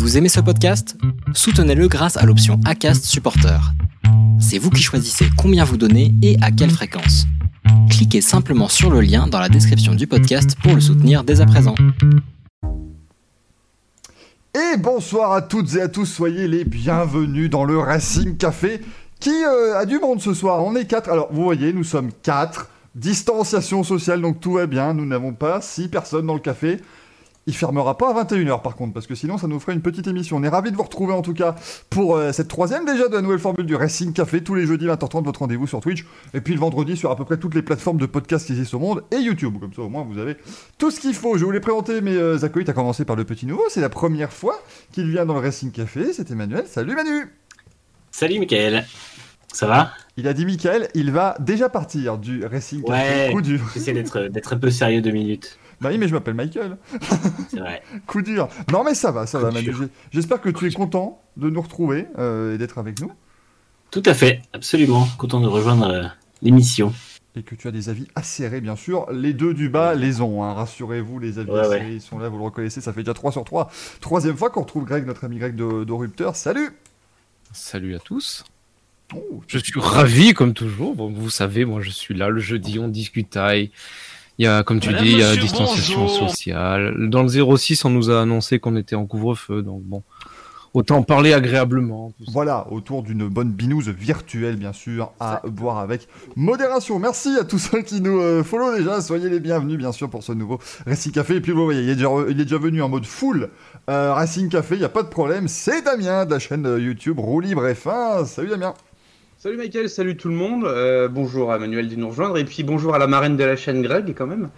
Vous aimez ce podcast? Soutenez-le grâce à l'option ACAST Supporter. C'est vous qui choisissez combien vous donnez et à quelle fréquence. Cliquez simplement sur le lien dans la description du podcast pour le soutenir dès à présent. Et bonsoir à toutes et à tous, soyez les bienvenus dans le Racing Café qui euh, a du monde ce soir. On est quatre. Alors vous voyez, nous sommes quatre. Distanciation sociale, donc tout va bien. Nous n'avons pas six personnes dans le café. Il fermera pas à 21h par contre, parce que sinon ça nous ferait une petite émission. On est ravis de vous retrouver en tout cas pour euh, cette troisième déjà de la nouvelle formule du Racing Café, tous les jeudis 20h30, votre rendez-vous sur Twitch, et puis le vendredi sur à peu près toutes les plateformes de podcast qui existent au monde, et YouTube. Comme ça au moins vous avez tout ce qu'il faut. Je voulais présenter mes euh, acolytes, à commencer par le petit nouveau. C'est la première fois qu'il vient dans le Racing Café, c'est Emmanuel. Salut Manu Salut Michael, ça va? Il a dit Michael, il va déjà partir du Racing Café. Ouais, Coup dur. j'essaie d'être un peu sérieux deux minutes. Bah oui, mais je m'appelle Michael. C'est vrai. Coup dur. Non, mais ça va, ça Coup va, Manu. J'espère que tu es content de nous retrouver euh, et d'être avec nous. Tout à fait, absolument. Content de rejoindre euh, l'émission. Et que tu as des avis acérés, bien sûr. Les deux du bas les ont, hein. rassurez-vous, les avis Ouais, acérés, ouais. ils sont là, vous le reconnaissez, ça fait déjà 3 sur 3. Troisième fois qu'on retrouve Greg, notre ami Greg de, de Rupteur. Salut Salut à tous. Oh, Je suis ravi comme toujours. Bon, vous savez, moi je suis là le jeudi, on discutaille. Il y a, comme tu Madame, dis, il y a distanciation bonjour. sociale. Dans le 06, on nous a annoncé qu'on était en couvre-feu, donc bon, autant parler agréablement. Voilà, autour d'une bonne binouse virtuelle, bien sûr, à boire avec modération. Merci à tous ceux qui nous euh, follow déjà. Soyez les bienvenus, bien sûr, pour ce nouveau Racing Café. Et puis, vous voyez, il est déjà, il est déjà venu en mode full euh, Racing Café, il n'y a pas de problème. C'est Damien de la chaîne euh, YouTube Roue Libre F1. Salut Damien. Salut Michael, salut tout le monde. Euh, bonjour à Manuel de nous rejoindre et puis bonjour à la marraine de la chaîne Greg quand même,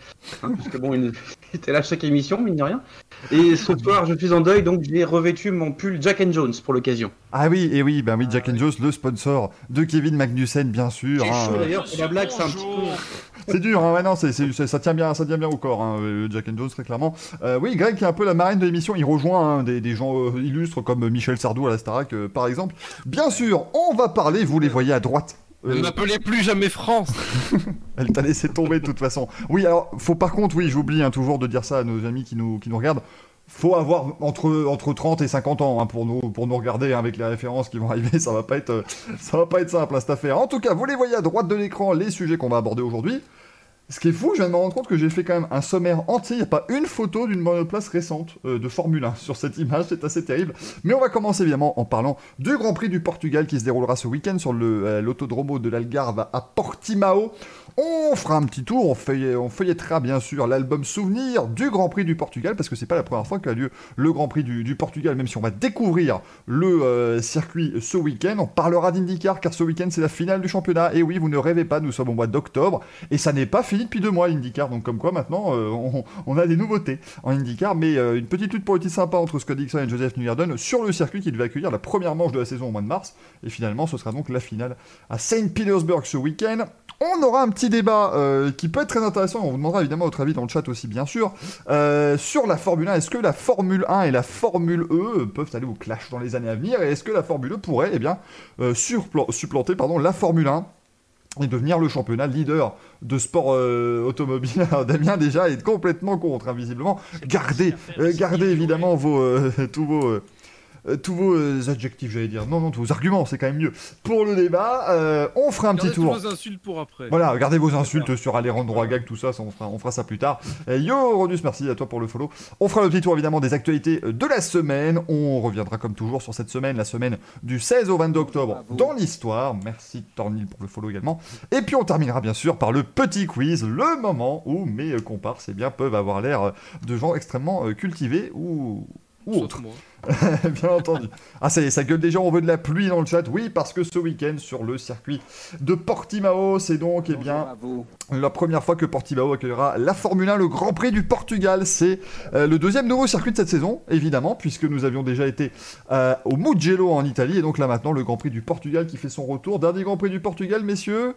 hein, puisque bon, il était là chaque émission mine de rien. Et ce soir, je suis en deuil donc j'ai revêtu mon pull Jack and Jones pour l'occasion. Ah oui, et oui, ben oui, Jack and Jones, le sponsor de Kevin Magnussen, bien sûr. C'est hein, chaud d'ailleurs la blague, c'est un petit peu. C'est dur, hein, ouais, non, c'est, c'est- c'est- ça, tient bien, ça tient bien au corps, hein, euh, Jack and Jones, très clairement. Euh, oui, Greg, qui est un peu la marraine de l'émission, il rejoint hein, des, des gens euh, illustres comme Michel Sardou à la Starac, euh, par exemple. Bien sûr, on va parler, vous les voyez à droite. Ne m'appelez plus jamais France. elle t'a laissé tomber de toute façon. Oui, alors, faut par contre, oui, j'oublie hein, toujours de dire ça à nos amis qui nous, qui nous regardent. Faut avoir entre, entre 30 et 50 ans hein, pour, nous, pour nous regarder avec les références qui vont arriver. Ça va pas être, euh, ça va pas être simple hein, cette affaire. En tout cas, vous les voyez à droite de l'écran, les sujets qu'on va aborder aujourd'hui. Ce qui est fou, je viens de me rendre compte que j'ai fait quand même un sommaire entier. Il n'y a pas une photo d'une monoplace récente euh, de Formule 1 sur cette image. C'est assez terrible. Mais on va commencer évidemment en parlant du Grand Prix du Portugal qui se déroulera ce week-end sur euh, l'autodromo de l'Algarve à Portimao. On fera un petit tour, on, feuille- on feuillettera bien sûr l'album souvenir du Grand Prix du Portugal, parce que c'est pas la première fois qu'a lieu le Grand Prix du, du Portugal, même si on va découvrir le euh, circuit ce week-end. On parlera d'IndyCar, car ce week-end c'est la finale du championnat. Et oui, vous ne rêvez pas, nous sommes au mois d'octobre, et ça n'est pas fini depuis deux mois l'IndyCar, donc comme quoi maintenant euh, on, a des nouveautés en IndyCar, mais euh, une petite lutte politique sympa entre Scott Dixon et Joseph Newgarden sur le circuit qui devait accueillir la première manche de la saison au mois de mars, et finalement ce sera donc la finale à Saint Petersburg ce week-end. On aura un petit débat euh, qui peut être très intéressant. On vous demandera évidemment votre avis dans le chat aussi, bien sûr. sur la Formule 1, est-ce que la Formule 1 et la Formule E peuvent aller au clash dans les années à venir? Et est-ce que la Formule E pourrait eh bien, supplanter pardon, la Formule 1 et devenir le championnat leader de sport euh, automobile Alors, Damien déjà est complètement contre, hein, visiblement. Gardez, euh, gardez évidemment vos, euh, tous vos... euh, tous vos euh, adjectifs, j'allais dire. Non, non, tous vos arguments, c'est quand même mieux. Pour le débat, euh, on fera un petit Gardez tour. tous vos insultes pour après. Voilà, gardez vos insultes sur Alejandro Agag, tout ça, ça, on, fera, on fera ça plus tard. Et yo, Rodus, merci à toi pour le follow. On fera le petit tour évidemment des actualités de la semaine. On reviendra comme toujours sur cette semaine, la semaine du 16 au 22 octobre dans l'histoire. Merci Tornil pour le follow également. Et puis on terminera bien sûr par le petit quiz, le moment où mes comparses eh bien, peuvent avoir l'air de gens extrêmement cultivés ou, ou Sauf moi. Bien entendu. Ah, ça y est, ça gueule déjà, on veut de la pluie dans le chat. Oui, parce que ce week-end, sur le circuit de Portimao, c'est donc, eh bien, la première fois que Portimao accueillera la Formule 1, le Grand Prix du Portugal. C'est euh, le deuxième nouveau circuit de cette saison, évidemment, puisque nous avions déjà été euh, au Mugello en Italie, et donc là maintenant, le Grand Prix du Portugal qui fait son retour. Dernier Grand Prix du Portugal, messieurs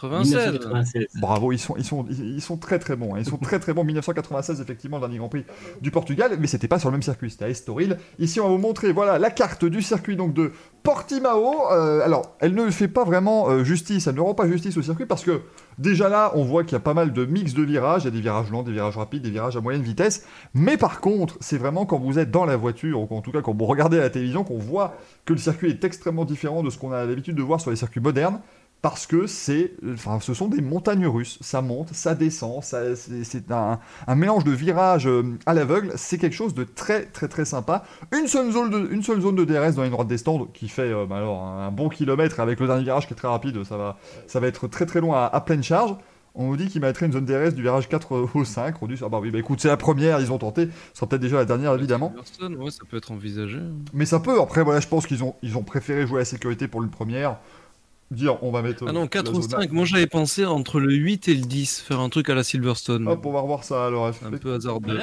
96. 1996. Bravo, ils sont, ils sont, ils sont très très bons. hein. Ils sont très très bons. 1996, effectivement, le dernier Grand Prix du Portugal, mais c'était pas sur le même circuit, c'était à Estoril. Ici, on va vous montrer, voilà, la carte du circuit donc de Portimao. Euh, alors, elle ne fait pas vraiment euh, justice, elle ne rend pas justice au circuit parce que déjà là, on voit qu'il y a pas mal de mix de virages. Il y a des virages lents, des virages rapides, des virages à moyenne vitesse. Mais par contre, c'est vraiment quand vous êtes dans la voiture, ou en tout cas quand vous regardez à la télévision, qu'on voit que le circuit est extrêmement différent de ce qu'on a l'habitude de voir sur les circuits modernes parce que c'est, enfin, ce sont des montagnes russes. Ça monte, ça descend, ça, c'est, un, un mélange de virages euh, à l'aveugle. C'est quelque chose de très très très sympa. Une seule zone de, une seule zone de DRS dans une droite des stands qui fait euh, bah alors, un bon kilomètre avec le dernier virage qui est très rapide. Ça va, ça va être très très long à, à pleine charge. On nous dit qu'il mettrait une zone DRS du virage 4 au 5. On dit, ah bah oui, bah écoute, c'est la première, ils ont tenté. Ce sera peut-être déjà la dernière, évidemment. Ouais, ça peut être envisagé. Mais ça peut. Après, voilà, je pense qu'ils ont, ils ont préféré jouer à la sécurité pour une première. Dire, on va mettre. Ah non, euh, 4 la ou zone 5. Moi j'avais pensé entre le 8 et le 10, faire un truc à la Silverstone. Hop, on va revoir ça alors. un peu hasardeux.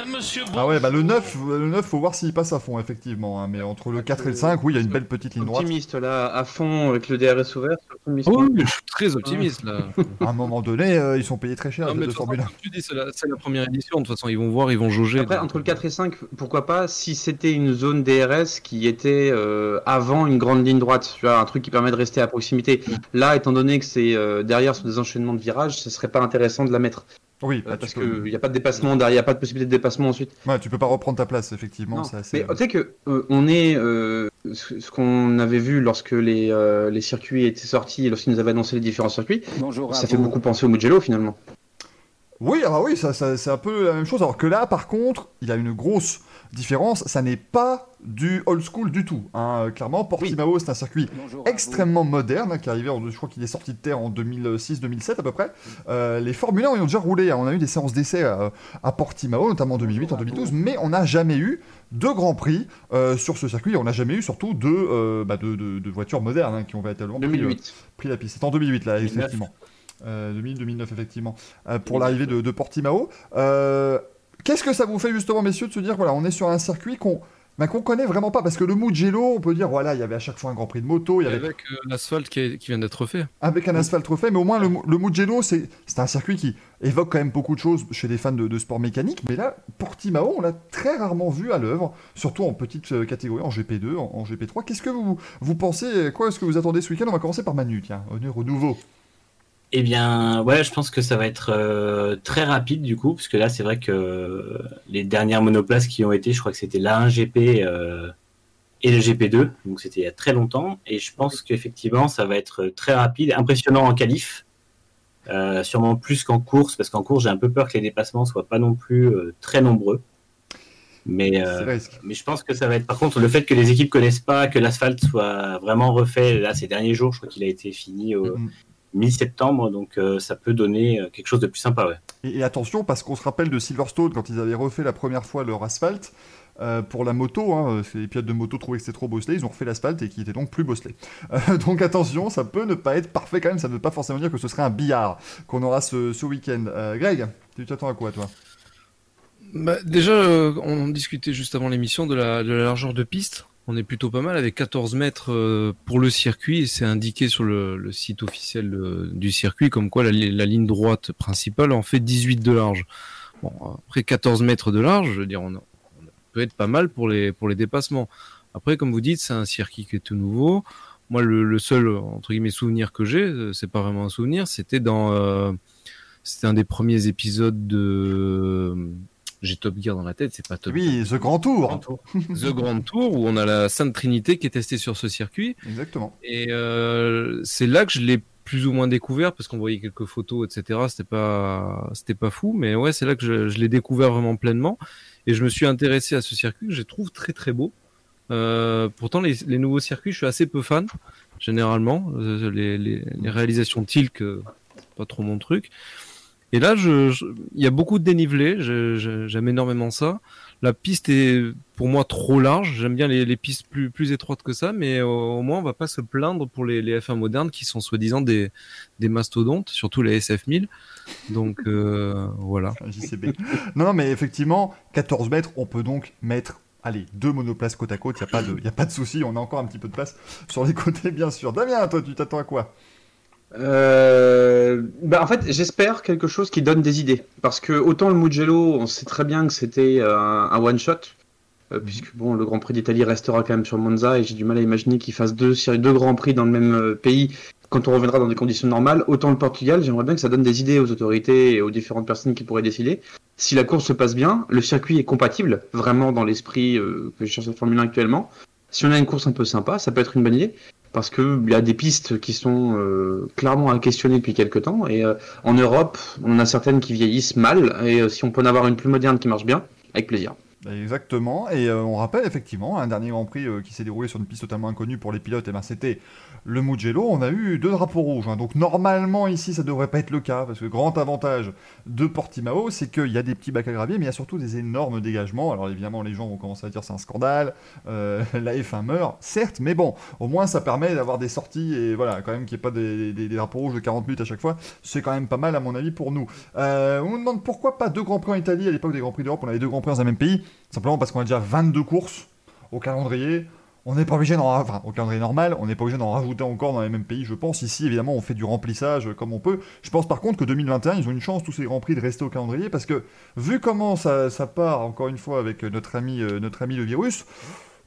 Ah ouais, bah le 9, le 9 faut voir s'il passe à fond, effectivement. hein, Mais entre le 4 et le 5, oui, il y a une belle petite ligne droite. Optimiste là, à fond avec le DRS ouvert. optimiste. Oh oui, je suis très optimiste là. À un moment donné, euh, ils sont payés très cher, Non, les mais de de toute façon, Formule 1. comme tu dis, c'est la, première édition. De toute façon, ils vont voir, ils vont jauger. Après, donc, entre le 4 et 5, pourquoi pas si c'était une zone DRS qui était euh, avant une grande ligne droite, tu vois, un truc qui permet de rester à proximité. Là, étant donné que c'est euh, derrière sur des enchaînements de virages, ce serait pas intéressant de la mettre Oui, euh, bah, parce qu'il n'y a pas de dépassement derrière, il n'y a pas de possibilité de dépassement ensuite. Ouais, tu peux pas reprendre ta place, effectivement. Assez- Mais tu sais que euh, on est euh, ce qu'on avait vu lorsque les, euh, les circuits étaient sortis et lorsqu'ils nous avaient annoncé les différents circuits, Bonjour ça fait vous. beaucoup penser au Mugello finalement. Oui, ah bah oui, ça, ça- c'est un peu la même chose. Alors que là, par contre, il y a une grosse différence. Ça n'est pas du old school du tout. hein. Clairement, Portimao, c'est un circuit Bonjour extrêmement moderne, qui est arrivé, en- je crois qu'il est sorti de terre en 2006-2007 à peu près. Euh, les Formule 1 y ont déjà roulé, hein. on a eu des séances d'essai à, à Portimao, notamment en 2008, en 2012, mais on n'a jamais eu de Grand Prix euh, sur ce circuit, on n'a jamais eu surtout de, euh, bah, de, de- de voitures modernes hein, qui ont véritablement pris, euh, 2008. pris la piste. C'est en 2008 là, 2009. effectivement. Euh, 2000-2009 effectivement, euh, pour l'arrivée de, de Portimao. Euh, Qu'est-ce que ça vous fait justement, messieurs, de se dire, voilà, on est sur un circuit qu'on bah, qu'on connaît vraiment pas, parce que le Mugello, on peut dire, voilà, il y avait à chaque fois un Grand Prix de moto, il y avait Avec euh, l'asphalte qui, est- qui vient d'être fait. avec un asphalte refait, mais au moins le, le Mugello, c'est c'est un circuit qui évoque quand même beaucoup de choses chez les fans de, de sport mécanique, mais là, Portimao, on l'a très rarement vu à l'œuvre, surtout en petite euh, catégorie, en GP2, en, en GP3. Qu'est-ce que vous, vous pensez, quoi est-ce que vous attendez ce week-end? On va commencer par Manu, tiens, honneur au nouveau. Eh bien, ouais, je pense que ça va être euh, très rapide du coup, parce que là, c'est vrai que les dernières monoplaces qui ont été, je crois que c'était l'A1 GP euh, et le GP2, donc c'était il y a très longtemps, et je pense qu'effectivement, ça va être très rapide, impressionnant en qualif, euh, sûrement plus qu'en course, parce qu'en course, j'ai un peu peur que les dépassements soient pas non plus euh, très nombreux. Mais, euh, mais je pense que ça va être, par contre, le fait que les équipes connaissent pas, que l'asphalte soit vraiment refait, là, ces derniers jours, je crois qu'il a été fini au Mhm. Mi-septembre, donc euh, ça peut donner euh, quelque chose de plus sympa, ouais. Et, et attention, parce qu'on se rappelle de Silverstone quand ils avaient refait la première fois leur asphalte. euh, pour la moto, hein, les pilotes de moto trouvaient que c'était trop bosselé, ils ont refait l'asphalte et qui était donc plus bosselé. Euh, donc attention, ça peut ne pas être parfait quand même, ça ne veut pas forcément dire que ce serait un billard qu'on aura ce, ce week-end. Euh, Greg, tu t'attends à quoi toi? Bah, déjà, euh, on discutait juste avant l'émission de la, de la largeur de piste. On est plutôt pas mal avec 14 mètres euh, pour le circuit. C'est indiqué sur le, site officiel euh, du circuit comme quoi la, li- la ligne droite principale en fait 18 de large. Bon, après 14 mètres de large, je veux dire, on, peut être pas mal pour les, dépassements. Après, comme vous dites, c'est un circuit qui est tout nouveau. Moi, le, seul entre guillemets souvenir que j'ai, euh, c'est pas vraiment un souvenir, c'était dans, c'était un des premiers épisodes de j'ai Top Gear dans la tête, c'est pas Top Oui, The Grand Tour. Gear. The Grand Tour où on a la Sainte Trinité qui est testée sur ce circuit. Exactement. et euh, c'est là que je l'ai plus ou moins découvert parce qu'on voyait quelques photos etc c'était pas c'était pas fou mais ouais c'est là que je, je l'ai découvert vraiment pleinement. Et je me suis intéressé à ce circuit que je trouve très très beau. Euh, pourtant les, les nouveaux circuits je suis assez peu fan généralement. Euh, les, les, les réalisations Tilk pas trop mon truc et là il y a beaucoup de dénivelé j'aime énormément ça la piste est pour moi trop large. J'aime bien les, pistes plus, étroites que ça, mais au, moins on va pas se plaindre pour les, les F1 modernes qui sont soi-disant des, mastodontes, surtout les SF1000. Donc euh, voilà. JCB. non, mais effectivement, 14 mètres, on peut donc mettre. Allez, deux monoplaces côte à côte, il n'y a pas de souci, on a encore un petit peu de place sur les côtés, bien sûr. Damien, toi, tu t'attends à quoi? Euh, bah en fait, j'espère quelque chose qui donne des idées. Parce que autant le Mugello, on sait très bien que c'était euh, un, un one-shot. euh, puisque bon, le Grand Prix d'Italie restera quand même sur Monza et j'ai du mal à imaginer qu'il fasse deux, deux Grands Prix dans le même euh, pays quand on reviendra dans des conditions normales. Autant le Portugal, j'aimerais bien que ça donne des idées aux autorités et aux différentes personnes qui pourraient décider. Si la course se passe bien, le circuit est compatible, vraiment dans l'esprit euh, que je cherche la Formule 1 actuellement. Si on a une course un peu sympa, ça peut être une bonne idée parce que il y a des pistes qui sont euh, clairement à questionner depuis quelques temps et euh, en Europe, on a certaines qui vieillissent mal et euh, si on peut en avoir une plus moderne qui marche bien, avec plaisir. Exactement, et euh, on rappelle effectivement un dernier Grand Prix euh, qui s'est déroulé sur une piste totalement inconnue pour les pilotes, et ben c'était le Mugello. On a eu deux drapeaux rouges, hein. donc normalement ici ça devrait pas être le cas parce que grand avantage de Portimao, c'est qu'il y a des petits bacs à gravier, mais il y a surtout des énormes dégagements. Alors évidemment, les gens vont commencer à dire c'est un scandale, euh, la F1 meurt, certes, mais bon, au moins ça permet d'avoir des sorties et voilà, quand même qu'il n'y ait pas des, drapeaux rouges de 40 minutes à chaque fois, c'est quand même pas mal à mon avis pour nous. On nous demande pourquoi pas deux Grands Prix en Italie à l'époque des Grands Prix d'Europe, on avait deux Grands Prix dans un même pays. Simplement parce qu'on a déjà 22 courses au calendrier. On n'est pas obligé d'en enfin, au calendrier normal, on n'est pas obligé d'en rajouter encore dans les mêmes pays, je pense. Ici, évidemment, on fait du remplissage comme on peut. Je pense par contre que 2021, ils ont une chance, tous ces grands prix, de rester au calendrier parce que, vu comment ça, ça part, encore une fois, avec notre ami, euh, notre ami le virus,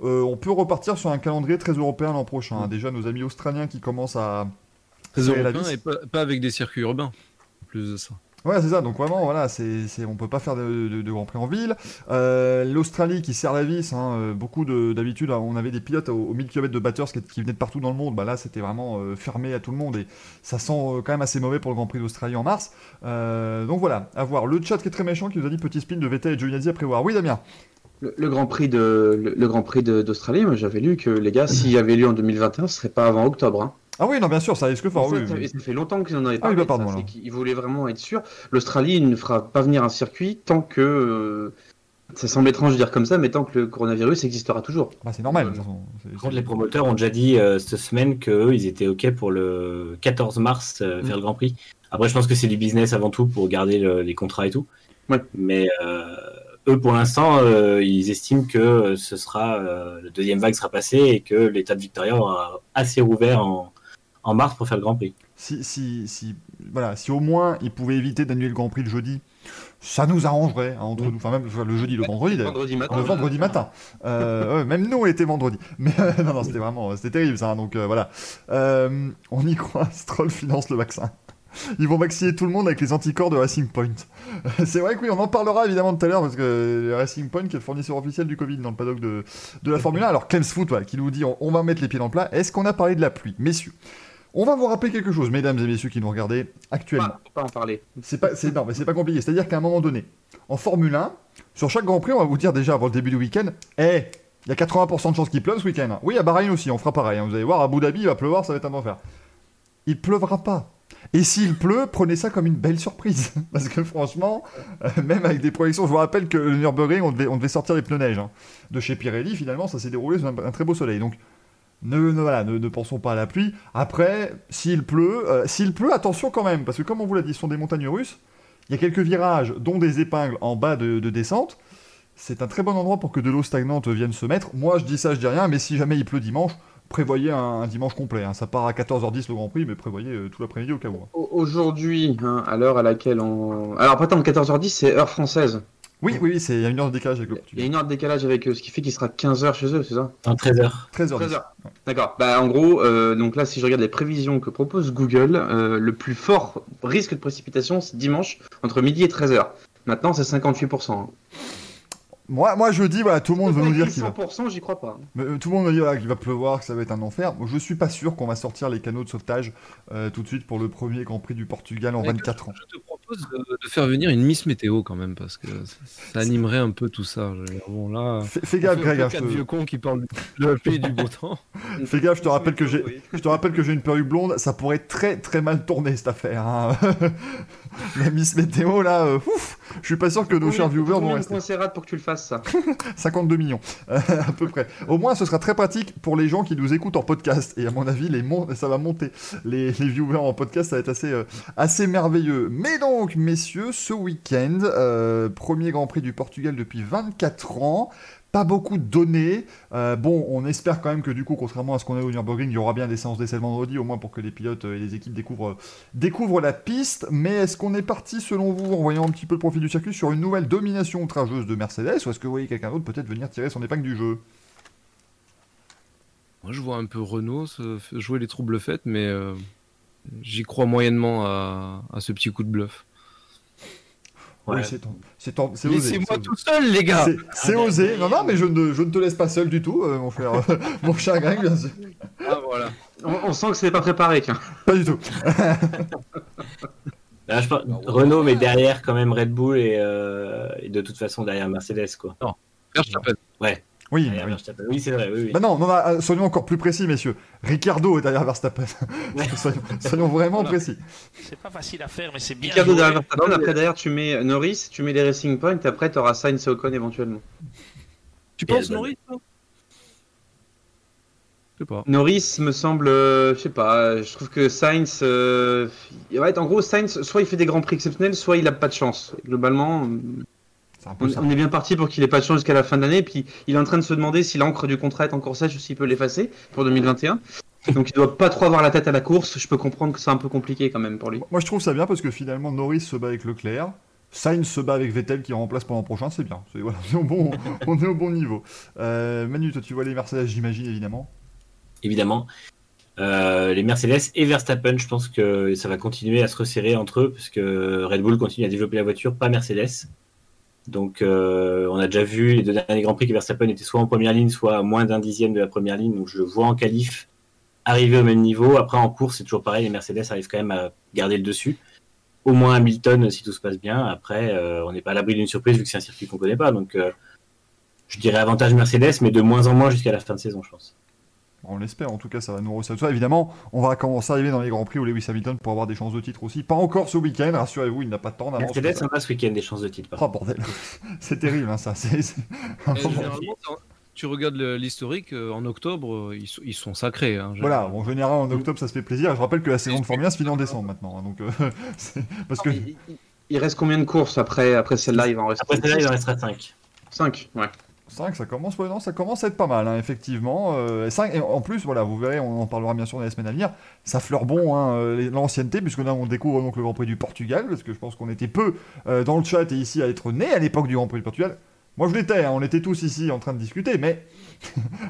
euh, on peut repartir sur un calendrier très européen l'an prochain. hein. Déjà, nos amis australiens qui commencent à. Très la européen vis. et pas, pas avec des circuits urbains. En plus de ça. Ouais, c'est ça. Donc vraiment, voilà, c'est, on peut pas faire de, Grand Prix en ville. Euh, L'Australie qui serre la vis. hein, euh, beaucoup de, d'habitude, hein, on avait des pilotes au, au 1000 km de batters qui, venaient de partout dans le monde. Bah là, c'était vraiment euh, fermé à tout le monde et ça sent quand même assez mauvais pour le Grand Prix d'Australie en mars. Donc voilà, à voir. Le chat qui est très méchant qui nous a dit petit spin de Vettel et Giovinazzi à prévoir. Oui, Damien. Le, Grand Prix de le, d'Australie, j'avais lu que les gars, s'il y avait lieu en 2021, ce serait pas avant octobre. Hein. Ah oui, non, bien sûr, ça risque fort. Oui, ça, oui. ça fait longtemps qu'ils en avaient Ah oui, parlé. bah, pardon, ça, qu'ils voulaient vraiment être sûr. L'Australie ne fera pas venir un circuit tant que euh, ça semble étrange de dire comme ça, mais tant que le coronavirus existera toujours. Bah, c'est normal. Par contre, les promoteurs ont déjà dit euh, cette semaine qu'eux, ils étaient OK pour le 14 mars euh, faire le Grand Prix. Après, je pense que c'est du business avant tout pour garder le- les contrats et tout. Ouais. Mais euh, eux, pour l'instant, euh, ils estiment que ce sera euh, le deuxième vague sera passé et que l'État de Victoria aura assez rouvert en, en mars pour faire le Grand Prix. si, si, si, voilà, si au moins ils pouvaient éviter d'annuler le Grand Prix le jeudi, ça nous arrangerait hein, entre nous. Enfin, même le jeudi, le vendredi d'ailleurs. Vendredi matin. Le vendredi matin. Euh, ouais, même nous, on était vendredi. Mais euh, non, non, c'était vraiment, c'était terrible ça. hein, donc euh, voilà. Euh, on y croit. Stroll finance le vaccin. Ils vont vacciner tout le monde avec les anticorps de Racing Point. C'est vrai que oui, on en parlera évidemment tout à l'heure parce que Racing Point, qui est le fournisseur officiel du Covid dans le paddock de, de la Formule 1. Alors, Clems Foot, voilà, qui nous dit on, on va mettre les pieds dans le plat. Est-ce qu'on a parlé de la pluie? Messieurs, on va vous rappeler quelque chose, mesdames et messieurs qui nous regardez actuellement. Pas, pas en parler. C'est pas, c'est, non, mais c'est pas compliqué. C'est-à-dire qu'à un moment donné, en Formule 1, sur chaque Grand Prix, on va vous dire déjà avant le début du week-end, eh, il y a 80% de chances qu'il pleuve ce week-end. Oui, à Bahreïn aussi, on fera pareil. hein. Vous allez voir, à Abu Dhabi, il va pleuvoir, ça va être un enfer. Il pleuvra pas. Et s'il pleut, prenez ça comme une belle surprise. Parce que franchement, euh, même avec des projections, je vous rappelle que le Nürburgring, on devait, on devait sortir les pneus neige. hein. De chez Pirelli, finalement, ça s'est déroulé sous un, un très beau soleil. Donc, ne, ne- voilà, ne, ne pensons pas à la pluie. Après, s'il pleut, euh, s'il pleut, attention quand même, parce que comme on vous l'a dit, ce sont des montagnes russes. Il y a quelques virages, dont des épingles en bas de, de descente. C'est un très bon endroit pour que de l'eau stagnante vienne se mettre. Moi, je dis ça, je dis rien, mais si jamais il pleut dimanche, prévoyez un, dimanche complet. hein. Ça part à 14h10 le Grand Prix, mais prévoyez euh, tout l'après-midi au cas où. hein. Au- Aujourd'hui, hein, à l'heure à laquelle on. Alors, que 14h10, c'est heure française. Oui, oui, oui, c'est- il y a une heure de décalage avec le Il y a Portugal. une heure de décalage avec eux, ce qui fait qu'il sera 15h chez eux, c'est ça? En 13 heures. 13h10. 13h. D'accord. Bah, en gros, euh, donc là, si je regarde les prévisions que propose Google, euh, le plus fort risque de précipitation, c'est dimanche, entre midi et 13h. Maintenant, c'est 58%. hein. Moi, moi, je dis, voilà, tout le monde veut nous dire qu'il va. 100%, j'y crois pas. Mais, euh, tout le monde me dit voilà, qu'il va pleuvoir, que ça va être un enfer. Moi, je suis pas sûr qu'on va sortir les canaux de sauvetage euh, tout de suite pour le premier Grand Prix du Portugal en Mais 24 ans. Je te propose de, de faire venir une Miss Météo quand même, parce que ça, ça animerait un peu tout ça. Bon, là. Fais, gaffe, Greg. hein, quatre vieux cons qui parlent de la pluie et du beau temps. Fais gaffe, je te rappelle que j'ai, je te rappelle que j'ai une perruque blonde. Ça pourrait très très mal tourner cette affaire. hein. La Miss Météo là, euh, ouf, je suis pas sûr que nos chers viewers vont Combien de rester. points c'est rate pour que tu le fasses, ça 52 millions, euh, à peu près. Au moins, ce sera très pratique pour les gens qui nous écoutent en podcast. Et à mon avis, les ça va monter. Les, les viewers en podcast, ça va être assez, euh, assez merveilleux. Mais donc, messieurs, ce week-end, euh, premier Grand Prix du Portugal depuis 24 ans. Pas beaucoup de données. Euh, bon, on espère quand même que du coup, contrairement à ce qu'on a au Nürburgring, il y aura bien des séances d'essai vendredi, au moins pour que les pilotes et les équipes découvrent, découvrent la piste. Mais est-ce qu'on est parti, selon vous, en voyant un petit peu le profil du circuit, sur une nouvelle domination outrageuse de Mercedes Ou est-ce que vous voyez quelqu'un d'autre peut-être venir tirer son épingle du jeu? Moi, je vois un peu Renault jouer les troubles faits, mais euh, j'y crois moyennement à ce petit coup de bluff. Ouais. Oui, c'est en- c'est osé. Laissez-moi c'est- tout seul, les gars C'est- C'est osé. Non, non, mais je ne, je ne te laisse pas seul du tout, euh, mon cher, mon cher Greg, bien sûr. Ah, voilà. On, on sent que c'est pas préparé, tiens. Pas du tout. Là, je pense- Renault, mais derrière quand même Red Bull et, euh, et de toute façon derrière Mercedes. Quoi. Verstappen. Oui, Derrière oui. C'est vrai. Oui, oui. Bah non, non, non, soyons encore plus précis, messieurs. Ricardo est derrière Verstappen. soyons, soyons vraiment Voilà. précis. C'est pas facile à faire, mais c'est bien. Ricardo joué. derrière Verstappen, après derrière tu mets Norris, tu mets les Racing Point, après tu auras Sainz et Ocon éventuellement. Tu Et penses. Norris toi? Je sais pas. Norris me semble, euh, je sais pas, je trouve que Sainz, euh, ouais, en gros Sainz, soit il fait des grands prix exceptionnels, soit il a pas de chance. Globalement, on, est bien parti pour qu'il ait pas de chance jusqu'à la fin de l'année, puis il est en train de se demander si l'encre du contrat est encore sèche ou s'il peut l'effacer pour 2021. Donc il doit pas trop avoir la tête à la course, je peux comprendre que c'est un peu compliqué quand même pour lui. Moi, je trouve ça bien parce que finalement, Norris se bat avec Leclerc. Sainz se bat avec Vettel qui remplace l'an prochain, c'est bien. C'est- Voilà, c'est au bon, on est au bon niveau. Euh, Manu, toi, tu vois les Mercedes, j'imagine, évidemment. évidemment. Euh, les Mercedes et Verstappen, je pense que ça va continuer à se resserrer entre eux, parce que Red Bull continue à développer la voiture, pas Mercedes. Donc, euh, on a déjà vu les deux derniers Grands Prix que Verstappen était soit en première ligne, soit à moins d'un dixième de la première ligne. Donc, je le vois en qualif arriver au même niveau. Après, en course, c'est toujours pareil. Les Mercedes arrivent quand même à garder le dessus. Au moins Hamilton, si tout se passe bien. Après, euh, on n'est pas à l'abri d'une surprise vu que c'est un circuit qu'on connaît pas. Donc, euh, je dirais avantage Mercedes, mais de moins en moins jusqu'à la fin de saison, je pense. On l'espère, en tout cas, ça va nous resserrer. Évidemment, on va commencer à arriver dans les Grands Prix où Lewis Hamilton pour avoir des chances de titre aussi. Pas encore ce week-end, rassurez-vous, il n'a pas de temps d'avance. Mercedes, a ce week-end des chances de titre. Oh bordel, c'est terrible hein, ça. t'en- tu regardes l'historique, euh, en octobre, euh, ils, sont- ils sont sacrés. Hein, Voilà, en général en octobre ça se fait plaisir. Je rappelle que la saison de Formule 1 se finit en décembre maintenant. hein, donc, euh, parce que Il, reste combien de courses après, après celle-là? Il va en rester Après celle-là, il en restera 5. 5, ouais. 5 ça commence, ouais, non, ça commence à être pas mal, hein, effectivement. Euh, 5, et en plus, voilà, vous verrez, on en parlera bien sûr dans les semaines à venir. Ça fleure bon hein, euh, l'ancienneté, puisque là on découvre donc le Grand Prix du Portugal, parce que je pense qu'on était peu euh, dans le chat et ici à être né à l'époque du Grand Prix du Portugal. Moi je l'étais, hein, on était tous ici en train de discuter, mais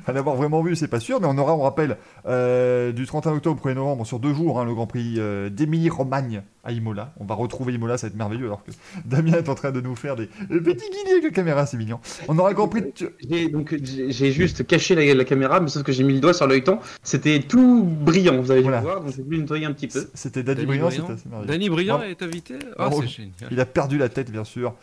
à l'avoir vraiment vu, c'est pas sûr. Mais on aura, on rappelle, euh, du 31 octobre au 1er novembre, sur deux jours, hein, le Grand Prix euh, d'Émilie-Romagne à Imola. On va retrouver Imola, ça va être merveilleux, alors que Damien est en train de nous faire des petits guillemets avec la caméra, c'est mignon. On aura le Grand Prix de J'ai donc j'ai j'ai juste caché la, la caméra, mais sauf que j'ai mis le doigt sur l'œilleton. C'était tout brillant, vous avez dû Voilà. le voir, donc j'ai voulu nettoyer un petit peu. C'était Danny Briand, Briand. c'était assez merveilleux. Danny Bravo. est invité Ah. Il a perdu la tête, bien sûr, euh,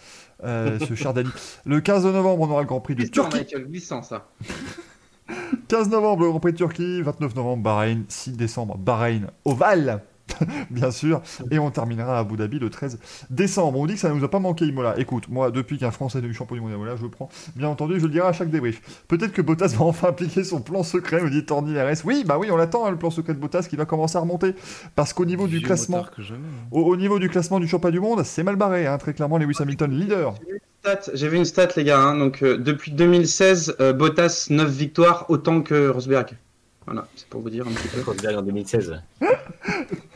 ce cher Danny. Le 15 novembre, on aura le Grand Prix de Turquie. Michael, glissant ça. 15 novembre, le Grand Prix de Turquie. 29 novembre, Bahreïn. 6 décembre, Bahreïn Oval. Bien sûr, et on terminera à Abu Dhabi le 13 décembre. On dit que ça ne nous a pas manqué Imola. Écoute, moi, depuis qu'un Français est devenu champion du monde à Imola, je le prends. Bien entendu, je le dirai à chaque débrief. Peut-être que Bottas va enfin appliquer son plan secret, nous dit Torny RS. Oui, bah oui, on l'attend, hein, le plan secret de Bottas qui va commencer à remonter. Parce qu'au niveau du classement, jamais, hein. au, au niveau du classement du championnat du monde, c'est mal barré, hein, très clairement, Lewis Hamilton leader. Stat, J'ai vu une stat, les gars. hein, donc, euh, depuis 2016, euh, Bottas 9 victoires, autant que Rosberg. Voilà, c'est pour vous dire un petit peu. Rosberg en 2016.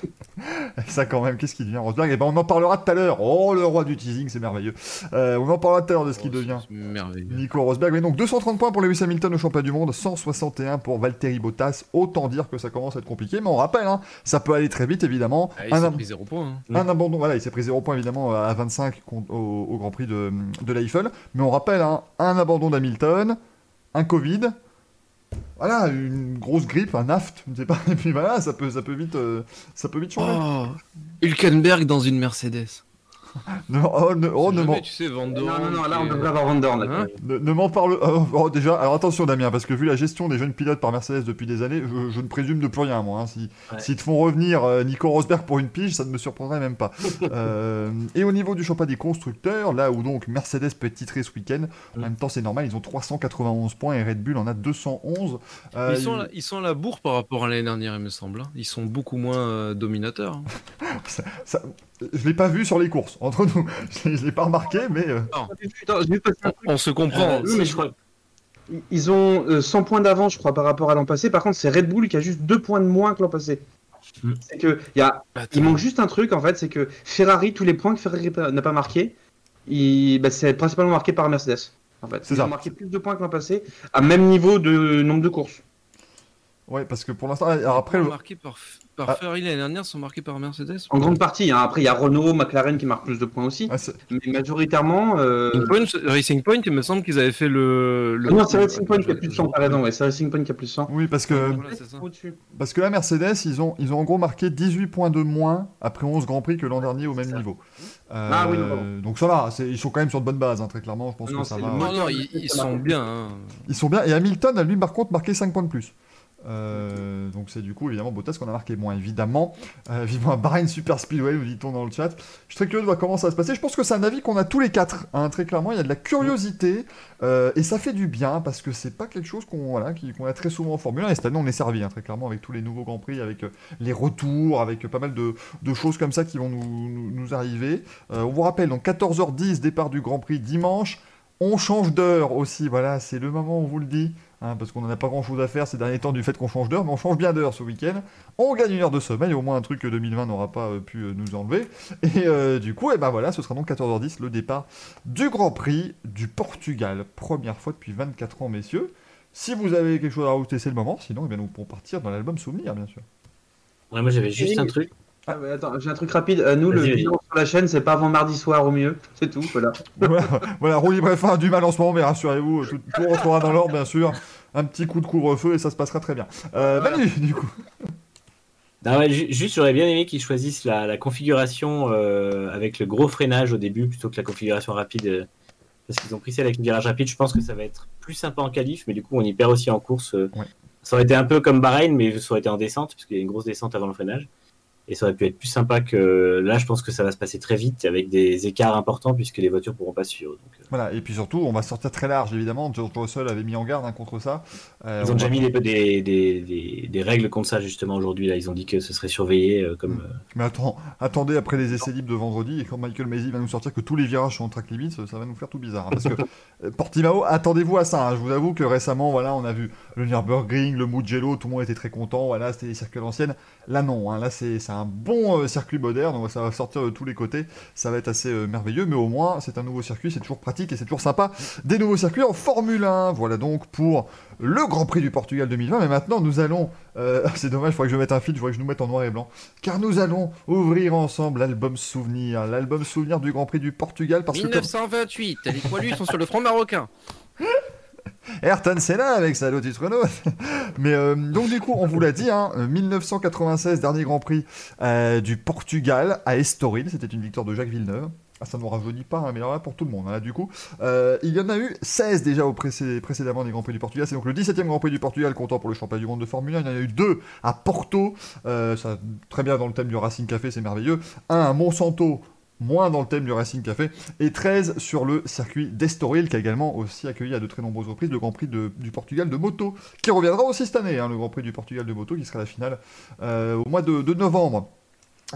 Ça quand même, qu'est-ce qu'il devient Rosberg? Et ben on en parlera tout à l'heure. Oh le roi du teasing, c'est merveilleux. Euh, on en parlera tout à l'heure de ce qu'il Oh, devient. Merveilleux. Nico Rosberg, mais donc 230 points pour Lewis Hamilton au championnat du monde, 161 pour Valtteri Bottas. Autant dire que ça commence à être compliqué, mais on rappelle, hein, ça peut aller très vite évidemment. Ah, il un, s'est ab- pris zéro point. hein. un abandon, voilà, il s'est pris 0 points évidemment à 25 con- au, au Grand Prix de, de l'Eiffel, mais on rappelle, hein, un abandon d'Hamilton, un Covid. Voilà, une grosse grippe, un aft, je ne sais pas, et puis voilà, ça peut, ça peut vite, euh, ça peut vite changer. Oh, Hülkenberg dans une Mercedes. Non, oh, ne, oh, ne Jamais, tu sais, Non, non, non, là on devrait avoir là, Hein. Ne, ne m'en parle. oh, oh, déjà, alors attention Damien, parce que vu la gestion des jeunes pilotes par Mercedes depuis des années, je, je ne présume de plus rien, moi. hein. Si, Ouais. S'ils te font revenir euh, Nico Rosberg pour une pige, ça ne me surprendrait même pas. Euh, et au niveau du championnat des constructeurs, là où donc Mercedes peut être titré ce week-end, en Mm. même temps c'est normal, ils ont 391 points et Red Bull en a 211. Euh, Ils, sont ils sont à la bourre par rapport à l'année dernière, il me semble. hein. Ils sont beaucoup moins euh, dominateurs. hein. ça- je l'ai pas vu sur les courses, entre nous. Je l'ai- pas remarqué, mais. euh, Attends, truc. On se comprend. Euh, oui, mais je crois, ils ont euh, 100 points d'avance, je crois, par rapport à l'an passé. Par contre, c'est Red Bull qui a juste 2 points de moins que l'an passé. Mm. C'est que il y a, il manque juste un truc en fait, c'est que Ferrari, tous les points que Ferrari n'a pas marqué, il- bah, c'est principalement marqué par Mercedes. En fait, ils ça. ont marqué plus de points que l'an passé, à même niveau de nombre de courses. Ouais, parce que pour l'instant, alors après, le- marqués par, par Ah. Ferrari l'année dernière sont marqués par Mercedes. En grande partie. hein. Après, il y a Renault, McLaren qui marquent plus de points aussi, ah, mais majoritairement. euh, Racing Point, Racing Point, il me semble qu'ils avaient fait le. le- Ah non, c'est Racing Point qui a plus de 100, t'as raison, ouais, c'est Racing Point qui a plus de 100. oui, parce que Voilà. Parce que la Mercedes, ils ont, ils ont en gros marqué 18 points de moins après 11 Grands Prix que l'an dernier au même ça. niveau. Euh, Ah oui, non, donc ça va, ils sont quand même sur de bonnes bases, hein, très clairement, je pense Non, que ça va. Non, non, ils, ils sont bien. hein. Ils sont bien, et Hamilton a lui par contre marqué 5 points de plus. Euh, donc c'est du coup évidemment Bottas qu'on a marqué moins évidemment. Euh, vivement Bahrain Super Speedway, nous dit-on dans le chat. Je suis très curieux de voir comment ça va se passer. Je pense que c'est un avis qu'on a tous les quatre, hein, très clairement. Il y a de la curiosité euh, et ça fait du bien parce que c'est pas quelque chose qu'on voilà, a très souvent en Formule 1 et cette année on est servi hein, très clairement avec tous les nouveaux Grands Prix, avec les retours, avec pas mal de, choses comme ça qui vont nous, arriver. On vous rappelle donc 14h10 départ du Grand Prix dimanche. On change d'heure aussi, voilà, c'est le moment on vous le dit, hein, parce qu'on n'en a pas grand chose à faire ces derniers temps du fait qu'on change d'heure, mais on change bien d'heure ce week-end. On gagne une heure de sommeil, au moins un truc que 2020 n'aura pas euh, pu euh, nous enlever. Et euh, du coup, et ben voilà, ce sera donc 14h10 le départ du Grand Prix du Portugal. Première fois depuis 24 ans, messieurs. Si vous avez quelque chose à rajouter, c'est le moment, sinon eh bien, nous pourrons partir dans l'album Souvenir, bien sûr. Ouais, moi j'avais juste un truc. Ah, ouais, attends, j'ai un truc rapide. Euh, nous, le bilan sur la chaîne, c'est pas avant mardi soir au mieux. C'est tout, voilà. voilà, libre F1 a du mal en ce moment, mais rassurez-vous, tout, tout rentrera dans l'ordre, bien sûr. Un petit coup de couvre-feu et ça se passera très bien. Euh, Manu, du coup. Non, ouais, juste, j'aurais bien aimé qu'ils choisissent la, la configuration euh, avec le gros freinage au début plutôt que la configuration rapide. euh, parce qu'ils ont pris celle avec le virage rapide. Je pense que ça va être plus sympa en qualif, mais du coup, on y perd aussi en course. euh. Ouais. Ça aurait été un peu comme Bahreïn, mais ça aurait été en descente, parce qu'il y a une grosse descente avant le freinage. Et ça aurait pu être plus sympa que là, je pense que ça va se passer très vite avec des écarts importants puisque les voitures pourront pas suivre. Donc, euh, Voilà, et puis surtout, on va sortir très large, évidemment. George Russell avait mis en garde hein, contre ça. Euh, ils on ont déjà va- mis des, des, des, règles contre ça justement aujourd'hui. Là, ils ont dit que ce serait surveillé euh, comme. euh, Mais attends, attendez après les essais libres de vendredi, et quand Michael Maisy va nous sortir que tous les virages sont en track limits, ça va nous faire tout bizarre. hein, parce que Portimao, attendez-vous à ça. hein, je vous avoue que récemment, voilà, on a vu le Nürburgring, le Mugello, tout le monde était très content. Voilà, c'était des circuits à l'ancienne. Là, non. hein, là, c'est un bon euh, circuit moderne. Donc, ça va sortir de tous les côtés. Ça va être assez euh, merveilleux. Mais au moins, c'est un nouveau circuit. C'est toujours pratique et c'est toujours sympa. Des nouveaux circuits en Formule 1. Voilà donc pour le Grand Prix du Portugal 2020. Mais maintenant, nous allons. euh, c'est dommage, il faudrait que je mette un fil, il faudrait que je nous mette en noir et blanc. Car nous allons ouvrir ensemble l'album souvenir. L'album souvenir du Grand Prix du Portugal. Parce que comme 1928, les poilus sont sur le front marocain. Ayrton Senna avec sa Lotus Renault. Mais euh, donc du coup, on vous l'a dit, hein, euh, 1996, dernier Grand Prix euh, du Portugal à Estoril. C'était une victoire de Jacques Villeneuve. Ah, ça ne nous rajeunit pas, hein, mais alors là pour tout le monde. hein, du coup, il y en a eu 16 déjà au précé- précédemment des Grands Prix du Portugal. C'est donc le 17e Grand Prix du Portugal comptant pour le championnat du monde de Formule 1. Il y en a eu deux à Porto. Ça, très bien dans le thème du Racing Café, c'est merveilleux. Un à Monsanto. Moins dans le thème du Racing Café, et 13 sur le circuit d'Estoril, qui a également aussi accueilli à de très nombreuses reprises le Grand Prix du Portugal de moto, qui reviendra aussi cette année, hein, le Grand Prix du Portugal de moto, qui sera la finale euh, au mois de, novembre.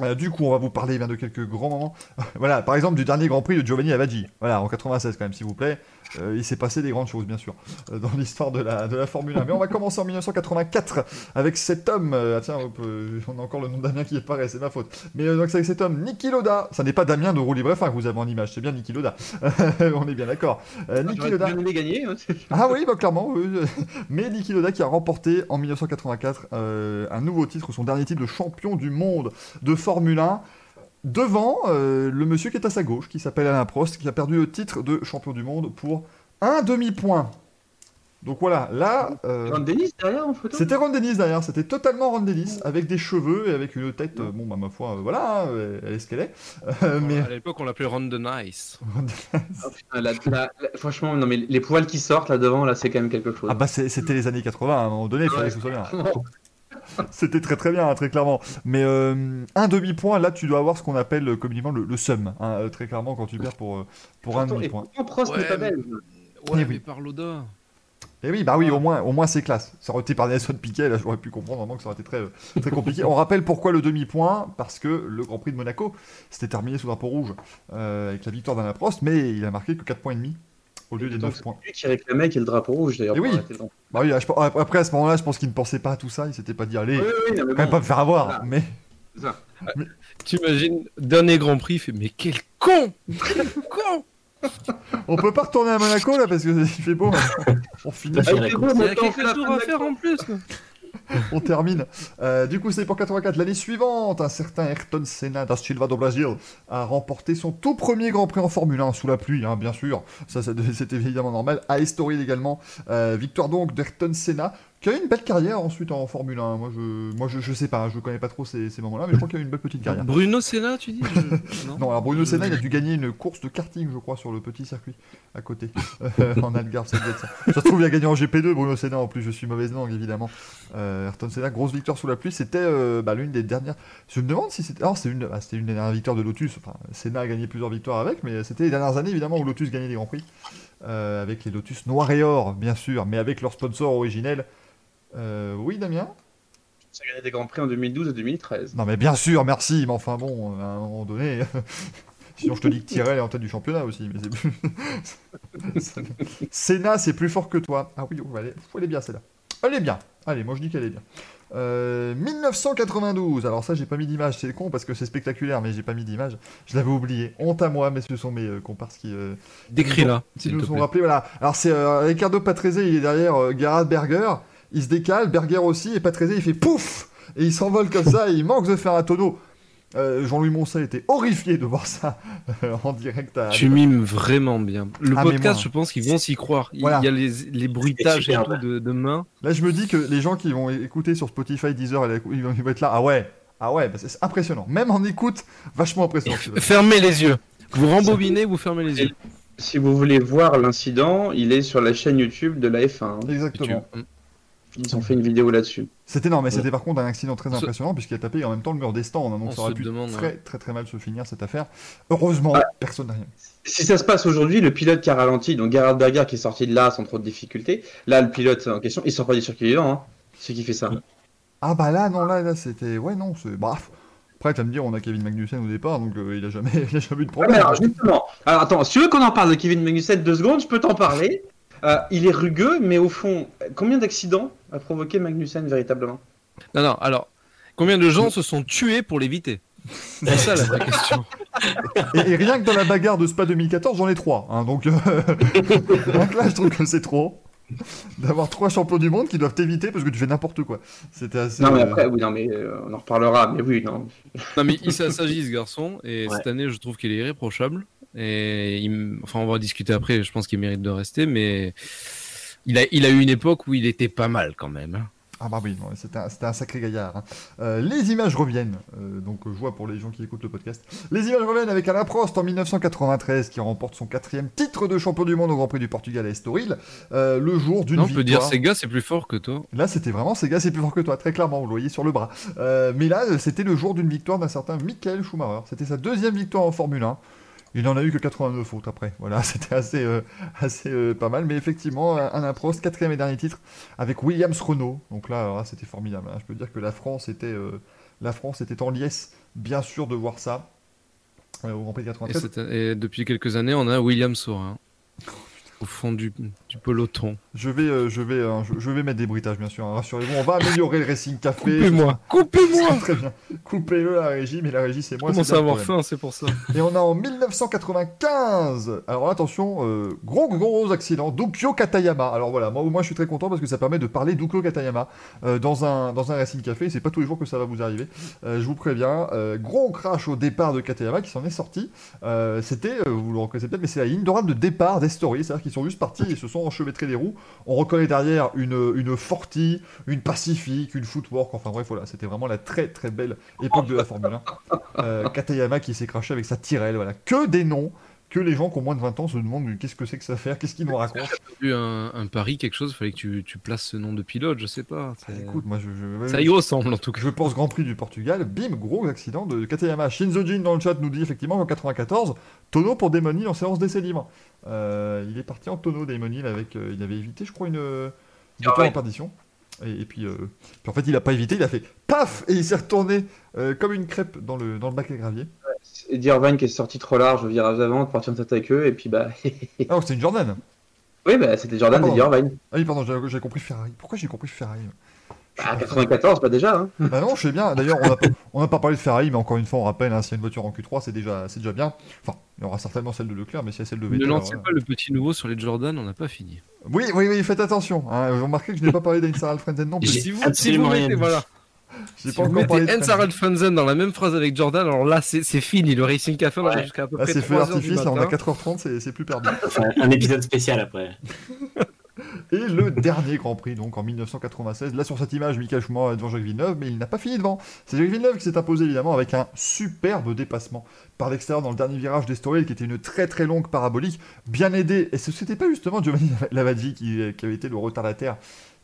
Euh, du coup, on va vous parler bien, de quelques grands moments. voilà, par exemple, du dernier Grand Prix de Giovanni Avaggi. Voilà, en 96 quand même, s'il vous plaît. Euh, il s'est passé des grandes choses, bien sûr, euh, dans l'histoire de la, de la Formule 1. Mais on va commencer en 1984 avec cet homme. euh, ah tiens, on a encore le nom de Damien qui apparaît, c'est ma faute. Mais donc c'est avec cet homme, Niki Loda. Ça n'est pas Damien de Roue Libre F1 que vous avez en image, c'est bien Niki Loda. on est bien d'accord. Euh, Niki J'aurais Loda. gagner. hein. Ah oui, bah, clairement. oui. Mais Niki Loda qui a remporté en 1984 euh, un nouveau titre, son dernier titre de champion du monde de Formule 1. Devant euh, le monsieur qui est à sa gauche, qui s'appelle Alain Prost, qui a perdu le titre de champion du monde pour un demi-point. Donc voilà, là, euh, Ron Dennis derrière en photo? c'était Ron Dennis derrière, c'était totalement Ron Dennis, avec des cheveux et avec une tête, euh, bon bah ma foi, euh, voilà, euh, elle est ce qu'elle est. Euh, mais À l'époque, on l'appelait Ron the Nice. Ah, putain, la- la- la- franchement, non mais les poils qui sortent là devant, là, c'est quand même quelque chose. Ah bah c'était les années 80, à un moment donné, il fallait que ce soit bien. C'était très très bien, hein, très clairement. Mais euh, un demi-point, là tu dois avoir ce qu'on appelle euh, communément le, le sum, hein, euh, très clairement quand tu perds pour, pour un et demi-point. pourtant, Prost n'est pas mais- belge. Eh Ouais, oui. mais par Loda. Et oui, bah oui, au moins, au moins c'est classe. Ça aurait été par Nelson Piquet, là j'aurais pu comprendre vraiment que ça aurait été très, très compliqué. On rappelle pourquoi le demi-point, parce que le Grand Prix de Monaco, c'était terminé sous drapeau rouge, euh, avec la victoire d'Alain Prost, mais il a marqué que 4 points et demi. Au lieu des Donc, 9 c'est points. lui qui réclamait qu'il y ait le drapeau rouge d'ailleurs. Eh oui. Bah oui, après à ce moment-là, je pense qu'il ne pensait pas à tout ça, il s'était pas dit allez, Oui, oui, non, mais même pas me faire avoir, voilà. mais ça. T'imagines, dernier Grand Prix, il fait mais quel con Quel con on peut pas retourner à Monaco là parce que il fait beau. maintenant. On finit, Ah, il fait beau, Il y a maintenant, on la quelques tours à faire en plus. on termine. Euh, du coup, c'est pour 84. L'année suivante, un certain Ayrton Senna da Silva do Brasil a remporté son tout premier Grand Prix en Formule 1 sous la pluie, hein, bien sûr. Ça, c'était évidemment normal. À Estoril également. Euh, victoire donc d'Ayrton Senna qui a eu une belle carrière ensuite en Formule 1. Moi, je, moi, je, je sais pas, je connais pas trop ces, ces moments-là, mais je crois qu'il a eu une belle petite carrière. Bruno Senna, tu dis je- Non. Non, alors Bruno Senna, il a dû gagner une course de karting, je crois, sur le petit circuit à côté, euh, en Algarve, ça doit être ça. Ça se trouve, il a gagné en GP2, Bruno Senna, en plus, je suis mauvaise langue, évidemment. Euh, Ayrton Senna, grosse victoire sous la pluie, c'était euh, bah, l'une des dernières. Je me demande si c'était. Alors, c'était une, ah, c'était une des dernières victoires de Lotus. Enfin, Senna a gagné plusieurs victoires avec, mais c'était les dernières années, évidemment, où Lotus gagnait des grands prix. Avec les Lotus noir et or, bien sûr, mais avec leur sponsor originel. Euh, oui, Damien? Ça a gagné des grands prix en 2012 et 2013. Non mais bien sûr, merci, mais enfin bon, à un moment donné, sinon je te dis que Tyrell est en tête du championnat aussi. Mais c'est plus... Senna, c'est plus fort que toi. Ah oui, elle, est... elle est bien celle-là. Elle est bien. Allez, moi je dis qu'elle est bien. Euh, 1992, alors ça j'ai pas mis d'image, c'est con parce que c'est spectaculaire, mais j'ai pas mis d'image. Je l'avais oublié. Honte à moi, mais ce sont mes euh, comparses qui, euh, Décris-la, qui s'il nous te ont plaît. rappelé. Voilà. Alors c'est euh, Ricardo Patrese, il est derrière euh, Gerhard Berger. Il se décale, Berger aussi, et Patrese il fait pouf Et il s'envole comme ça, et il manque de faire un tonneau. Euh, Jean-Louis Moncel était horrifié de voir ça euh, en direct à. Tu mimes vraiment bien. Le Ah, podcast, je pense qu'ils vont s'y croire. Il Voilà. y a les, les bruitages et tout de, de main. Là, je me dis que les gens qui vont écouter sur Spotify, Deezer, ils vont être là. Ah ouais, ah ouais, bah, c'est impressionnant. Même en écoute, vachement impressionnant. Fermez les yeux. Vous rembobinez, vous fermez les yeux. Si vous voulez voir l'incident, il est sur la chaîne YouTube de la F1. hein. Exactement. Ils ont fait une vidéo là-dessus. C'était non, mais c'était par contre un accident très impressionnant puisqu'il a tapé en même temps le mur des stands. hein, donc On ça aurait pu demande, très, ouais. très très mal se finir cette affaire. Heureusement, personne n'a rien. Si ça se passe aujourd'hui, le pilote qui a ralenti, donc Gerhard Berger qui est sorti de là sans trop de difficultés, là le pilote en question, il sort pas du circuit vivant, hein. C'est qui fait ça. Ah bah là, non, là, là c'était. Ouais, non, c'est. Bref. Après, tu vas me dire, on a Kevin Magnussen au départ, donc euh, il, a jamais... il a jamais eu de Ah, problème. mais alors justement, alors attends, si tu veux qu'on en parle de Kevin Magnussen deux secondes, je peux t'en parler. Euh, il est rugueux, mais au fond, combien d'accidents a provoqué Magnussen véritablement? Non, non, alors, combien de gens se sont tués pour l'éviter? C'est ça la vraie question. Et, et rien que dans la bagarre de Spa 2014, j'en ai trois. hein, donc, euh, donc là, je trouve que c'est trop. D'avoir trois champions du monde qui doivent t'éviter parce que tu fais n'importe quoi. C'était assez. Non mais euh, après, oui, non mais euh, on en reparlera, mais oui, non. Non, mais il s'agit ce garçon, et Ouais. cette année, je trouve qu'il est irréprochable. Et il m- enfin, on va discuter après, je pense qu'il mérite de rester, mais il a, il a eu une époque où il était pas mal quand même. hein. Ah bah oui, c'était un, sacré gaillard. hein. Euh, les images reviennent, euh, donc euh, je vois pour les gens qui écoutent le podcast. Les images reviennent avec Alain Prost en 1993 qui remporte son quatrième titre de champion du monde au Grand Prix du Portugal à Estoril, euh, le jour d'une Non, on peut dire victoire. Sega, c'est plus fort que toi. Là, c'était vraiment, gars, c'est plus fort que toi, très clairement, vous le voyez sur le bras. Mais là, c'était le jour d'une victoire d'un certain Michael Schumacher. C'était sa deuxième victoire en Formule 1. Il n'en a eu que 89 autres après. Voilà, c'était assez, euh, euh, pas mal. Mais effectivement, un Alain Prost, quatrième et dernier titre, avec Williams Renault. Donc là, c'était formidable. hein. Je peux dire que la France était, euh, la France était en liesse, bien sûr, de voir ça. au Grand Prix de Et, 93. cette- et depuis quelques années, on a William Sorin au fond du, du peloton. Je vais, euh, je, vais, euh, je, je vais mettre des bruitages, bien sûr. hein. Rassurez-vous, on va améliorer le Racing Café. Coupez-moi, coupez-moi Très bien. Coupez-le à la régie, mais la régie, c'est moi. Ça bien le avoir faim, c'est pour ça. Et on a en 1995. Alors là, attention, euh, gros gros accident. Dukyo Katayama. Alors voilà, moi au moins je suis très content parce que ça permet de parler Dukyo Katayama euh, dans un dans un racing café. C'est pas tous les jours que ça va vous arriver. Euh, je vous préviens. Euh, gros crash au départ de Katayama qui s'en est sorti. Euh, C'était, euh, vous le reconnaissez peut-être, mais c'est la ligne d'oral de départ d'Estory. C'est-à-dire qu'ils sont juste partis et se sont enchevêtrés les roues. On reconnaît derrière une une Forti, une Pacific, une Footwork. Enfin bref, voilà, c'était vraiment la très très belle époque de la Formule 1. Euh, Katayama qui s'est craché avec sa Tyrrell, voilà. Que des noms que les gens qui ont moins de 20 ans se demandent qu'est-ce que c'est que ça fait, qu'est-ce qu'ils nous racontent? Eu un, un pari, quelque chose, fallait que tu, tu places ce nom de pilote, je sais pas. c'est- Ah, Écoute, moi je, je, ça y ressemble en tout cas. je pense Grand Prix du Portugal, bim, gros accident de Katayama. Shinzo Jin dans le chat nous dit effectivement qu'en 94, tonneau pour Damon en séance d'essai libre. Euh, il est parti en tonneau Damon avec, euh, il avait évité je crois une, une victoire ouais. en perdition. Et, et puis, euh, puis en fait il a pas évité, il a fait paf et il s'est retourné euh, comme une crêpe dans le, dans le bac à gravier. Eddie Irvine qui est sorti trop large au virage avant, de partir en tête avec eux, et puis bah. Ah, oh, c'est une Jordan Oui, bah, c'était Jordan Ah, et pardon. Irvine. Ah oui, pardon, j'ai compris Ferrari. Pourquoi j'ai compris Ferrari Bah, 94, pas déjà. Hein. Bah non, je sais bien. D'ailleurs, on n'a pas, on n'a pas parlé de Ferrari, mais encore une fois, on rappelle, hein, s'il y a une voiture en Q3, c'est déjà, c'est déjà bien. Enfin, il y aura certainement celle de Leclerc, mais s'il y a celle de Ne Vettel. lancez alors, pas le petit nouveau sur les Jordan, on n'a pas fini. Oui, oui, oui, faites attention. Hein. Vous remarquez que je n'ai pas parlé d'Einsar Alfredsen non plus. Si vous, si vous mettez, voilà, Je n'ai si pas vous encore parlé mettez de. Alfansen dans la même phrase avec Jordan, alors là c'est fini, le Racing Café on Ouais. jusqu'à à peu Là, près c'est feu 3 heures du d'artifice, là, on a matin. 4h30, c'est c'est plus perdu. Enfin, un épisode spécial après. Et le dernier Grand Prix, donc en 1996. Là, sur cette image, Michael Schumacher est devant Jacques Villeneuve, mais il n'a pas fini devant. C'est Jacques Villeneuve qui s'est imposé évidemment avec un superbe dépassement par l'extérieur dans le dernier virage d'Estoril, qui était une très très longue parabolique, bien aidé. Et ce n'était pas justement Giovanni Lavazzi qui, qui avait été le retardataire.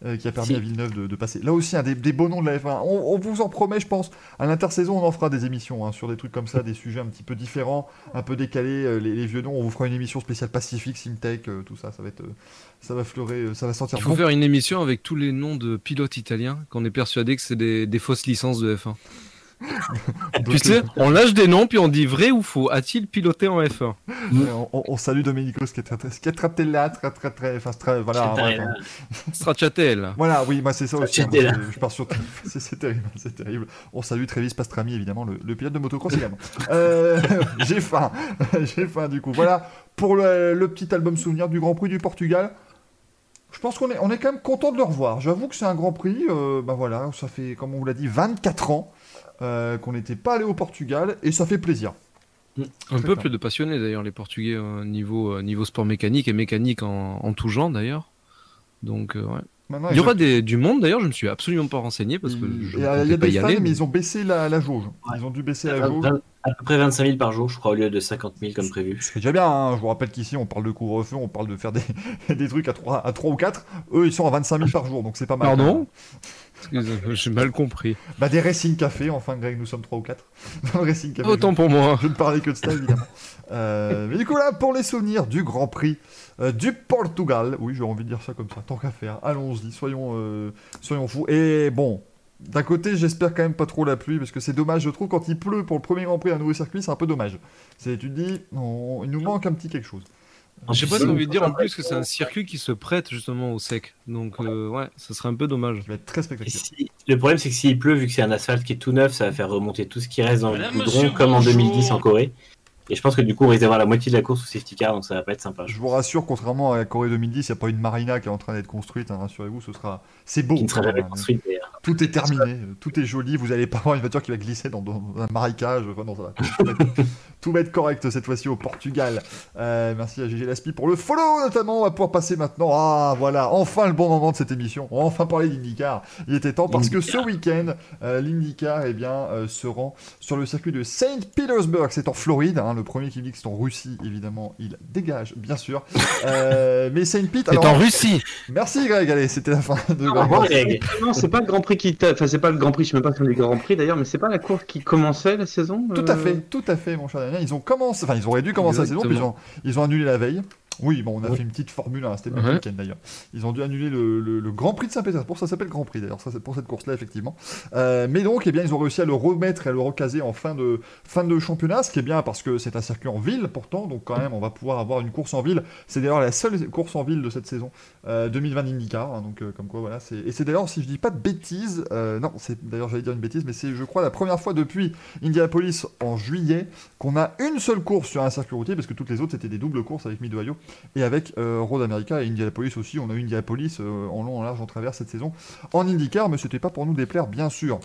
Euh, qui a permis Si. à Villeneuve de, de passer. Là aussi, un des, des beaux noms de la F1. On, on vous en promet, je pense. À l'intersaison, on en fera des émissions hein, sur des trucs comme ça, des sujets un petit peu différents, un peu décalés. euh, les, les vieux noms, on vous fera une émission spéciale Pacifique, Simtech, euh, tout ça. Ça va être, euh, ça va fleurer, euh, ça va sortir Il faut bon. faire une émission avec tous les noms de pilotes italiens qu'on est persuadé que c'est des, des fausses licences de F1. Tu sais, on lâche des noms puis on dit vrai ou faux. A-t-il piloté en F1 euh, on, on- on salue Domenico Schiattratella, très très très, enfin, très, voilà. Stracciatella. voilà, oui, moi c'est ça aussi. hein, je, je pars sur, c'est c'est terrible, c'est terrible. On salue Travis Pastrami évidemment, le, le pilote de motocross également. Euh, j'ai faim, j'ai faim du coup. Voilà pour le, le petit album souvenir du Grand Prix du Portugal. Je pense qu'on est, on est quand même content de le revoir. J'avoue que c'est un Grand Prix, euh, bah voilà, ça fait, comme on vous l'a dit, 24 ans euh, qu'on n'était pas allé au Portugal et ça fait plaisir. Un Très peuple bien. de passionnés d'ailleurs, les Portugais, euh, niveau, euh, niveau sport mécanique et mécanique en, en tout genre d'ailleurs. Donc, euh, ouais. Maintenant, Il y aura des, du monde d'ailleurs, je me suis absolument pas renseigné parce que Il je y a, ne il y a pas des y fans, aller. mais ils ont baissé la, la jauge. Ils ont dû baisser la jauge. Vingt- À peu près 25 000 par jour, je crois, au lieu de 50 000 comme prévu. Ce qui est déjà bien, hein. je vous rappelle qu'ici on parle de couvre-feu, on parle de faire des, des trucs à 3, à 3 ou 4. Eux ils sont à 25 000 par jour, donc c'est pas mal. Pardon? Excusez-moi, J'ai mal compris. Bah des Racing Café, enfin Greg, nous sommes 3 ou 4. Dans le Racing Café. Autant pour moi. Je ne parlais que de ça évidemment. Euh, mais du coup là, pour les souvenirs du Grand Prix euh, du Portugal, oui j'ai envie de dire ça comme ça, tant qu'à faire, allons-y, soyons, euh, soyons fous. Et bon, d'un côté j'espère quand même pas trop la pluie, parce que c'est dommage, je trouve quand il pleut pour le premier Grand Prix à un nouveau circuit, c'est un peu dommage. C'est, tu te dis, on- il nous manque un petit quelque chose. Je sais pas si on envie de dire en plus que c'est un circuit qui se prête justement au sec. Donc, euh, ouais, ça serait un peu dommage. Ça va être très spectaculaire. si- Le problème, c'est que s'il pleut, vu que c'est un asphalte qui est tout neuf, ça va faire remonter tout ce qui reste dans le Madame, goudron, monsieur, comme en bonjour. 2010 en Corée. Et je pense que du coup, on risque d'avoir la moitié de la course au safety car, donc ça va pas être sympa. Je vous rassure, contrairement à la Corée 2010, il n'y a pas une marina qui est en train d'être construite, hein, rassurez-vous, ce sera... C'est beau. Qui ne sera quand jamais même, hein. construite d'ailleurs. Tout est terminé, tout est joli, vous n'allez pas avoir une voiture qui va glisser dans, dans un marécage, enfin non, ça va. Tout va être, tout va être correct cette fois-ci au Portugal. Euh, merci à GG Laspi pour le follow notamment, on va pouvoir passer maintenant, ah voilà, enfin le bon moment de cette émission, on va enfin parler d'IndyCar. Il était temps parce que ce week-end, euh, l'IndyCar eh bien, euh, se rend sur le circuit de Saint Petersburg, c'est en Floride, hein, le premier qui dit que c'est en Russie, évidemment, il dégage, bien sûr. Euh, mais Saint Pete, C'est alors, en Russie merci Greg, allez, c'était la fin de revoir, Greg. Non, c'est pas le Grand Prix qui. Enfin, c'est pas le Grand Prix, je sais même pas si on dit Grand Prix d'ailleurs, mais c'est pas la course qui commençait la saison Tout à euh, fait, tout à fait, mon cher Damien. Ils ont commencé, enfin, ils auraient dû commencer la saison, puis ils ont, ils ont annulé la veille. Oui, bon, on a Ouais. fait une petite Formule 1, c'était le Ouais. week-end d'ailleurs. Ils ont dû annuler le, le- le Grand Prix de Saint-Pétersbourg, ça s'appelle Grand Prix d'ailleurs, ça c'est pour cette course-là, effectivement. Euh, mais donc, eh bien, ils ont réussi à le remettre et à le recaser en fin de, fin de championnat, ce qui est bien parce que c'est un circuit en ville pourtant, donc quand même, on va pouvoir avoir une course en ville. C'est d'ailleurs la seule course en ville de cette saison euh, 2020 IndyCar, hein, donc euh, comme quoi, voilà. Et c'est d'ailleurs, si je dis pas de bêtises, euh, non, c'est d'ailleurs, j'allais dire une bêtise, mais c'est, je crois, la première fois depuis Indianapolis en juillet qu'on a une seule course sur un circuit routier, parce que toutes les autres c'était des doubles courses avec Mid-Ohio et avec euh, Road America et Indianapolis aussi. On a eu Indianapolis euh, en long, en large, en travers cette saison en IndyCar, mais c'était pas pour nous déplaire, bien sûr.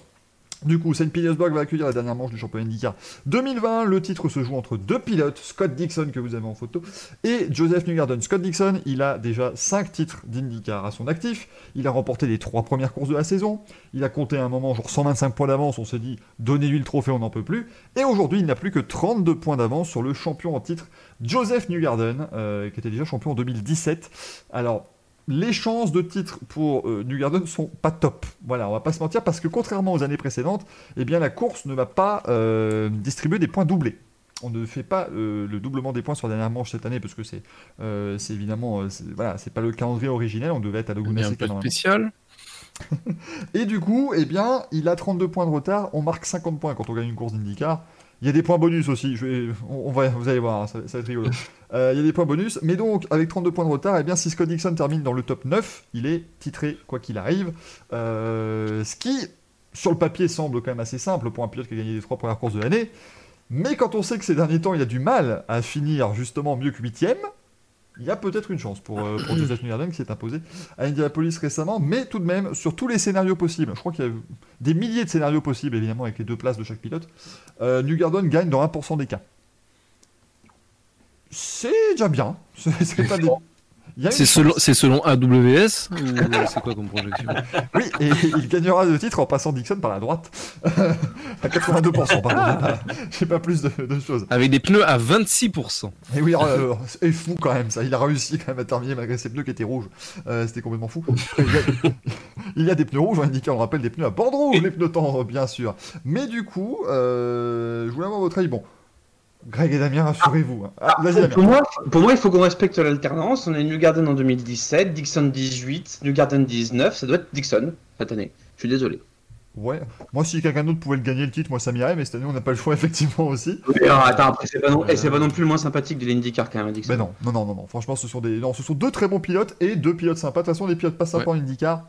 Du coup, Saint Petersburg va accueillir la dernière manche du championnat IndyCar 2020. Le titre se joue entre deux pilotes, Scott Dixon que vous avez en photo et Joseph Newgarden. Scott Dixon, il a déjà 5 titres d'IndyCar à son actif. Il a remporté les trois premières courses de la saison. Il a compté un moment genre 125 points d'avance. On s'est dit, donnez-lui le trophée, on n'en peut plus. Et aujourd'hui, il n'a plus que 32 points d'avance sur le champion en titre, Joseph Newgarden, euh, qui était déjà champion en 2017. Alors, les chances de titre pour euh, Newgarden sont pas top. Voilà, on va pas se mentir parce que contrairement aux années précédentes, eh bien la course ne va pas euh, distribuer des points doublés. On ne fait pas euh, le doublement des points sur la dernière manche cette année parce que c'est euh, c'est évidemment voilà c'est pas le calendrier originel. On devait être à Laguna un Seca peu normalement. spécial. Et du coup, eh bien, il a 32 points de retard. On marque 50 points quand on gagne une course d'IndyCar. Il y a des points bonus aussi, je vais- on, on va, vous allez voir, hein, ça, ça va être rigolo. Euh, il y a des points bonus, mais donc avec 32 points de retard, eh bien, si Scott Dixon termine dans le top 9, il est titré quoi qu'il arrive. Euh, ce qui, sur le papier, semble quand même assez simple pour un pilote qui a gagné les trois premières courses de l'année. Mais quand on sait que ces derniers temps, il a du mal à finir justement mieux que 8ème, il y a peut-être une chance pour, euh, pour Joseph Newgarden qui s'est imposé à Indianapolis récemment, mais tout de même, sur tous les scénarios possibles, je crois qu'il y a des milliers de scénarios possibles, évidemment, avec les deux places de chaque pilote, euh, Newgarden gagne dans 1% des cas. C'est déjà bien. C'est c'est pas des- C'est selon, AWS ou c'est quoi comme projection? Oui, et il gagnera le titre en passant Dixon par la droite. à 82%, pardon. J'ai pas, j'ai pas plus de, de choses. Avec des pneus à 26%. Et oui, euh, c'est fou quand même ça. Il a réussi quand même à terminer malgré ses pneus qui étaient rouges. Euh, C'était complètement fou. Il y, a, il y a des pneus rouges, on indique, on rappelle des pneus à bande rouge, les pneus tendres, bien sûr. Mais du coup, euh, je voulais avoir votre avis. Bon, Greg et Damien, rassurez-vous. hein. Ah, Pour moi, pour moi, il faut qu'on respecte l'alternance. On a Newgarden en 2017, Dixon 18, Newgarden 19. Ça doit être Dixon cette année. Je suis désolé. Ouais, moi si quelqu'un d'autre pouvait le gagner le titre, moi ça m'irait, mais cette année on n'a pas le choix effectivement aussi. Oui, alors, attends, après, c'est pas, non... et c'est pas non plus le moins sympathique de l'IndyCar quand même, Dixon. Mais non, non, non, non, non. Franchement, ce sont des, non, ce sont deux très bons pilotes et deux pilotes sympas. De toute façon, les pilotes pas sympas en IndyCar,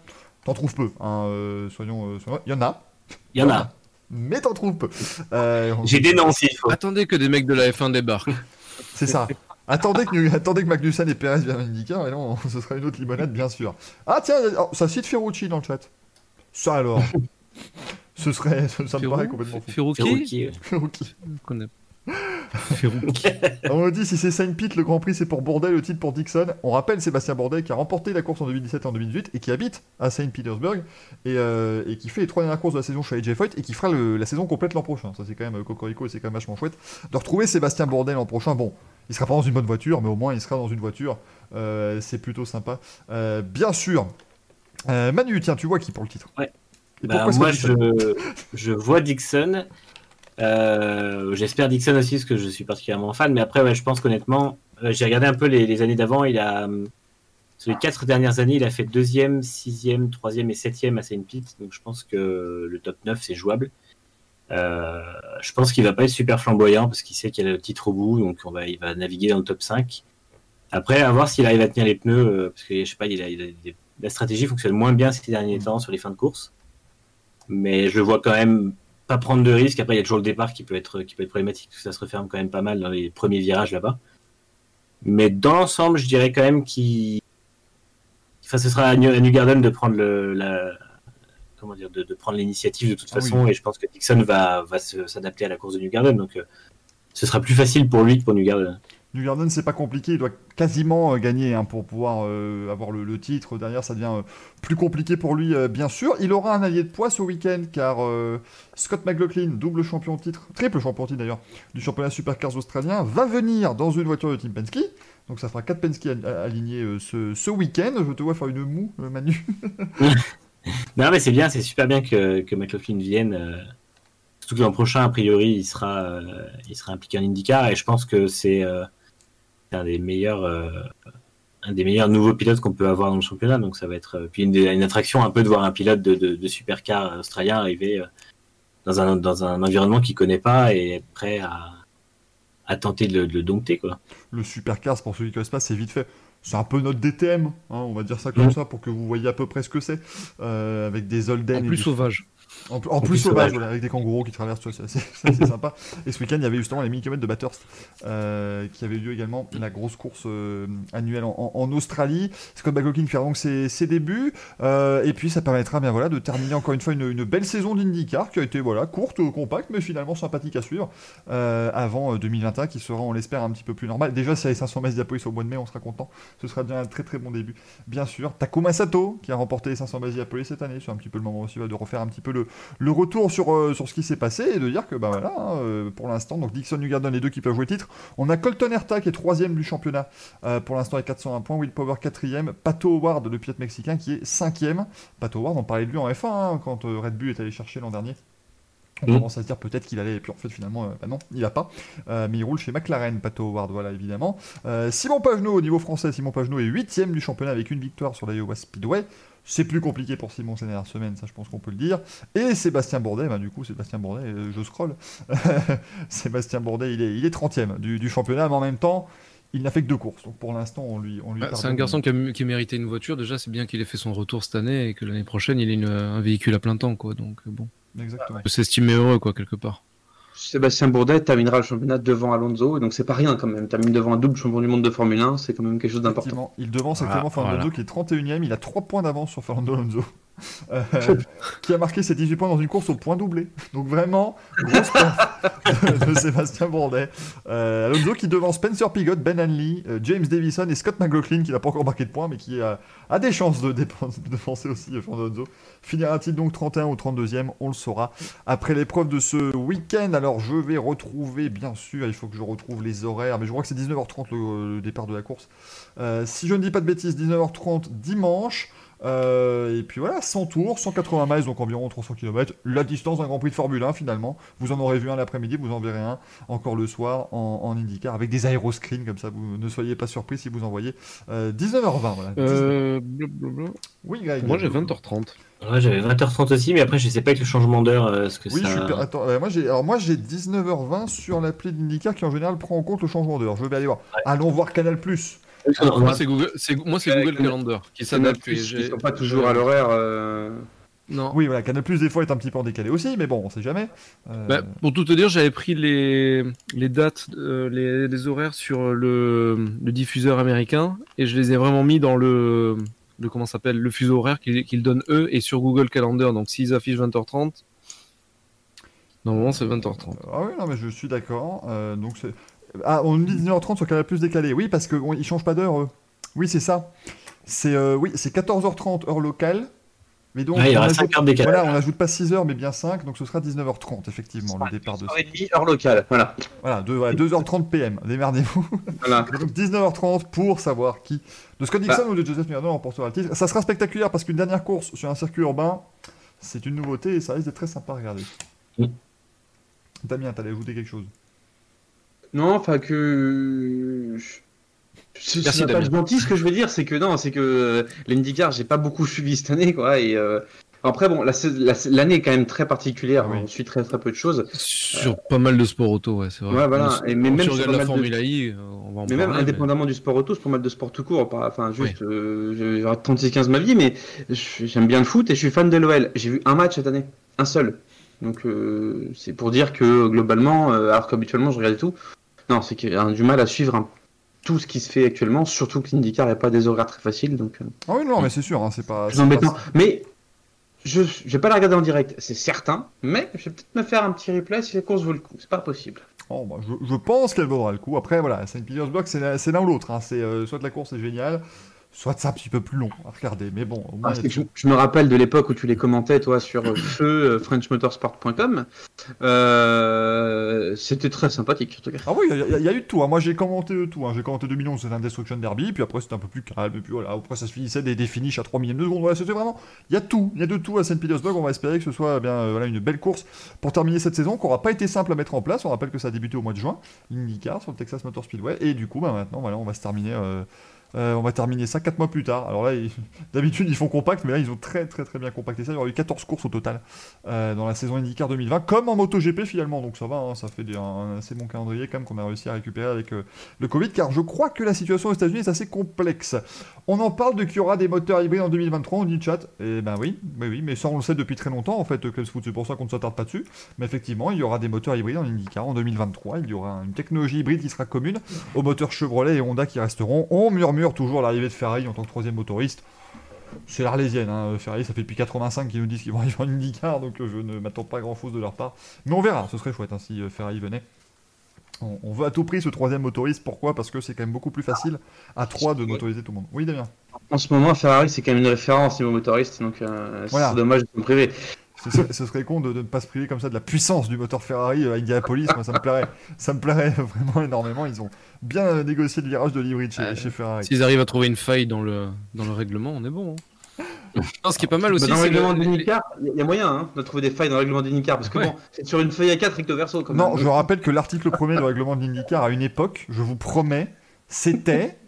t'en trouves peu. Hein, euh, soyons, euh, soyons- il y en a, Il y en a. mais t'en trouves peu. Euh, J'ai faut. Attendez que des mecs de la F1 débarquent. c'est ça. Attendez que, attendez que Magnussen et Perez viennent en IndyCar, et non, ce sera une autre limonade, bien sûr. Ah tiens, oh, ça cite Ferrucci dans le chat. Ça alors. ce serait, ça me paraît complètement fou. Ferrucci. Ferrucci. On me dit si c'est Saint Pete, le Grand Prix c'est pour Bourdais, le titre pour Dixon. On rappelle Sébastien Bourdais qui a remporté la course en 2017 et en 2018 et qui habite à Saint Petersburg et, euh, et qui fait les trois dernières courses de la saison chez AJ Foyt et qui fera le- la saison complète l'an prochain. Ça c'est quand même euh, cocorico et c'est quand même vachement chouette de retrouver Sébastien Bourdais l'an prochain. Bon, il sera pas dans une bonne voiture, mais au moins il sera dans une voiture. Euh, c'est plutôt sympa. Euh, bien sûr. Euh, Manu, tiens, tu vois qui pour le titre? Ouais. Et Bah, pourquoi moi, je vois Dixon. Euh, J'espère Dixon aussi, parce que je suis particulièrement fan. Mais après, je pense qu'honnêtement, euh, j'ai regardé un peu les, années d'avant. Il a, euh, sur les quatre dernières années, il a fait deuxième, sixième, troisième et septième à Saint Pete. Donc, je pense que le top 9, c'est jouable. Je pense qu'il va pas être super flamboyant parce qu'il sait qu'il a le titre au bout, donc on va, il va naviguer dans le top 5. Après, à voir s'il arrive à tenir les pneus, parce que je sais pas, la stratégie fonctionne moins bien ces derniers temps sur les fins de course. Mais je vois quand même pas prendre de risques. Après, il y a toujours le départ qui peut être, qui peut être problématique, parce que ça se referme quand même pas mal dans les premiers virages là-bas. Mais dans l'ensemble, je dirais quand même qu'il. Enfin, ce sera à New, à New Garden de prendre le, la. Comment dire, de, de prendre l'initiative de toute Ah oui. façon, et je pense que Dixon va, va s'adapter à la course de New Garden, donc euh, ce sera plus facile pour lui que pour New Garden. New Garden, c'est pas compliqué, il doit quasiment euh, gagner hein, pour pouvoir euh, avoir le, titre. Derrière, ça devient euh, plus compliqué pour lui, bien sûr. Il aura un allié de poids ce week-end, car Scott McLaughlin, double champion titre, triple champion titre d'ailleurs, du championnat Supercars australien, va venir dans une voiture de Team Penske. Donc ça fera 4 Penske al- alignés ce, week-end. Je te vois faire une moue, Manu. Non, mais c'est bien, c'est super bien que, que McLaughlin vienne. surtout que l'an prochain, a priori, il sera, il sera impliqué en IndyCar et je pense que c'est un des meilleurs, euh, un des meilleurs nouveaux pilotes qu'on peut avoir dans le championnat. Donc ça va être euh, puis une, attraction un peu de voir un pilote de, de, de supercar australien arriver euh, dans un dans un environnement qu'il connaît pas et être prêt à, à tenter de le, de le dompter quoi. Le Supercars, pour celui qui ne connaissent pas, c'est vite fait. C'est un peu notre DTM, hein, on va dire ça comme Mhm. ça, pour que vous voyez à peu près ce que c'est. euh, avec des Holden. En et plus sauvage. En, en plus plus sauvage, sauvage. voilà, avec des kangourous qui traversent, c'est assez, sympa. Et ce week-end, il y avait justement les 1000 km de Bathurst, euh, qui avait lieu également, la grosse course euh, annuelle en, en- Australie. Scott McLaughlin fera donc ses, ses débuts, euh, et puis ça permettra bien voilà de terminer encore une fois une, une belle saison d'IndyCar qui a été voilà courte, compacte, mais finalement sympathique à suivre euh, avant euh, 2021, qui sera, on l'espère, un petit peu plus normal. Déjà, si les 500 mètres d'Iapolis au mois de mai, on sera content. Ce sera bien un très très bon début, bien sûr. Takuma Sato, qui a remporté les 500 mètres d'Iapolis cette année, c'est un petit peu le moment aussi de refaire un petit peu le, le retour sur, euh, sur ce qui s'est passé et de dire que bah voilà, hein, euh, pour l'instant, donc Dixon Newgarden, les deux qui peuvent jouer titre. On a Colton Herta qui est troisième du championnat euh, pour l'instant avec 401 points, Will Power quatrième, Pato Howard, le pilote mexicain qui est cinquième. Pato Howard, on parlait de lui en F1 hein, quand Red Bull est allé chercher l'an dernier. On Mm. commence à se dire peut-être qu'il allait, et puis en fait finalement, euh, bah non, il va pas. Euh, mais il roule chez McLaren, Pato Howard, voilà évidemment. Euh, Simon Pagenaud, au niveau français, Simon Pagenaud est 8ème du championnat avec une victoire sur l'Iowa Speedway. C'est plus compliqué pour Simon ces dernières semaines, ça je pense qu'on peut le dire. Et Sébastien Bourdet, bah, du coup Sébastien Bourdet, euh, je scroll. Sébastien Bourdet, il est, il est 30ème du, du championnat, mais en même temps, il n'a fait que deux courses. Donc pour l'instant, on lui, on lui Bah, c'est un garçon qui a, qui a mérité une voiture. Déjà, c'est bien qu'il ait fait son retour cette année et que l'année prochaine, il ait une- un véhicule à plein temps, quoi. Donc, euh, bon, Exactement. on peut s'estimer heureux, quoi, quelque part. Sébastien Bourdet terminera le championnat devant Alonso, et donc c'est pas rien quand même. Termine devant un double champion du monde de Formule 1, c'est quand même quelque chose d'important. Il devance Voilà, actuellement Fernando voilà. qui est 31ème, il a 3 points d'avance sur Fernando Alonso, euh, qui a marqué ses 18 points dans une course au point doublé. Donc vraiment, grosse de, de Sébastien Bourdet. Euh, Alonso qui devance Spencer Pigot, Ben Hanley, euh, James Davison et Scott McLaughlin qui n'a pas encore marqué de points mais qui a, des chances de, dépen- de devancer aussi euh, Alonso. Finira-t-il donc 31 ou 32e On le saura après l'épreuve de ce week-end. Alors je vais retrouver, bien sûr, il faut que je retrouve les horaires, mais je crois que c'est 19h30 le, le départ de la course. Si je ne dis pas de bêtises, 19h30 dimanche. Euh, et puis voilà, 100 tours, 180 miles, donc environ 300 km. La distance d'un Grand Prix de Formule 1 finalement. Vous en aurez vu un l'après-midi, vous en verrez un encore le soir en, en IndyCar avec des aéroscreens comme ça. Vous ne soyez pas surpris si vous en voyez. Euh, 19h20, voilà. Euh, blablabla. Oui, Greg. Moi, j'ai 20h30. Ouais, j'avais 20h30 aussi, mais après, je sais pas avec le changement d'heure euh, ce que Oui, ça. je suis per- Attends, euh, moi j'ai alors moi j'ai 19h20 sur l'appli d'IndyCar qui en général prend en compte le changement d'heure. Je vais aller voir. Allons voir Canal Plus. Moi, c'est Google, c'est, moi, c'est Ouais, Google Canal- Calendar qui s'adapte. et ils sont pas toujours à l'horaire. euh, Non. Oui, voilà, Canal Plus des fois est un petit peu en décalé aussi, mais bon, on sait jamais. Euh, Bah, pour tout te dire, j'avais pris les, les dates, euh, les, les horaires sur le, le diffuseur américain et je les ai vraiment mis dans le, le comment s'appelle, le fuseau horaire qu'ils qu'ils donnent eux et sur Google Calendar. Donc s'ils affichent 20h30, normalement c'est 20h30. Ah oui, non, mais je suis d'accord. Euh, donc c'est ah, on nous dit 19h30 sur Canal Plus décalé. Oui, parce qu'ils ne changent pas d'heure. eux. Oui, c'est ça. C'est euh, oui, c'est 14h30 heure locale. Mais donc Ouais, il y on aura ajoute- 5 heures de décalage. Voilà, on n'ajoute pas 6 heures, mais bien 5, donc ce sera 19h30 effectivement le départ de. 2h30 heure locale. Voilà. Voilà, deux- voilà, 2h30 PM. Démerdez-vous. voilà. Donc 19h30 pour savoir qui de Scott Dixon ou de Joseph Miranda remportera le titre. Ça sera spectaculaire parce qu'une dernière course sur un circuit urbain, c'est une nouveauté et ça risque d'être très sympa à regarder. Mm. Damien, t'allais ajouter quelque chose? Non, enfin que. C'est Merci, c'est pas gentil ce que je veux dire, c'est que non, c'est que euh, l'IndyCar, j'ai pas beaucoup suivi cette année, quoi. Et euh, après, bon, la sais- la- l'année est quand même très particulière. Oui. On suit très très peu de choses. Sur pas mal de sports auto, ouais, c'est vrai. Ouais, voilà. Mais Et mais si même sur la mal de- Formule I, euh, on va en Mais même indépendamment du sport auto, c'est pas mal de sport tout court. pas- Enfin, juste, euh, je- j'aurais 36-15 ma vie, mais j'aime bien le foot et je suis fan de l'OL. J'ai vu un match cette année, un seul. Donc, euh, c'est pour dire que globalement, euh, alors qu'habituellement je regardais tout, non, c'est qu'il y a du mal à suivre un- tout ce qui se fait actuellement, surtout que l'IndyCar n'a pas des horaires très faciles. Donc, euh, Ah oui, non, mais c'est sûr, hein, c'est pas. c'est c'est embêtant. pas- Mais je je vais pas la regarder en direct, c'est certain, mais je vais peut-être me faire un petit replay si la course vaut le coup. C'est pas possible. Oh, bah, je, je pense qu'elle vaudra le coup. Après, voilà, Saint Petersburg, c'est la- c'est l'un ou l'autre. hein. C'est euh, soit la course est géniale, soit c'est un petit peu plus long à regarder. Mais bon, au moins, Ah, je, me rappelle de l'époque où tu les commentais, toi, sur feu euh, frenchmotorsport.com. Euh, C'était très sympathique, en tout cas. Ah oui, il y, a- il y a eu de tout. hein. Moi, j'ai commenté de tout. hein. J'ai commenté 2011, c'était un Destruction Derby. Puis après, c'était un peu plus calme. Et puis voilà, après, ça se finissait des, des finishes à 3 millièmes de seconde. Voilà, c'était vraiment. Il y a tout. Il y a de tout à Saint Petersburg. On va espérer que ce soit eh bien euh, voilà, une belle course pour terminer cette saison, qui n'aura pas été simple à mettre en place. On rappelle que ça a débuté au mois de juin, l'IndyCar sur le Texas Motor Speedway. Et du coup, bah, maintenant, voilà, on va se terminer. euh, euh, on va terminer ça 4 mois plus tard. Alors là, d'habitude, ils font compact, mais là, ils ont très très très bien compacté ça. Il y aura eu 14 courses au total euh, dans la saison IndyCar 2020, comme en MotoGP finalement. Donc ça va, hein, ça fait un assez bon calendrier quand même qu'on a réussi à récupérer avec euh, le Covid, car je crois que la situation aux États-Unis est assez complexe. On en parle de qu'il y aura des moteurs hybrides en 2023, on dit chat. Et ben oui, oui, oui, mais ça on le sait depuis très longtemps en fait, Clubs Foot, c'est pour ça qu'on ne s'attarde pas dessus. Mais effectivement, il y aura des moteurs hybrides en IndyCar en 2023. Il y aura une technologie hybride qui sera commune aux moteurs Chevrolet et Honda qui resteront. On murmure toujours l'arrivée de Ferrari en tant que troisième motoriste. C'est l'Arlésienne, hein. Ferrari, ça fait depuis 85 qu'ils nous disent qu'ils vont arriver en IndyCar, donc euh, je ne m'attends pas grand chose de leur part. Mais on verra, ce serait chouette hein, si euh, Ferrari venait. On, on veut à tout prix ce troisième motoriste, pourquoi? Parce que c'est quand même beaucoup plus facile à 3 de motoriser tout le monde. Oui, Damien? En ce moment, Ferrari, c'est quand même une référence niveau motoriste, donc euh, Voilà. c'est dommage de me priver. Ce serait, ce serait con de, de ne pas se priver comme ça de la puissance du moteur Ferrari euh, à Indianapolis, moi ça me plairait. Ça me plairait vraiment énormément. Ils ont bien euh, négocié le virage de l'hybride chez, Euh, chez Ferrari. S'ils arrivent à trouver une faille dans le, dans le règlement, on est bon. hein. Non, ce qui est pas mal aussi, Bah, dans le c'est règlement le- de l'IndyCar, il y a moyen hein, de trouver des failles dans le règlement de l'IndyCar parce que Ouais. bon, c'est sur une feuille à 4 recto verso. Comme Non, je rappelle que l'article premier du règlement de l'IndyCar, à une époque, je vous promets, c'était.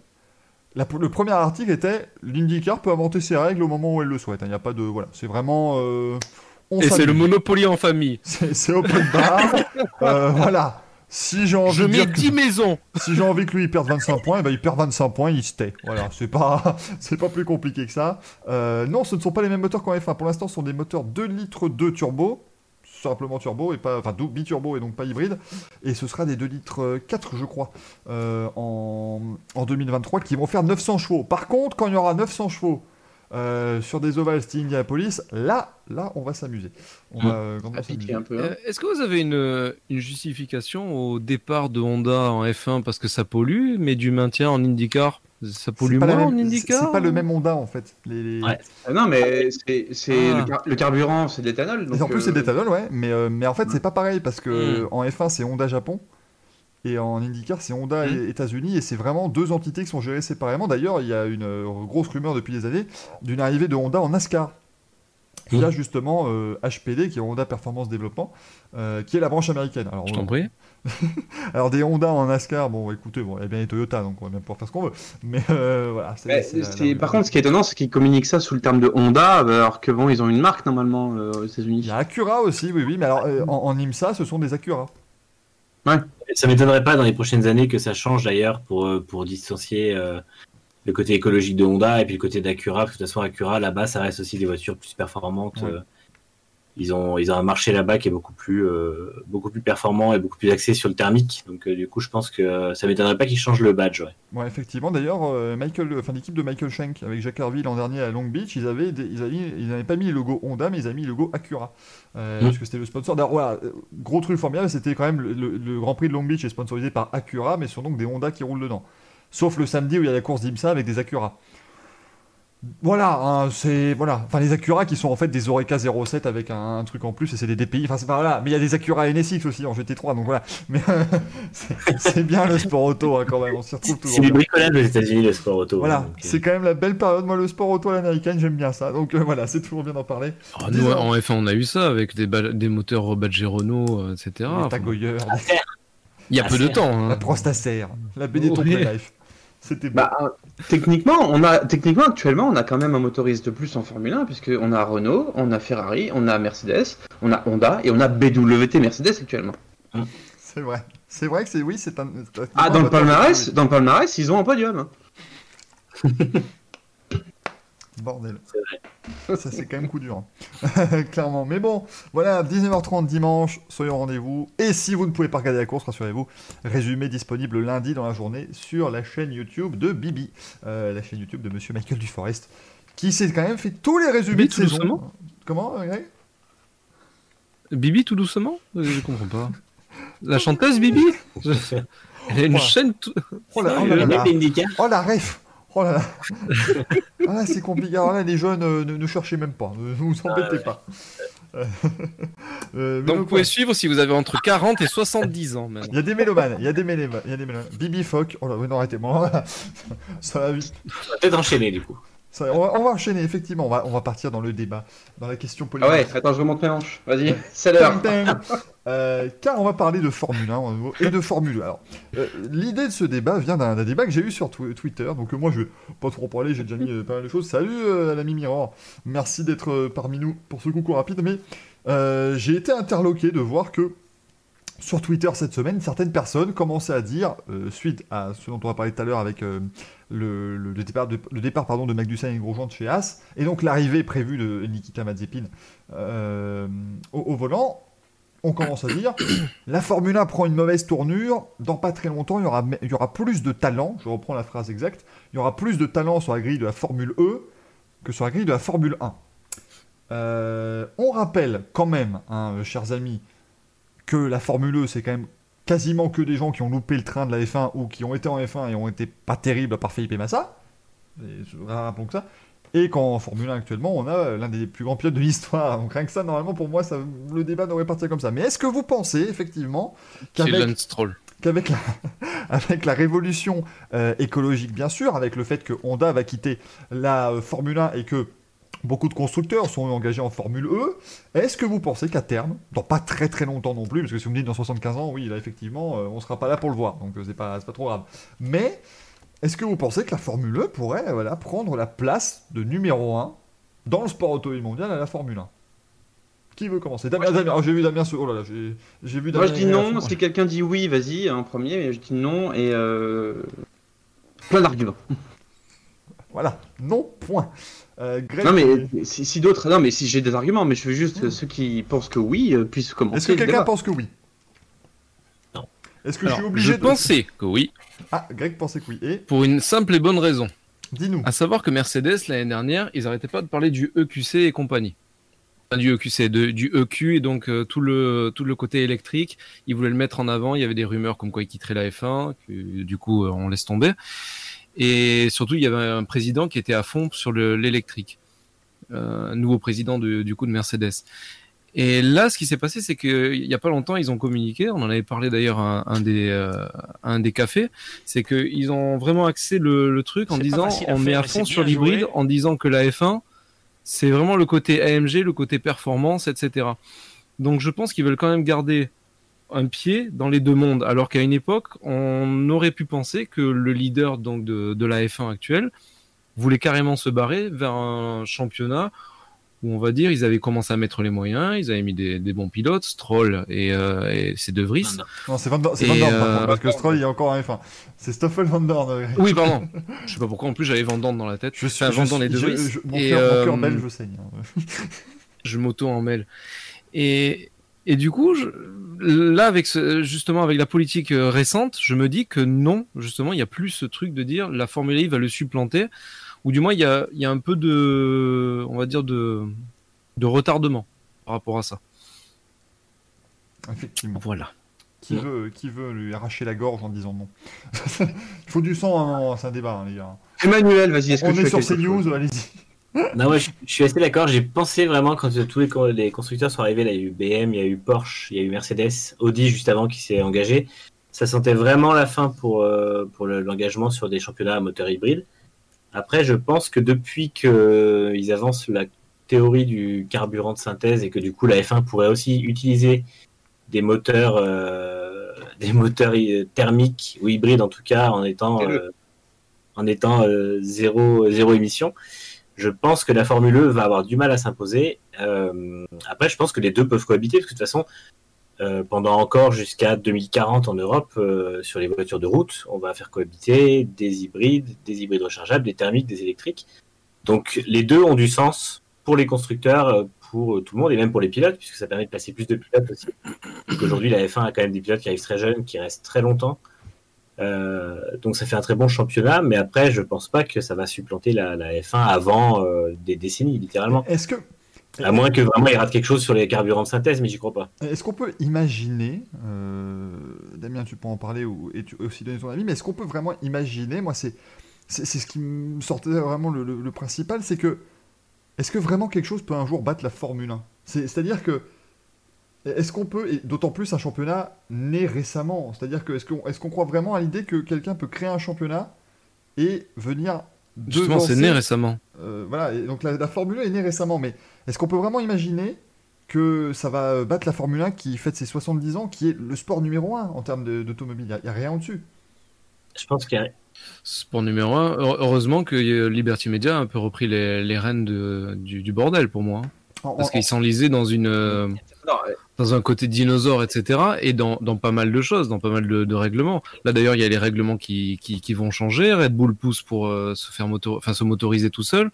la- le premier article était l'IndyCar peut inventer ses règles au moment où elle le souhaite. hein. Il n'y a pas de. Voilà, c'est vraiment. euh, on Et c'est le Monopoly en famille. C'est open bar. Euh, voilà. Si j'ai envie Je de mets dire que- 10 maisons. si j'ai envie que lui il perde 25 points, eh ben, il perd 25 points, il se tait. Voilà, c'est pas, c'est pas plus compliqué que ça. Euh, non, ce ne sont pas les mêmes moteurs qu'en F1. Pour l'instant, ce sont des moteurs 2 litres 2 turbo, simplement turbo et pas, enfin biturbo et donc pas hybride. Et ce sera des 2 litres 4, je crois, euh, en, en 2023, qui vont faire 900 chevaux. Par contre, quand il y aura 900 chevaux euh, sur des ovales style Indianapolis, là, là, on va s'amuser. On va euh, s'amuser. hein. Euh, Est-ce que vous avez une, une justification au départ de Honda en F1 parce que ça pollue, mais du maintien en IndyCar Ça pollue moins en même- IndyCar c'est pas le même Honda en fait. Les, les- Ouais. Ah non, mais c'est c'est Ah. le, car- le carburant, c'est de l'éthanol. En plus, c'est euh, d'éthanol, ouais. Mais, euh, mais en fait, c'est pas pareil parce que Mm. en F1, c'est Honda Japon. Et en IndyCar, c'est Honda Mm. et États-Unis. Et c'est vraiment deux entités qui sont gérées séparément. D'ailleurs, il y a une euh, grosse rumeur depuis des années d'une arrivée de Honda en NASCAR. Il y a justement euh, HPD, qui est Honda Performance Développement, euh, qui est la branche américaine. Alors, Je euh, t'en prie. alors des Honda en NASCAR, bon, écoutez, bon, il y a bien les Toyota, donc on va bien pouvoir faire ce qu'on veut. Mais euh, voilà. c'est- mais c'est la- c'est- la- par contre, ce qui est étonnant, c'est qu'ils communiquent ça sous le terme de Honda, alors que bon, ils ont une marque normalement euh, aux il États-Unis. y a Acura aussi, oui, oui. Mais alors, euh, en, en IMSA, ce sont des Acura. Ça m'étonnerait pas dans les prochaines années que ça change d'ailleurs pour, euh, pour distancier euh, le côté écologique de Honda et puis le côté d'Acura, parce que de toute façon, Acura, là-bas, ça reste aussi des voitures plus performantes. Ouais. Ils, ont, ils ont un marché là-bas qui est beaucoup plus, euh, beaucoup plus performant et beaucoup plus axé sur le thermique. Donc, euh, du coup, je pense que euh, ça m'étonnerait pas qu'ils changent le badge. Ouais. Ouais, effectivement. D'ailleurs, Michael, enfin l'équipe de Michael Schenk avec Jacques Harvey l'an dernier à Long Beach, ils avaient, des- ils avaient, ils n'avaient pas mis le logo Honda, mais ils avaient mis le logo Acura, euh, Mm. parce que c'était le sponsor. D'ailleurs, voilà, gros truc formidable, c'était quand même le, le- le Grand Prix de Long Beach est sponsorisé par Acura, mais ce sont donc des Honda qui roulent dedans. Sauf le samedi où il y a la course d'IMSA avec des Acura. Voilà, hein, c'est voilà, enfin les Acura qui sont en fait des Oreca 07 avec un, un truc en plus et c'est des DPI. Enfin c'est pas voilà, mais il y a des Acura NSX aussi en GT3 donc voilà. Mais c'est- c'est bien le sport auto hein, quand même, on s'y retrouve toujours. C'est du bricolage aux États-Unis, le sport auto. Voilà, euh, c'est quand même la belle période. Moi, le sport auto à l'américaine, j'aime bien ça. Donc euh, voilà, c'est toujours bien d'en parler. Oh, nous, en F1, on a eu ça avec des, ba- des moteurs badgés Renault, euh, etc. les Enfin, tagoyeurs, Il y a peu de temps. hein. la Prostacer, la Benetton Oui. Life. C'était. Bah, euh, techniquement, on a, techniquement, actuellement, on a quand même un motoriste de plus en Formule 1, puisqu'on a Renault, on a Ferrari, on a Mercedes, on a Honda et on a BWT Mercedes actuellement. C'est vrai. C'est vrai que c'est oui, c'est un. Ah, dans le palmarès, dans le palmarès, ils ont un podium. hein. Bordel. Ça, c'est quand même coup dur. hein. Clairement. Mais bon, voilà, 19h30 dimanche, soyez au rendez-vous. Et si vous ne pouvez pas regarder la course, rassurez-vous, résumé disponible lundi dans la journée sur la chaîne YouTube de Bibi, euh, la chaîne YouTube de Monsieur Michael Duforest, qui s'est quand même fait tous les résumés Bibi, de tout saison. doucement Comment, Greg Bibi tout doucement? Euh, Je comprends pas. La chanteuse Bibi? Elle a une chaîne tout... Oh là, oh Oh la ref Oh là là Ah c'est compliqué. Alors là, les jeunes, euh, ne, ne cherchez même pas. Ne vous embêtez pas. Euh, euh, Donc vous pouvez suivre si vous avez entre 40 et 70 ans maintenant. Il y a des mélomanes, il y a des mélomanes, il y a des mélomanes. Bibi Fock, oh là, non, arrêtez, bon, ça va vite. on va peut-être enchaîner du coup. Ça- on, va, on va enchaîner, effectivement, on va, on va partir dans le débat, dans la question Ah politique. ouais, attends, je remonte mes hanches. Vas-y, c'est l'heure. Ding. Euh, car on va parler de Formule 1 à nouveau, et de Formule 1. Alors, euh, l'idée de ce débat vient d'un débat que j'ai eu sur tw- Twitter. Donc, euh, moi, je vais pas trop parler, j'ai déjà mis pas mal de choses. Salut, l'ami Mirror. Merci d'être parmi nous pour ce coucou rapide. Mais j'ai été interloqué de voir que sur Twitter cette semaine, certaines personnes commençaient à dire, suite à ce dont on va parler tout à l'heure avec le, départ, de, le départ pardon, de Magnussen et Grosjean de chez As, et donc l'arrivée prévue de Nikita Mazepin au volant, on commence à dire la Formule 1 prend une mauvaise tournure, dans pas très longtemps il y aura, plus de talent, je reprends la phrase exacte, il y aura plus de talent sur la grille de la Formule E que sur la grille de la Formule 1. Euh, on rappelle quand même, hein, chers amis, que la Formule E, c'est quand même quasiment que des gens qui ont loupé le train de la F1 ou qui ont été en F1 et ont été pas terribles à part Felipe Massa. Et, rappelons que ça. Et qu'en Formule 1 actuellement, on a l'un des plus grands pilotes de l'histoire. Donc rien que ça, normalement, pour moi, ça, le débat devrait partir comme ça. Mais est-ce que vous pensez, effectivement, qu'avec la, avec la révolution euh, écologique, bien sûr, avec le fait que Honda va quitter la euh, Formule 1 et que Beaucoup de constructeurs sont engagés en Formule E. Est-ce que vous pensez qu'à terme, dans pas très très longtemps non plus, parce que si vous me dites dans 75 ans, oui, là effectivement, euh, on sera pas là pour le voir, donc euh, c'est pas, pas trop grave. Mais est-ce que vous pensez que la Formule E pourrait voilà, prendre la place de numéro 1 dans le sport automobile mondial à la Formule 1 Qui veut commencer? Damien, Damien, oh, j'ai vu Damien, se- oh là là, j'ai, j'ai vu Moi Damien. je dis non, si quelqu'un dit oui, vas-y en premier, mais je dis non et euh... plein d'arguments. Voilà, non, point. Euh, Greg, Non mais si, si d'autres, non mais si j'ai des arguments, mais je veux juste Mm. ceux qui pensent que oui euh, puissent commencer. est-ce que quelqu'un pense que oui? Est-ce que Alors, je suis je obligé de... pensais que oui, Ah, Greg pensait que oui. Et pour une simple et bonne raison. dis-nous. À savoir que Mercedes, l'année dernière, ils arrêtaient pas de parler du EQC et compagnie. Enfin, du EQC, de- du EQ et donc euh, tout, le, tout le côté électrique. Ils voulaient le mettre en avant. Il y avait des rumeurs comme quoi ils quitteraient la F1, que du coup euh, on laisse tomber. Et surtout, il y avait un président qui était à fond sur le- l'électrique. Euh, un nouveau président de- du coup de Mercedes. Et là, ce qui s'est passé, c'est qu'il y a pas longtemps, ils ont communiqué. On en avait parlé d'ailleurs à des euh, à un des cafés. C'est qu'ils ont vraiment axé le, le truc en disant à on met à fond sur l'hybride, en disant que la F1 c'est vraiment le côté AMG, le côté performance, etc. Donc je pense qu'ils veulent quand même garder un pied dans les deux mondes, alors qu'à une époque, on aurait pu penser que le leader donc de, de la F1 actuelle voulait carrément se barrer vers un championnat où on va dire ils avaient commencé à mettre les moyens, ils avaient mis des, des bons pilotes, Stroll et, euh, et c'est De Vries. Non, c'est Van, Dorn- c'est Van Dorn, euh, parce que Stroll, il y a encore un F1. C'est Stoffel Van Dorn. Oui, pardon. je sais pas pourquoi en plus j'avais Van Dorn dans la tête. Je suis, Enfin, je Van Dorn et De je- Vries. je- mon Et, cœur mon cœur euh, belge saigne. hein. je m'auto en mêle. Et, et du coup, je, là, avec ce, justement, avec la politique euh, récente, je me dis que non, justement, il y a plus ce truc de dire la Formule E va le supplanter, ou du moins, il y a, il y a un peu de, on va dire, de, de retardement par rapport à ça. Effectivement. Voilà. Qui veut, qui veut lui arracher la gorge en disant non Il faut du sang, moment, c'est un débat, hein, les gars. Emmanuel, vas-y, est-ce que On est sur chose CNews, allez-y. Non, ouais, je, je suis assez d'accord. J'ai pensé vraiment quand tous les, co- les constructeurs sont arrivés, là, il y a eu BM, il y a eu Porsche, il y a eu Mercedes, Audi juste avant qui s'est engagé. Ça sentait vraiment la fin pour, euh, pour le- l'engagement sur des championnats à moteur hybride. Après, je pense que depuis qu'ils avancent la théorie du carburant de synthèse et que du coup la F1 pourrait aussi utiliser des moteurs, euh, des moteurs euh, thermiques ou hybrides en tout cas en étant, euh, en étant euh, zéro, zéro émission. Je pense que la Formule E va avoir du mal à s'imposer. Euh, après, je pense que les deux peuvent cohabiter, parce que de toute façon, euh, pendant encore jusqu'à 2040 en Europe, euh, sur les voitures de route, on va faire cohabiter des hybrides, des hybrides rechargeables, des thermiques, des électriques. Donc les deux ont du sens pour les constructeurs, euh, pour tout le monde, et même pour les pilotes, puisque ça permet de passer plus de pilotes aussi. Aujourd'hui, la F1 a quand même des pilotes qui arrivent très jeunes, qui restent très longtemps. Donc ça fait un très bon championnat, mais après, je pense pas que ça va supplanter la, la F1 avant des décennies, littéralement. Est-ce que. À moins que vraiment il rate quelque chose sur les carburants de synthèse, mais j'y crois pas. Est-ce qu'on peut imaginer, euh, Damien, tu peux en parler ou, et tu aussi donner ton avis, mais est-ce qu'on peut vraiment imaginer, moi c'est c'est c'est ce qui me sortait vraiment le, le- le principal, c'est que est-ce que vraiment quelque chose peut un jour battre la Formule 1 C'est- C'est-à-dire que est-ce qu'on peut, et d'autant plus un championnat né récemment, c'est-à-dire que est-ce qu'on est qu'on croit vraiment à l'idée que quelqu'un peut créer un championnat et venir Justement, c'est né récemment. euh, voilà, et donc la, la Formule 1 est née récemment, mais est-ce qu'on peut vraiment imaginer que ça va battre la Formule 1 qui fête ses 70 ans, qui est le sport numéro 1 en termes d'automobile? Il n'y a, rien au-dessus. Je pense qu'il y a... Sport numéro un. Heure- Heureusement que euh, Liberty Media a un peu repris les, les rênes de- du, du bordel pour moi. hein. Parce en- qu'ils s'enlisaient dans une, euh, Non, euh, dans un côté dinosaure, etc. Et dans, dans pas mal de choses, dans pas mal de, de règlements. Là d'ailleurs, il y a les règlements qui, qui, qui vont changer. Red Bull pousse pour euh, se faire motor, enfin se motoriser tout seul.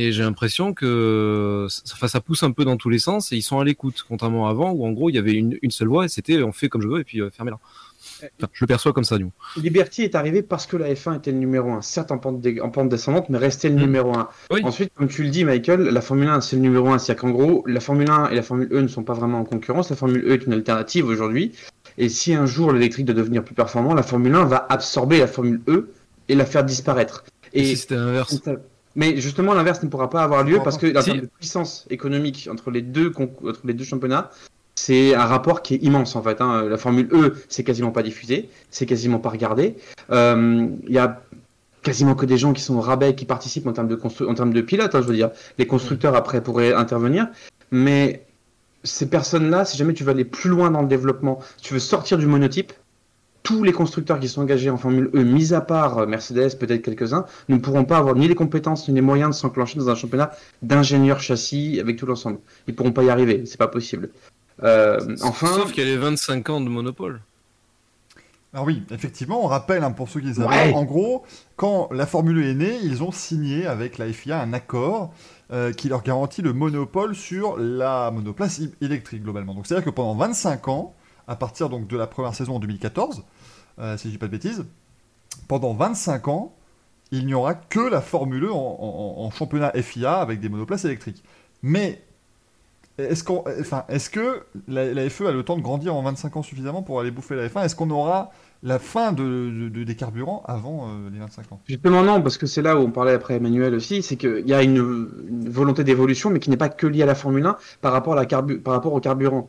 Et j'ai l'impression que ça, ça pousse un peu dans tous les sens et ils sont à l'écoute, contrairement à avant où en gros il y avait une, une seule voie et c'était on fait comme je veux et puis euh, fermez-la. Enfin, je le perçois comme ça du coup. Liberty est arrivé parce que la F1 était le numéro 1, certes en pente, dé- en pente descendante, mais restait le Mm. numéro 1. Oui. Ensuite, comme tu le dis, Michael, la Formule 1 c'est le numéro 1, c'est-à-dire qu'en gros, la Formule 1 et la Formule E ne sont pas vraiment en concurrence. La Formule E est une alternative aujourd'hui. Et si un jour l'électrique doit devenir plus performant, la Formule 1 va absorber la Formule E et la faire disparaître. Et Et si c'était l'inverse mais justement, l'inverse ne pourra pas avoir lieu parce que en Si. termes de puissance économique entre les deux, entre les deux championnats, c'est un rapport qui est immense en fait. hein. La Formule E, c'est quasiment pas diffusé, c'est quasiment pas regardé. Euh, Il y a quasiment que des gens qui sont au rabais, qui participent en termes de, constru- en termes de pilotes, hein, je veux dire. Les constructeurs après pourraient intervenir, mais ces personnes-là, si jamais tu veux aller plus loin dans le développement, si tu veux sortir du monotype, tous les constructeurs qui sont engagés en Formule E, mis à part euh, Mercedes, peut-être quelques-uns, ne pourront pas avoir ni les compétences ni les moyens de s'enclencher dans un championnat d'ingénieurs châssis avec tout l'ensemble. Ils pourront pas y arriver, c'est pas possible. Euh, enfin, Sauf qu'il y a les 25 ans de monopole. Alors oui, effectivement, on rappelle hein, pour ceux qui le savent, Ouais. en gros, quand la Formule E est née, ils ont signé avec la FIA un accord euh, qui leur garantit le monopole sur la monoplace électrique globalement. Donc c'est-à-dire que pendant 25 ans, à partir donc de la première saison en 2014, euh, si je dis pas de bêtises, pendant 25 ans, il n'y aura que la Formule E en, en- en championnat FIA avec des monoplaces électriques. Mais est-ce qu'on, enfin, est-ce que la, la FE a le temps de grandir en 25 ans suffisamment pour aller bouffer la F1 Est-ce qu'on aura la fin de, de- de- des carburants avant euh, les 25 ans? Justement non, parce que c'est là où on parlait après Emmanuel aussi, c'est qu'il y a une, volonté d'évolution, mais qui n'est pas que liée à la Formule 1 par rapport, par rapport au carburant.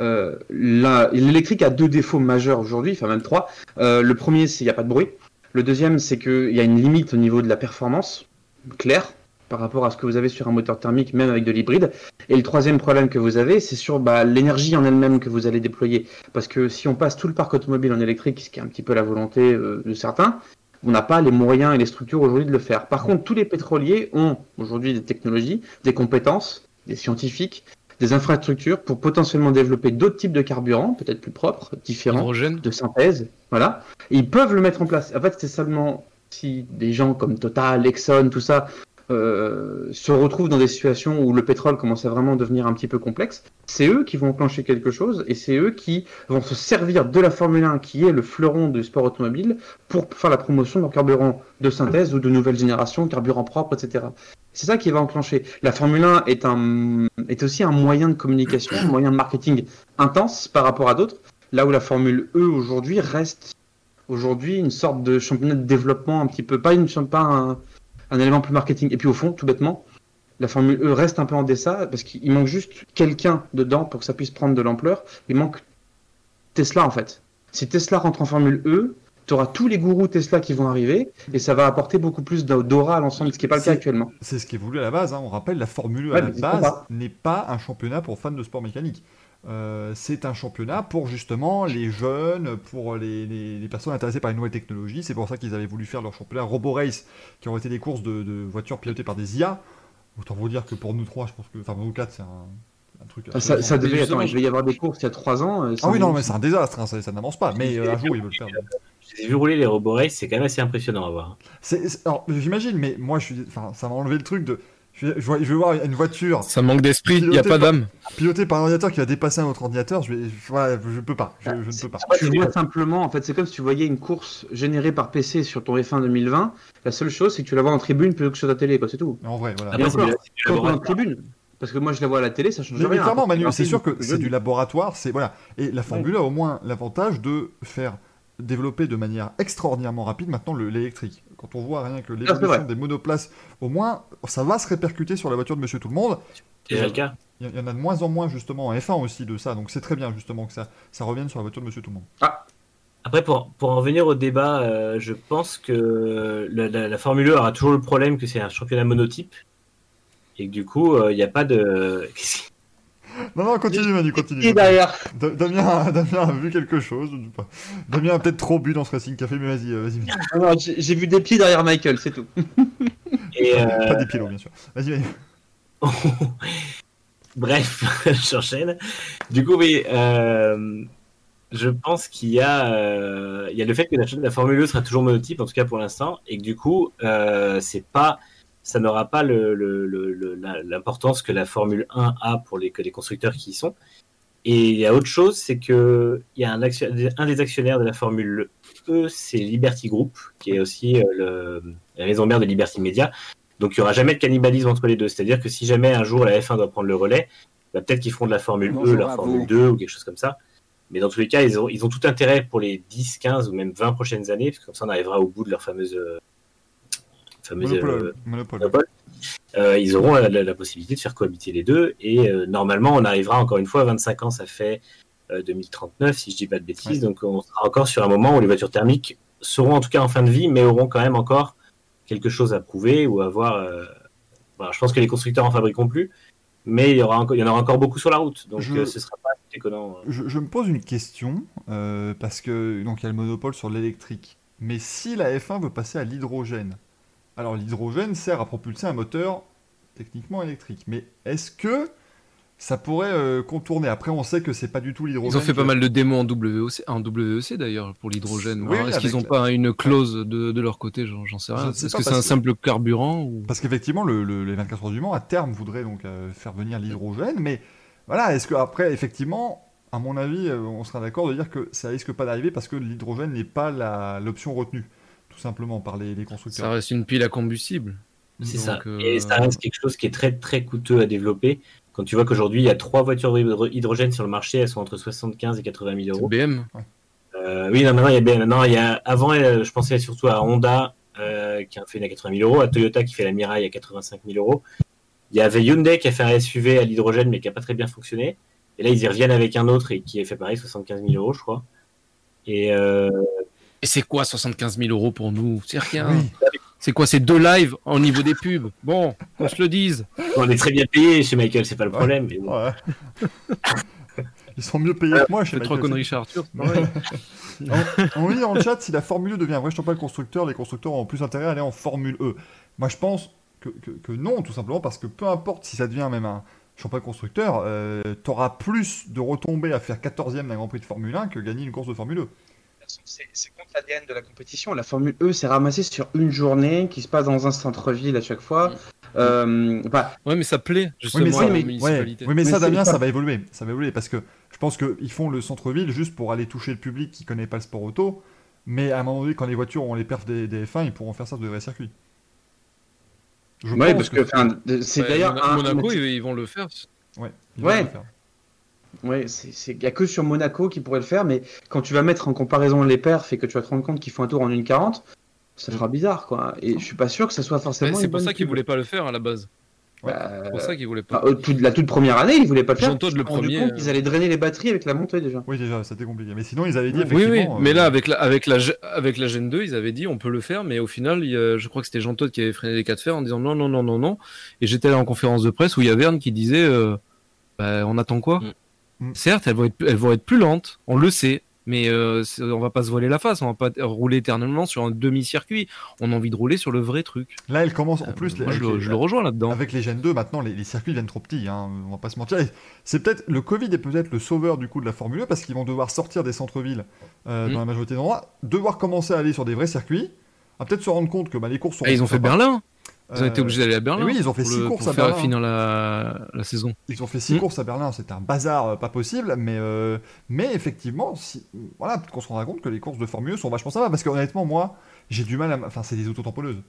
Euh, L'électrique a deux défauts majeurs aujourd'hui, enfin même trois. Euh, le premier, c'est qu'il n'y a pas de bruit. Le deuxième, c'est qu'il y a une limite au niveau de la performance, claire, par rapport à ce que vous avez sur un moteur thermique, même avec de l'hybride. Et le troisième problème que vous avez, c'est sur bah, l'énergie en elle-même que vous allez déployer. Parce que si on passe tout le parc automobile en électrique, ce qui est un petit peu la volonté euh, de certains, on n'a pas les moyens et les structures aujourd'hui de le faire. Par contre, tous les pétroliers ont aujourd'hui des technologies, des compétences, des scientifiques, des infrastructures pour potentiellement développer d'autres types de carburants, peut-être plus propres, différents, Hydrogène. de synthèse. Voilà. Et ils peuvent le mettre en place. En fait, c'est seulement si des gens comme Total, Exxon, tout ça, euh, se retrouvent dans des situations où le pétrole commence à vraiment devenir un petit peu complexe, c'est eux qui vont enclencher quelque chose et c'est eux qui vont se servir de la Formule 1 qui est le fleuron du sport automobile pour faire la promotion de leur carburant de synthèse ou de nouvelle génération, carburant propre, etc. C'est ça qui va enclencher. La Formule 1 est, aussi un moyen de communication, un moyen de marketing intense par rapport à d'autres, là où la Formule E aujourd'hui reste aujourd'hui une sorte de championnat de développement un petit peu, pas, une, pas un, un élément plus marketing. Et puis au fond, tout bêtement, la Formule E reste un peu en dessous parce qu'il manque juste quelqu'un dedans pour que ça puisse prendre de l'ampleur. Il manque Tesla en fait. Si Tesla rentre en Formule E, tu auras tous les gourous Tesla qui vont arriver et ça va apporter beaucoup plus d'aura à l'ensemble, ce qui n'est pas le cas actuellement. C'est ce qui est voulu à la base. hein. On rappelle, la Formule E Ouais, à la base n'est pas un championnat pour fans de sport mécanique. Euh, c'est un championnat pour justement les jeunes, pour les, les- les personnes intéressées par les nouvelles technologies. C'est pour ça qu'ils avaient voulu faire leur championnat Robo Race, qui ont été des courses de, de voitures pilotées par des IA. Autant vous dire que pour nous trois, je pense que, enfin pour nous quatre, c'est un, un truc. Ah, Ça, ça devait, attends, il devait y avoir des courses il y a trois ans. euh, Ah oui, non, mais c'est un désastre, hein, ça, ça n'avance pas. Mais euh, un jour, ils veulent le faire. Je les ai vu rouler les robots race, c'est quand même assez impressionnant à voir. J'imagine, mais moi, je suis, enfin, ça m'a enlevé le truc de. Je, vais- je, vais voir une voiture Ça manque d'esprit, il n'y a pas d'âme. pilotée par un ordinateur qui va dépasser un autre ordinateur. Je vais, je, voilà, je peux pas. Je, je ne peux pas. Tu vois simplement, en fait, c'est comme si tu voyais une course générée par PC sur ton F1 2020. La seule chose, c'est que tu la vois en tribune plutôt que sur ta télé, quoi, c'est tout. En vrai, voilà. On est en tribune. Parce que moi, je la vois à la télé, ça change Mais, mais rien. clairement, Manu, c'est sûr que c'est du laboratoire, c'est voilà. Et la Formule a au moins l'avantage de faire développer de manière extraordinairement rapide maintenant le- l'électrique. Quand on voit rien que c'est l'évolution des monoplaces, au moins ça va se répercuter sur la voiture de Monsieur Tout le Monde. C'est déjà le cas. Il y- en a de moins en moins justement en F1 aussi de ça, donc c'est très bien justement que ça, ça revienne sur la voiture de Monsieur Tout le Monde. Après, pour, pour en revenir au débat, euh, je pense que la, la- la Formule 1 aura toujours le problème que c'est un championnat monotype. Et que du coup, euh, il n'y a pas de. Qu'est-ce qui- Non, non, continue Manu, continue. Et derrière. Da- Damien, a- Damien a vu quelque chose, je ne sais pas? Damien a peut-être trop bu dans ce Racing Café, mais vas-y, euh, vas-y. Non, non, J'ai vu des pieds derrière Michael, c'est tout. Et, euh, Pas des pieds, bien sûr. Vas-y, Manu. Bref, j'enchaîne. Du coup, oui, euh, je pense qu'il y a, euh, il y a le fait que la, la Formule 1 sera toujours monotype, en tout cas pour l'instant, et que du coup, euh, c'est pas, ça n'aura pas la- l'importance que la Formule 1 a pour les, que les constructeurs qui y sont. Et il y a autre chose, c'est que il y a un, des actionnaires de la Formule E, c'est Liberty Group, qui est aussi euh, le, la maison mère de Liberty Media. Donc il n'y aura jamais de cannibalisme entre les deux. C'est-à-dire que si jamais un jour la F1 doit prendre le relais, bah, peut-être qu'ils feront de la Formule Bonjour E, leur à Formule vous. 2 ou quelque chose comme ça. Mais dans tous les cas, ils ont, ils ont tout intérêt pour les 10, 15 ou même 20 prochaines années, parce que comme ça on arrivera au bout de leur fameuse, euh, euh, Monopole. Monopole. monopole. Euh, ils auront la, la- la possibilité de faire cohabiter les deux. Et euh, normalement, on arrivera encore une fois à 25 ans, ça fait euh, 2039, si je dis pas de bêtises. Donc on sera encore sur un moment où les voitures thermiques seront en tout cas en fin de vie, mais auront quand même encore quelque chose à prouver ou à voir. euh, voilà, je pense que les constructeurs en fabriqueront plus, mais il y, aura encore, il y en aura encore beaucoup sur la route, donc Je- euh, ce sera pas déconnant. euh. Je, je me pose une question, euh, parce que donc il y a le monopole sur l'électrique. Mais si la F1 veut passer à l'hydrogène, alors l'hydrogène sert à propulser un moteur techniquement électrique. Mais est-ce que ça pourrait euh, contourner? Après, on sait que c'est pas du tout l'hydrogène. Ils ont fait pas mal de démos en WEC, en WEC d'ailleurs pour l'hydrogène. Oui, Est-ce qu'ils n'ont pas une clause de, de leur côté? J'en sais rien. Est-ce que c'est un que- simple carburant ou... Parce qu'effectivement, le, le- les 24 heures du Mans, à terme, voudraient donc euh, faire venir l'hydrogène. Mais voilà, est-ce que après, effectivement, à mon avis, euh, on sera d'accord de dire que ça risque pas d'arriver parce que l'hydrogène n'est pas l'option retenue, tout simplement par les, les Ça constructeurs. reste une pile à combustible. C'est ça. euh, Et ça reste quelque chose qui est très très coûteux à développer. Quand tu vois qu'aujourd'hui il y a trois voitures hydro- hydrogène sur le marché, elles sont entre 75 et 80 000 euros. BM. Euh, oui, non, maintenant il y a, ben, maintenant, il y a avant, je pensais surtout à Honda euh, qui a fait une à 80 000 euros, à Toyota qui fait la Mirai à 85 000 euros. Il y avait Hyundai qui a fait un SUV à l'hydrogène mais qui a pas très bien fonctionné. Et là ils y reviennent avec un autre et qui a fait pareil 75 000 euros, je crois. Et euh, et c'est quoi 75 000 euros pour nous? C'est rien. C'est quoi ces deux lives au niveau des pubs? Bon, qu'on se le dise. On est très bien payé chez Michael, c'est pas le problème. Ils sont mieux payés que moi chez Michael. Trois conneries Arthur. On, dit en chat si la Formule E devient vrai, je constructeur, les constructeurs ont plus intérêt à aller en Formule E. Moi je pense que, non, tout simplement parce que peu importe si ça devient même un, champion constructeur, euh, t'auras plus de retombées à faire 14e d'un Grand Prix de Formule 1 que gagner une course de Formule 2 c'est contre l'ADN de la compétition. La Formule E s'est ramassée sur une journée qui se passe dans un centre-ville à chaque fois. Mm. Euh. Ouais, mais ça plaît, oui, mais, ça, Damien, ça va évoluer. Ça va évoluer parce que je pense qu'ils font le centre-ville juste pour aller toucher le public qui connaît pas le sport auto. Mais à un moment donné, quand les voitures ont les perfs des, des F1, ils pourront faire ça sur des vrais circuits. oui parce que, c'est ouais, d'ailleurs. Monaco, un... ils vont le faire. Ouais, ils vont. Le faire. Ouais, c'est, c'est, y a que sur Monaco qui pourrait le faire, mais quand tu vas mettre en comparaison les perfs et que tu vas te rendre compte qu'ils font un tour en 1,40, ça fera bizarre, quoi. Et je suis pas sûr que ça soit forcément. C'est pour ça qu'ils voulaient pas le faire à la base. Bah, C'est pour ça qu'ils voulaient pas. la toute première année, ils voulaient pas le faire. Ils le premier, compte euh, qu'ils allaient drainer les batteries avec la montée déjà. Oui, déjà, c'était compliqué. Mais sinon, ils avaient dit Oui, Oui, effectivement. oui, mais euh, là, avec la, avec, la, G- avec la Gen 2, ils avaient dit on peut le faire, mais au final, il je crois que c'était Jean Todt qui avait freiné les cas de fer en disant non, non, non, non, non. Et j'étais là en conférence de presse où il y a Verne qui disait euh, bah, on attend quoi? Mm. Mm. Certes, elles vont, être, elles vont être plus lentes, on le sait, mais euh, on va pas se voiler la face, on va pas rouler éternellement sur un demi-circuit. On a envie de rouler sur le vrai truc. Là, elle commence en Euh, plus. les- moi, je, le, les- je le rejoins là-dedans. Avec les Gen 2, maintenant, les, les circuits deviennent trop petits, hein, on va pas se mentir. Et C'est peut-être le Covid est peut-être le sauveur du coup de la Formule 1 parce qu'ils vont devoir sortir des centres-villes euh, Mm. dans la majorité des endroits, devoir commencer à aller sur des vrais circuits, à peut-être se rendre compte que bah, les courses sont. Ah, ils ont fait. Berlin. Ils ont été obligés d'aller à Berlin. oui, ils ont fait six le- courses pour à faire Berlin. finir la, la saison. Ils ont fait six Mm. courses à Berlin, c'était un bazar euh, pas possible, mais, euh, mais effectivement, si, voilà, qu'on se rendra compte que les courses de Formule 1 sont vachement sympas, parce que honnêtement, moi, j'ai du mal à. Enfin, c'est des autotamponneuses.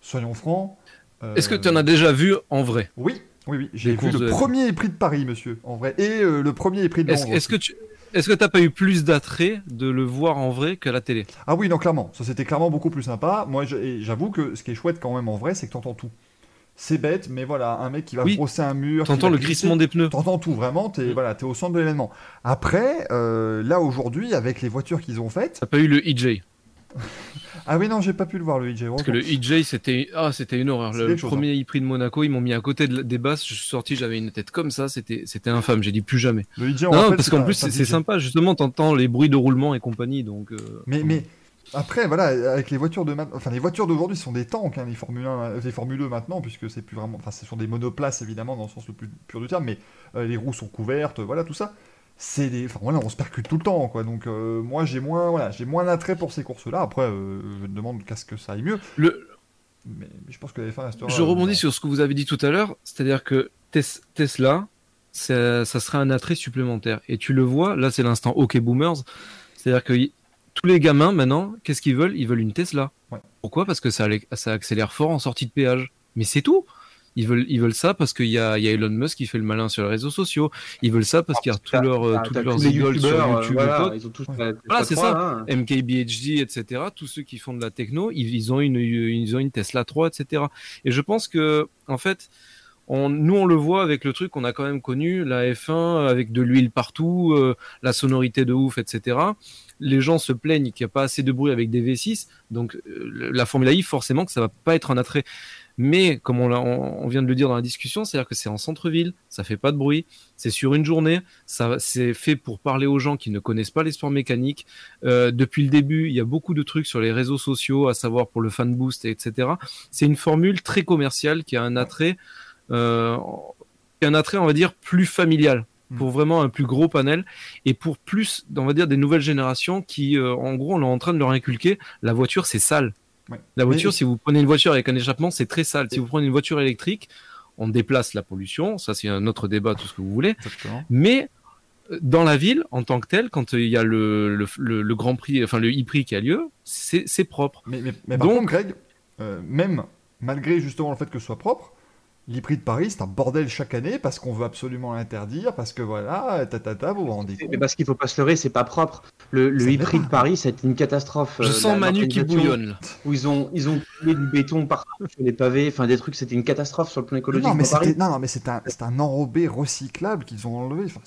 Soyons francs. euh, Est-ce que tu en as déjà vu en vrai? Oui, oui, oui. J'ai vu le de- premier prix de Paris, monsieur, en vrai, et euh, le premier prix de Londres. est-ce que tu est-ce que t'as pas eu plus d'attrait de le voir en vrai qu'à la télé? Ah oui, non, clairement. Ça, c'était clairement beaucoup plus sympa. Moi, j'avoue que ce qui est chouette quand même en vrai, c'est que t'entends tout. C'est bête, mais voilà, un mec qui va Oui. brosser un mur. T'entends le glisser. crissement des pneus. T'entends tout, vraiment, t'es Mm. voilà, t'es au centre de l'événement. Après, euh, là aujourd'hui, avec les voitures qu'ils ont faites. T'as pas eu le EJ Ah oui, non, j'ai pas pu le voir le EJ. Parce que le EJ c'était ah c'était une horreur. Le, chose, premier e-prix de Monaco, ils m'ont mis à côté de des basses. Je suis sorti, j'avais une tête comme ça. C'était c'était infâme. J'ai dit plus jamais. Le EJ, on Non, rappelle, parce qu'en plus c'est sympa. Justement, t'entends les bruits de roulement et compagnie. Donc. euh, Mais, mais après, voilà, avec les voitures de maintenant, enfin les voitures d'aujourd'hui sont des tanks, hein, les Formule 1, euh, les Formule 2 maintenant, puisque c'est plus vraiment, enfin ce sont des monoplaces évidemment dans le sens le plus pur du terme, mais euh, les roues sont couvertes, voilà tout ça. C'est des, enfin voilà, on se percute tout le temps, quoi. Donc euh, moi j'ai moins, voilà, j'ai moins d'attrait pour ces courses-là. Après, euh, je me demande qu'à ce que ça aille mieux, Le, mais, mais je pense que la F1 restera. Je rebondis euh, sur ce que vous avez dit tout à l'heure, c'est-à-dire que Tes- Tesla, ça, ça serait un attrait supplémentaire. Et tu le vois, là c'est l'instant OK Boomers, c'est-à-dire que y- tous les gamins maintenant, qu'est-ce qu'ils veulent? Ils veulent une Tesla. Ouais. Pourquoi? Parce que ça, ça accélère fort en sortie de péage. Mais c'est tout. Ils veulent, ils veulent ça parce qu'il y a, il y a Elon Musk qui fait le malin sur les réseaux sociaux. Ils veulent ça parce qu'il y a tous leurs, euh, toutes leurs idoles sur euh, YouTube et voilà, ils ont tous Voilà, c'est 3, ça. hein. MKBHD, etc. Tous ceux qui font de la techno, ils, ils ont une, ils ont une Tesla 3, etc. Et je pense que, en fait, on, nous on le voit avec le truc qu'on a quand même connu, la F1 avec de l'huile partout, euh, la sonorité de ouf, etc. les gens se plaignent qu'il n'y a pas assez de bruit avec des V6. Donc euh, la Formule I, forcément que ça va pas être un attrait. Mais comme on, on, vient de le dire dans la discussion, c'est-à-dire que c'est en centre-ville, ça fait pas de bruit, c'est sur une journée, ça c'est fait pour parler aux gens qui ne connaissent pas les sports mécaniques. Euh, depuis le début, il y a beaucoup de trucs sur les réseaux sociaux, à savoir pour le fan boost, etc. C'est une formule très commerciale qui a un attrait, euh, qui a un attrait, on va dire, plus familial hmm. pour vraiment un plus gros panel et pour plus, on va dire, des nouvelles générations qui, euh, en gros, on est en train de leur inculquer la voiture, c'est sale. La voiture, si vous prenez une voiture avec un échappement, c'est très sale. Si vous prenez une voiture électrique, on déplace la pollution. Ça, c'est un autre débat, tout ce que vous voulez. Mais euh, dans la ville, en tant que telle, quand il y a le, le, Grand Prix, enfin le e-prix qui a lieu, c'est propre. Mais, mais, par contre, Greg, euh, même malgré justement le fait que ce soit propre, L'hybride de Paris, c'est un bordel chaque année parce qu'on veut absolument l'interdire, parce que voilà, tatata, vous vous rendez compte. Mais parce qu'il faut pas se leurrer, c'est pas propre. Le, le hybride de Paris, c'est une catastrophe. Je euh, sens Manu qui bouillonne. Où ils ont, ils ont mis du béton partout sur les pavés, enfin des trucs, c'était une catastrophe sur le plan écologique. Non, mais, non, non, mais c'est un, un enrobé recyclable qu'ils ont enlevé. Enfin,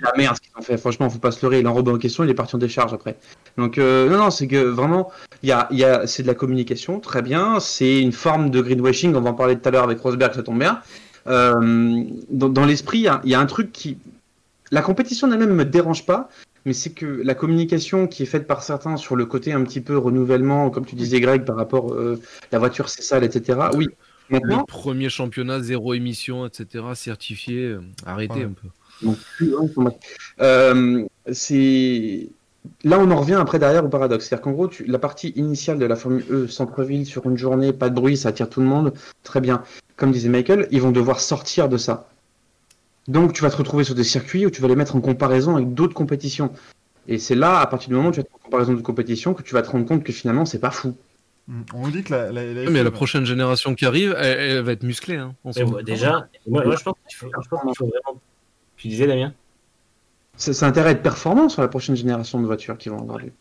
la merde ce qu'ils ont fait. Franchement, faut pas se leurrer. L'enrobé en question, il est parti en décharge après. Donc, euh, non, non, c'est que vraiment, il y a, y a, c'est de la communication, très bien. C'est une forme de greenwashing. On va en parler tout à l'heure avec Rosberg, ça tombe bien. Euh, dans, l'esprit, il y, a un truc qui. La compétition elle-même me dérange pas, mais c'est que la communication qui est faite par certains sur le côté un petit peu renouvellement, comme tu disais, Greg, par rapport euh, la voiture c'est sale, etc. Oui. Maintenant, le premier championnat zéro émission, etc. certifié, euh, arrêtez un peu. Euh, c'est là on en revient après derrière au paradoxe. C'est-à-dire qu'en gros, la partie initiale de la Formule E, centre-ville, sur une journée, pas de bruit, ça attire tout le monde, très bien. Comme disait Michael, ils vont devoir sortir de ça. Donc tu vas te retrouver sur des circuits où tu vas les mettre en comparaison avec d'autres compétitions. Et c'est là, à partir du moment où tu vas être en comparaison de compétitions, que tu vas te rendre compte que finalement c'est pas fou. Mm. On dit que la, mais la prochaine génération qui arrive, elle, va être musclée. Hein, déjà, moi, je pense qu'il faut, vraiment tu disais, Damien C'est intérêt de performance sur la prochaine génération de voitures qui vont avoir lieu.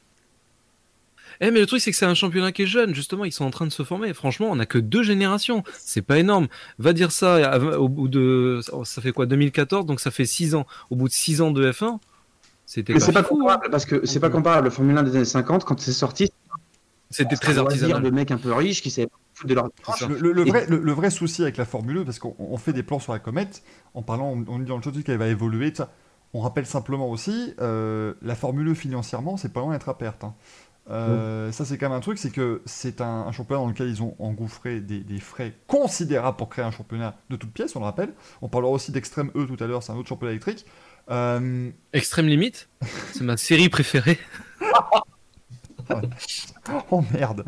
Eh mais le truc c'est que c'est un championnat qui est jeune, justement ils sont en train de se former. Franchement, on n'a que deux générations, c'est pas énorme. Va dire ça au bout de, ça fait quoi, 2014, donc ça fait six ans. Au bout de six ans de F1, c'était. Mais c'est pas comparable parce que c'est pas comparable. Le Formule 1 des années 50 quand c'est sorti, c'était très artisanal. De mecs un peu riches qui savaient de leur. Le, le, vrai, le, vrai souci avec la Formule 1, parce qu'on fait des plans sur la comète, en parlant, on, dit dans le show qu'elle va évoluer, ça. On rappelle simplement aussi, euh, la Formule 1 financièrement, c'est pas loin d'être à perte. Hein. Euh, ça, c'est quand même un truc, c'est que c'est un, championnat dans lequel ils ont engouffré des, des, frais considérables pour créer un championnat de toutes pièces, on le rappelle. On parlera aussi d'Extrême E tout à l'heure, c'est un autre championnat électrique. Euh... Extrême Limite C'est ma série préférée. oh merde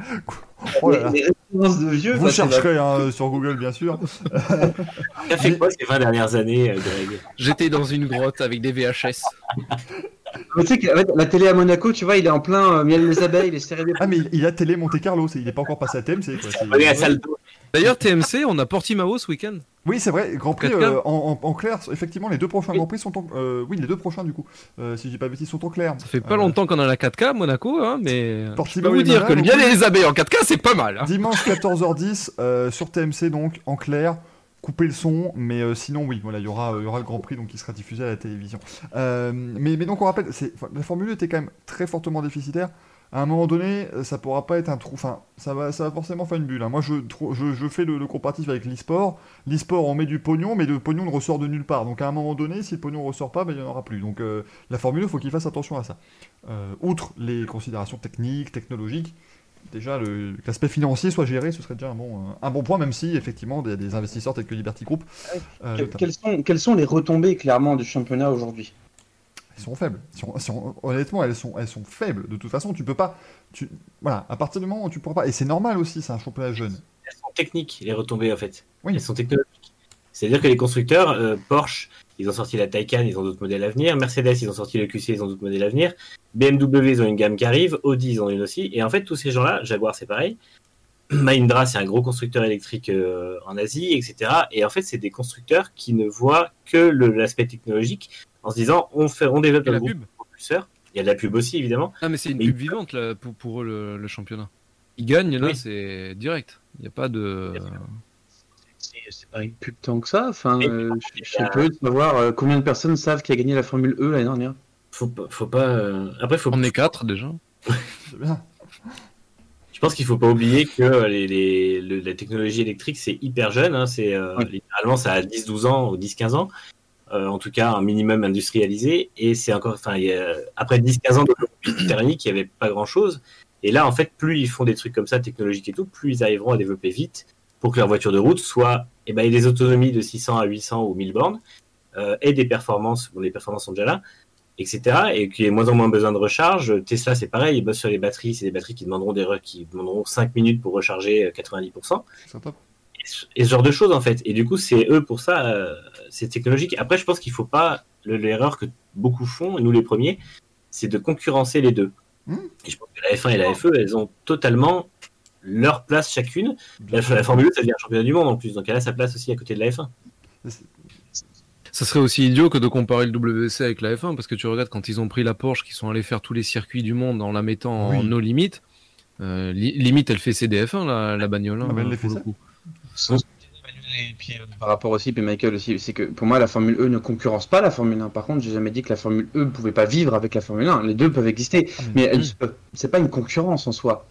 oh de vieux, Vous chercherez hein, sur Google, bien sûr. T'as fait quoi ces 20 dernières années, euh, Greg J'étais dans une grotte avec des VHS. tu sais que la télé à Monaco, tu vois, il est en plein euh, miel les abeilles, les Ah, mais il a télé Monte Carlo, il n'est pas encore passé à TMC. D'ailleurs, TMC, on a Portimao ce week-end. Oui, c'est vrai, Grand Prix euh, en, clair, effectivement, les deux prochains Grand Prix sont en. Euh, oui, les deux prochains, du coup, euh, si je dis pas bêtises, sont en clair. Ça fait pas longtemps qu'on a la 4K Monaco, hein, mais. je peux vous dire que le bien des abeilles en 4K, c'est pas mal. Hein. Dimanche 14h10 sur TMC, donc, en clair. Couper le son, mais sinon oui, voilà, il y aura, y aura le Grand Prix donc qui sera diffusé à la télévision. mais, mais donc on rappelle, la Formule 1 était quand même très fortement déficitaire à un moment donné, ça pourra pas être un trou. Enfin, ça va, ça va forcément faire une bulle. Hein. Moi, je, je, fais le, comparatif avec l'e-sport. L'e-sport, on met du pognon, mais le pognon ne ressort de nulle part. Donc, à un moment donné, si le pognon ne ressort pas, ben, il n'y en aura plus. Donc, euh, la Formule, il faut qu'il fasse attention à ça. Euh, outre les considérations techniques, technologiques, déjà, l'aspect financier soit géré, ce serait déjà un bon, euh, un bon point, même si, effectivement, des, des investisseurs tels que Liberty Group. quelles, sont, quelles sont les retombées, clairement, du championnat aujourd'hui? Elles sont faibles. honnêtement, elles sont, elles sont faibles. De toute façon, tu peux pas. Tu, voilà, à partir du moment où tu pourras pas. Et c'est normal aussi, c'est un championnat jeune. Elles sont techniques, les retombées, en fait. Oui. Elles sont technologiques. C'est-à-dire que les constructeurs, euh, Porsche, ils ont sorti la Taycan, ils ont d'autres modèles à venir. Mercedes, ils ont sorti le QC, ils ont d'autres modèles à venir. BMW, ils ont une gamme qui arrive. Audi, ils ont une aussi. Et en fait, tous ces gens-là, Jaguar, c'est pareil. Mahindra, c'est un gros constructeur électrique euh, en Asie, etc. Et en fait, c'est des constructeurs qui ne voient que l'aspect technologique en se disant on, fait, on développe la pub. propulseur. Il y a de la pub aussi, évidemment. Ah, mais c'est une pub vivante là, pour, pour eux, le, championnat. Ils gagnent, là, c'est direct. Il n'y a pas de. C'est pas une pub tant que ça. Enfin, euh, je suis curieux de savoir euh, combien de personnes savent qui a gagné la Formule E l'année dernière. faut pas, faut pas. euh, Après, faut. On est quatre déjà. C'est bien. Je pense qu'il faut pas oublier que les, les- le- la technologie électrique c'est hyper jeune. hein, c'est euh, littéralement ça a 10-12 ans ou 10-15 ans. Euh, en tout cas, un minimum industrialisé. Et c'est encore, après 10-15 ans de thermique, il n'y avait pas grand chose. Et là, en fait, plus ils font des trucs comme ça, technologiques et tout, plus ils arriveront à développer vite pour que leur voiture de route soit, eh ben, des autonomies de 600 à 800 ou 1000 bornes, euh, et des performances, bon, les performances sont déjà là, etc. Et qu'il y ait moins en moins besoin de recharge. Tesla, c'est pareil, ils bossent sur les batteries, c'est des batteries qui demanderont des, qui demanderont 5 minutes pour recharger euh, 90% C'est top. Et ce- genre de choses en fait. Et du coup, c'est eux pour ça, euh, c'est technologique. Après, je pense qu'il faut pas le- l'erreur que beaucoup font, nous les premiers, c'est de concurrencer les deux. Hmm. Et je pense que la F1 et la FE, elles ont totalement leur place chacune. La, la Formule 1, ça devient un championnat du monde en plus, donc elle a sa place aussi à côté de la F1. Ça serait aussi idiot que de comparer le WC avec la F1 parce que tu regardes quand ils ont pris la Porsche, qui sont allés faire tous les circuits du monde en la mettant en Oui. no limite. euh, li- limite, elle fait CDF1 la, la bagnole. hein, Ah, bah, elle fait le ça. Et puis euh, par rapport aussi, puis Michael aussi, c'est que pour moi la Formule E ne concurrence pas la Formule 1. Par contre, j'ai jamais dit que la Formule E ne pouvait pas vivre avec la Formule 1. Les deux peuvent exister, Ah, mais c'est pas une concurrence en soi.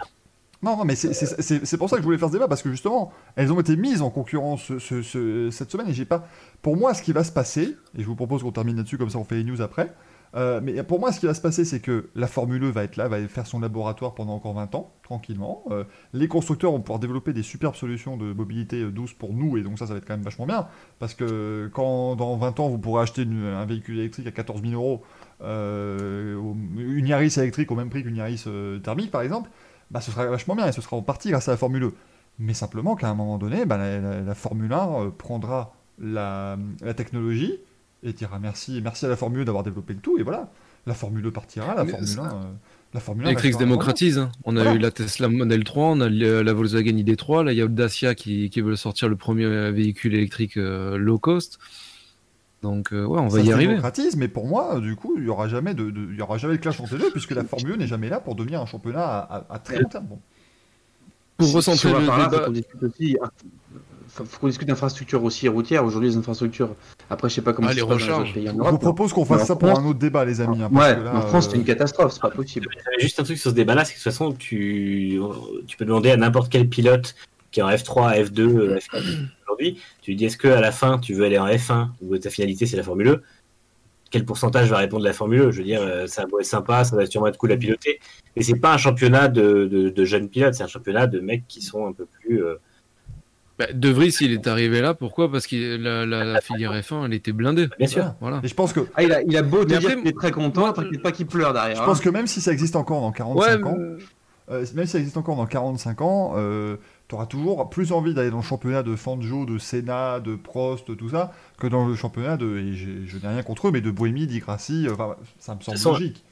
Non, non, mais c'est- c'est c'est- c'est pour ça que je voulais faire ce débat, parce que justement, elles ont été mises en concurrence ce- ce- ce- cette semaine, et j'ai pas. Pour moi, ce qui va se passer, et je vous propose qu'on termine là-dessus, comme ça on fait les news après. Euh, mais pour moi, ce qui va se passer, c'est que la Formule E va être là, va faire son laboratoire pendant encore 20 ans, tranquillement. Euh, les constructeurs vont pouvoir développer des superbes solutions de mobilité euh, douce pour nous, et donc ça, ça va être quand même vachement bien. Parce que quand dans 20 ans, vous pourrez acheter un véhicule électrique à 14 000 euros, une Yaris électrique au même prix qu'une Yaris thermique, par exemple, bah, ce sera vachement bien et ce sera en partie grâce à la Formule E. Mais simplement qu'à un moment donné, bah, la, Formule 1 euh, prendra la technologie et dira merci, merci à la Formule E d'avoir développé le tout et voilà. La Formule E partira, la Mais Formule ça- 1. euh, la Formule 1 Electrix restera démocratise. hein. On a Voilà. eu la Tesla Model 3, on a la Volkswagen ID3, là il y a Dacia qui, qui veut sortir le premier euh, véhicule électrique euh, low cost. Donc euh, ouais, on Ça va y se arriver. démocratise, mais pour moi, du coup, il y aura jamais de, de- il y aura jamais de clash entre les deux puisque la Formule E n'est jamais là pour devenir un championnat à, à- à très long terme. Bon. Pour recentrer si le débat- aussi. Hein, Faut, qu'on discute d'infrastructures aussi routières. Aujourd'hui, les infrastructures. Après, je sais pas comment Ah, les recharges. autres pays en Je vous propose qu'on fasse ça pour France- un autre débat, les amis. hein, parce Ouais, que là, en France, euh, c'est une catastrophe, c'est pas possible. Juste un truc sur ce débat-là, c'est que de toute façon, tu, tu peux demander à n'importe quel pilote qui est en F3, F2, euh, F4 aujourd'hui, tu lui dis est-ce que à la fin tu veux aller en F1 ou ta finalité c'est la Formule E? Quel pourcentage va répondre la Formule E? Je veux dire, euh, ça va être sympa, ça va sûrement être cool à piloter, mais c'est pas un championnat de, de, de jeunes pilotes, c'est un championnat de mecs qui sont un peu plus. euh, Bah, de Vries, il est arrivé là, pourquoi? Parce que la, la- la filière F1, elle était blindée. Bien sûr. voilà. Et je pense que Ah, il a, il a beau te dire qu'il est très content, t'inquiète pas qu'il pleure derrière. je hein. pense que même si ça existe encore dans 45 Ouais, ans, mais- Euh, même si ça existe encore dans 45 ans, tu auras toujours plus envie d'aller dans le championnat de Fangio, de Senna, de Prost, tout ça, que dans le championnat de, et j'ai- je n'ai rien contre eux, mais de Bohémie, d'Igrassi, euh, enfin, ça me semble logique.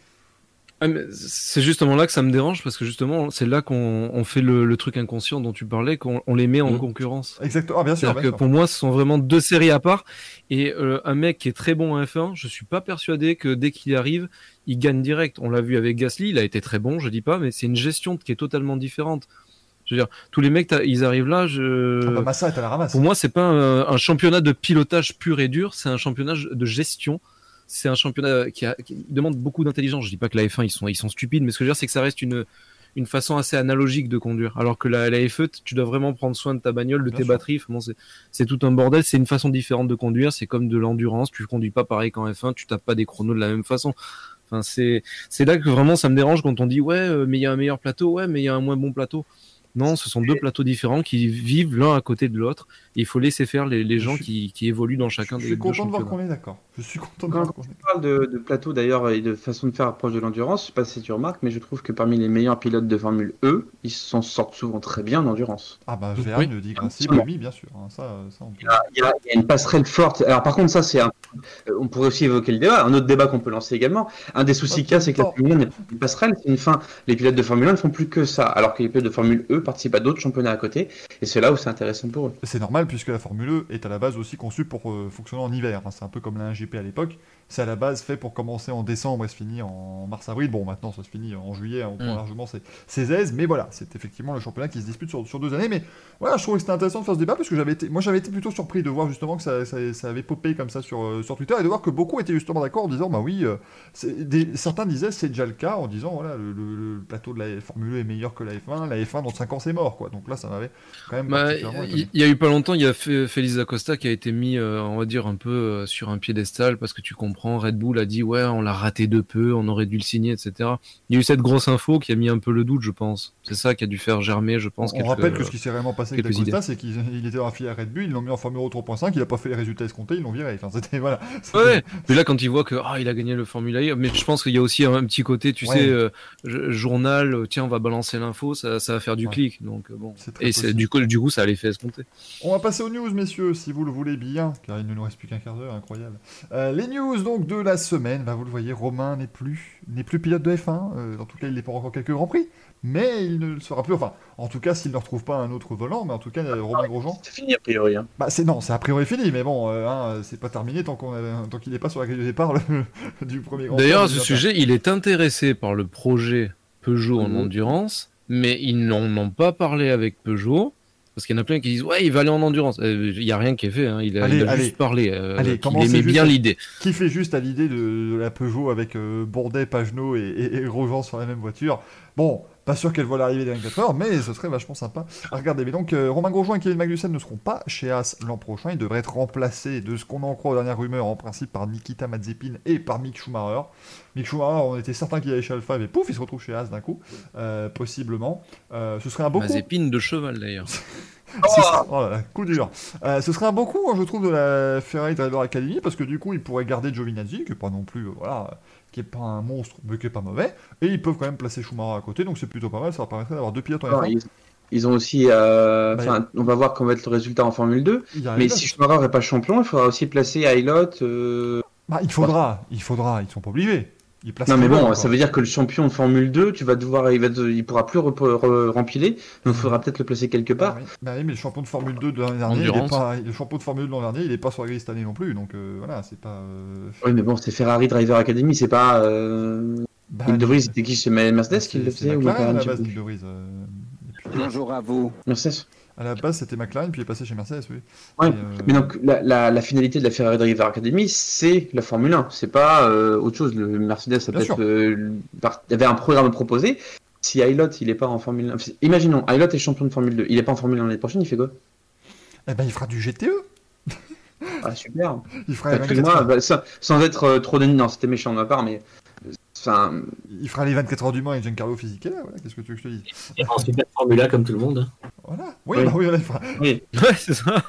Ah, c'est justement là que ça me dérange parce que justement c'est là qu'on on fait le, le truc inconscient dont tu parlais, qu'on on les met en Mhm. concurrence. Exactement, ah, bien sûr. C'est-à-dire bien que sûr. pour moi, ce sont vraiment deux séries à part. Et euh, un mec qui est très bon en F1, je suis pas persuadé que dès qu'il arrive, il gagne direct. On l'a vu avec Gasly, il a été très bon, je dis pas, mais c'est une gestion qui est totalement différente. Je veux dire, tous les mecs, ils arrivent là. Je... Ah bah, Massa est à la ramasse. Pour moi, c'est pas un, un championnat de pilotage pur et dur, c'est un championnat de gestion. C'est un championnat qui, a- qui demande beaucoup d'intelligence. Je dis pas que la F1 ils sont ils sont stupides, mais ce que je veux dire c'est que ça reste une une façon assez analogique de conduire. Alors que la, la F1, tu dois vraiment prendre soin de ta bagnole, de Bien tes sûr. batteries. Bon, c'est tout un bordel. C'est une façon différente de conduire. C'est comme de l'endurance. Tu conduis pas pareil qu'en F1. Tu tapes pas des chronos de la même façon. Enfin, c'est c'est là que vraiment ça me dérange quand on dit ouais, euh, mais il y a un meilleur plateau, ouais, mais il y a un moins bon plateau. Non, ce sont deux plateaux différents qui vivent l'un à côté de l'autre. Il faut laisser faire les, les Je gens suis- qui, qui évoluent dans Je chacun des suis deux content de voir qu'on est d'accord. Je suis content de Quand voir qu'on est on parle de, de plateau d'ailleurs et de façon de faire approche de l'endurance, je sais pas si tu remarques, mais je trouve que parmi les meilleurs pilotes de Formule E, ils s'en sortent souvent très bien en endurance. Ah bah Oui. Verne, d'Igrassi, Absolument. Bohémie, bien sûr. hein, ça, ça, on peut- Il y, a, il y a- une passerelle forte. Alors par contre, ça c'est un... euh, On pourrait aussi évoquer le débat, un autre débat qu'on peut lancer également. Un des soucis qu'il y a, c'est que la. Formule 1 n'est pas une passerelle, c'est une fin. Les pilotes de Formule 1 ne font plus que ça, alors que les pilotes de Formule E participent à d'autres championnats à côté, et c'est là où c'est intéressant pour eux. C'est normal puisque la Formule E est à la base aussi conçue pour euh, fonctionner en hiver. hein. C'est un peu comme la 1GP à l'époque. C'est à la base fait pour commencer en décembre et se finir en mars-avril. Bon, maintenant ça se finit en juillet, on prend Mm. largement ses, ses aises, mais voilà, c'est effectivement le championnat qui se dispute sur, sur deux années. Mais voilà, je trouvais que c'était intéressant de faire ce débat parce que j'avais été, moi j'avais été plutôt surpris de voir justement que ça, ça- ça avait popé comme ça sur, euh, sur Twitter et de voir que beaucoup étaient justement d'accord en disant bah oui, euh, des- certains disaient c'est déjà le cas en disant voilà, le, le- le plateau de la Formule E est meilleur que la F1, la F1 dans 5 ans c'est mort quoi. Donc là ça m'avait quand même Bah, il y, a eu pas longtemps, il y a Fé- Félix Acosta qui a été mis, euh, on va dire, un peu sur un piédestal parce que tu comprends, Red Bull a dit ouais, on l'a raté de peu, on aurait dû le signer, etc. Il y a eu cette grosse info qui a mis un peu le doute, je pense. C'est ça qui a dû faire germer, je pense. On quelques- rappelle que ce qui s'est réellement passé avec c'est qu'il il était dans la filière Red Bull, ils l'ont mis en Formule Euro 3.5, il a pas fait les résultats escomptés, ils l'ont viré. Enfin, c'était voilà. Ouais, mais là quand il voit que ah il a gagné le Formula E, mais je pense qu'il y a aussi un, petit côté, tu Ouais. sais, euh, journal, tiens on va balancer l'info, ça, ça va faire du Ouais. clic, donc euh, bon. Et du coup, du coup ça a l'effet escompté. On va passer aux news, messieurs, si vous le voulez bien, car il ne nous reste plus qu'un quart d'heure, incroyable. Euh, les news donc de la semaine, bah, vous le voyez, Romain n'est plus, n'est plus pilote de F1. euh, en tout cas, il n'est pas encore quelques grands prix, mais il ne le sera plus. Enfin, en tout cas, s'il ne retrouve pas un autre volant, mais en tout cas, euh, Romain Grosjean. C'est fini a priori. Hein. Bah, c'est non, c'est a priori fini, mais bon, euh, hein, c'est pas terminé tant qu'on a- tant qu'il n'est pas sur la grille de départ le- du premier Grand D'ailleurs, à ce sujet, il est intéressé par le projet Peugeot en Mhm. endurance, mais ils n'en ont pas parlé avec Peugeot. Parce qu'il y en a plein qui disent ouais il va aller en endurance. Euh, Il y a rien qui est fait, hein. il a, Allez, il a allez. juste parlé. Euh, Allez, commencez aimait bien l'idée. Qui fait juste à l'idée de, de la Peugeot avec euh, Bourdet, Pagenot et, et, sur la même voiture. Bon, pas sûr qu'elle voit l'arrivée des 24 heures, mais ce serait vachement sympa à regarder. Mais donc, euh, Romain Grosjean et Kevin Magnussen ne seront pas chez As l'an prochain. Ils devraient être remplacés, de ce qu'on en croit aux dernières rumeurs, en principe par Nikita Mazepin et par Mick Schumacher. Mick Schumacher, on était certain qu'il allait chez Alpha, mais pouf, il se retrouve chez As d'un coup, euh, possiblement. Euh, ce serait un beau coup. Mazépine de cheval d'ailleurs. Oh là là, coup dur. Euh, ce serait un beau coup, hein, je trouve, de la Ferrari Driver Academy, parce que du coup, ils pourraient garder Giovinazzi, qui est pas non plus, euh, voilà, qui est pas un monstre, mais qui est pas mauvais, et ils peuvent quand même placer Schumacher à côté, donc c'est plutôt pas mal, ça leur permettrait d'avoir deux pilotes en Alors, F1. ils, ils ont aussi. euh, Bah, on va voir comment va être le résultat en Formule 2. Il y a Mais si Schumacher n'est pas champion, il faudra aussi placer Ailot. euh, Bah, il faudra, il faudra, ils sont pas obligés. Non mais bon, ça veut dire que le champion de Formule 2, tu vas devoir, il va, il pourra plus rep- re- rempiler, donc il faudra peut-être le placer quelque Bah part. oui. Bah oui, mais le champion de Formule 2 de l'année dernière, il est pas, le champion de Formule 2 de l'an dernier, il est pas sur la grille cette année non plus, donc euh, voilà, c'est pas. euh, Oui, mais bon, c'est Ferrari Driver Academy, c'est pas. Euh... bah, c'était qui chez Mercedes qui le faisait ou McLaren à la base, euh, Bonjour à vous. Mercedes. À la base, c'était McLaren, puis il est passé chez Mercedes, oui. Ouais, Et, euh, Mais donc la, la, la finalité de la Ferrari Driver Academy, c'est la Formule 1, c'est pas euh, autre chose. Le Mercedes a Bien sûr. peut-être euh, avait un programme à proposer. Si Ailot il est pas en Formule 1, enfin, imaginons Ailot est champion de Formule 2, il est pas en Formule 1 l'année prochaine, il fait quoi? Eh ben, il fera du GTE. Ah super. Il fera, les 24 Excuse-moi, heures. bah, sans, sans être euh, trop de non, c'était méchant de ma part, mais enfin, il fera les 24 heures du Mans avec Giancarlo Fisichella, voilà, qu'est-ce que tu veux que je te dise? Et en super Formula comme tout le monde. hein. Voilà. Oui, Oui. bah oui, oui. Ouais, c'est ça.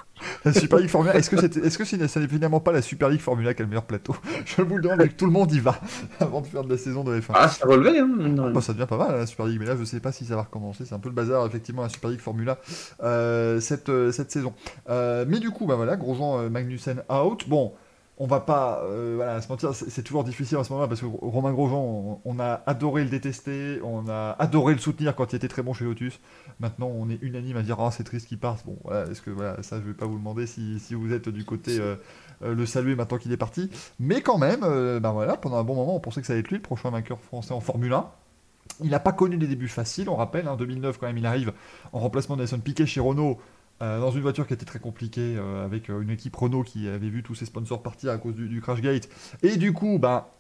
la Super League Formula. Est-ce que c'est est -ce n'est finalement pas la Super League Formula qui a le meilleur plateau? Je vous le demande, que tout le monde y va avant de faire de la saison de F1. Ah, ça relevait, hein. de rien. Bah, ça devient pas mal la Super League, mais là je sais pas si ça va recommencer. C'est un peu le bazar effectivement la Super League Formula euh, cette, euh, cette saison. Euh, mais du coup, bah voilà, Grosjean Magnussen out. Bon, on va pas euh, voilà, se mentir, c'est toujours difficile à ce moment-là parce que Romain Grosjean, on, on a adoré le détester, on a adoré le soutenir quand il était très bon chez Lotus. Maintenant, on est unanime à dire ah c'est triste qu'il parte. Bon, voilà, est-ce que voilà, ça je vais pas vous demander si, si vous êtes du côté euh, euh, le saluer maintenant qu'il est parti. Mais quand même, euh, ben voilà, pendant un bon moment, on pensait que ça allait être lui le prochain vainqueur français en Formule 1. Il n'a pas connu des débuts faciles, on rappelle, en 2009 quand même, il arrive en remplacement de Nelson Piquet chez Renault, euh, dans une voiture qui était très compliquée, euh, avec euh, une équipe Renault qui avait vu tous ses sponsors partir à cause du, du Crashgate. Et du coup, bah,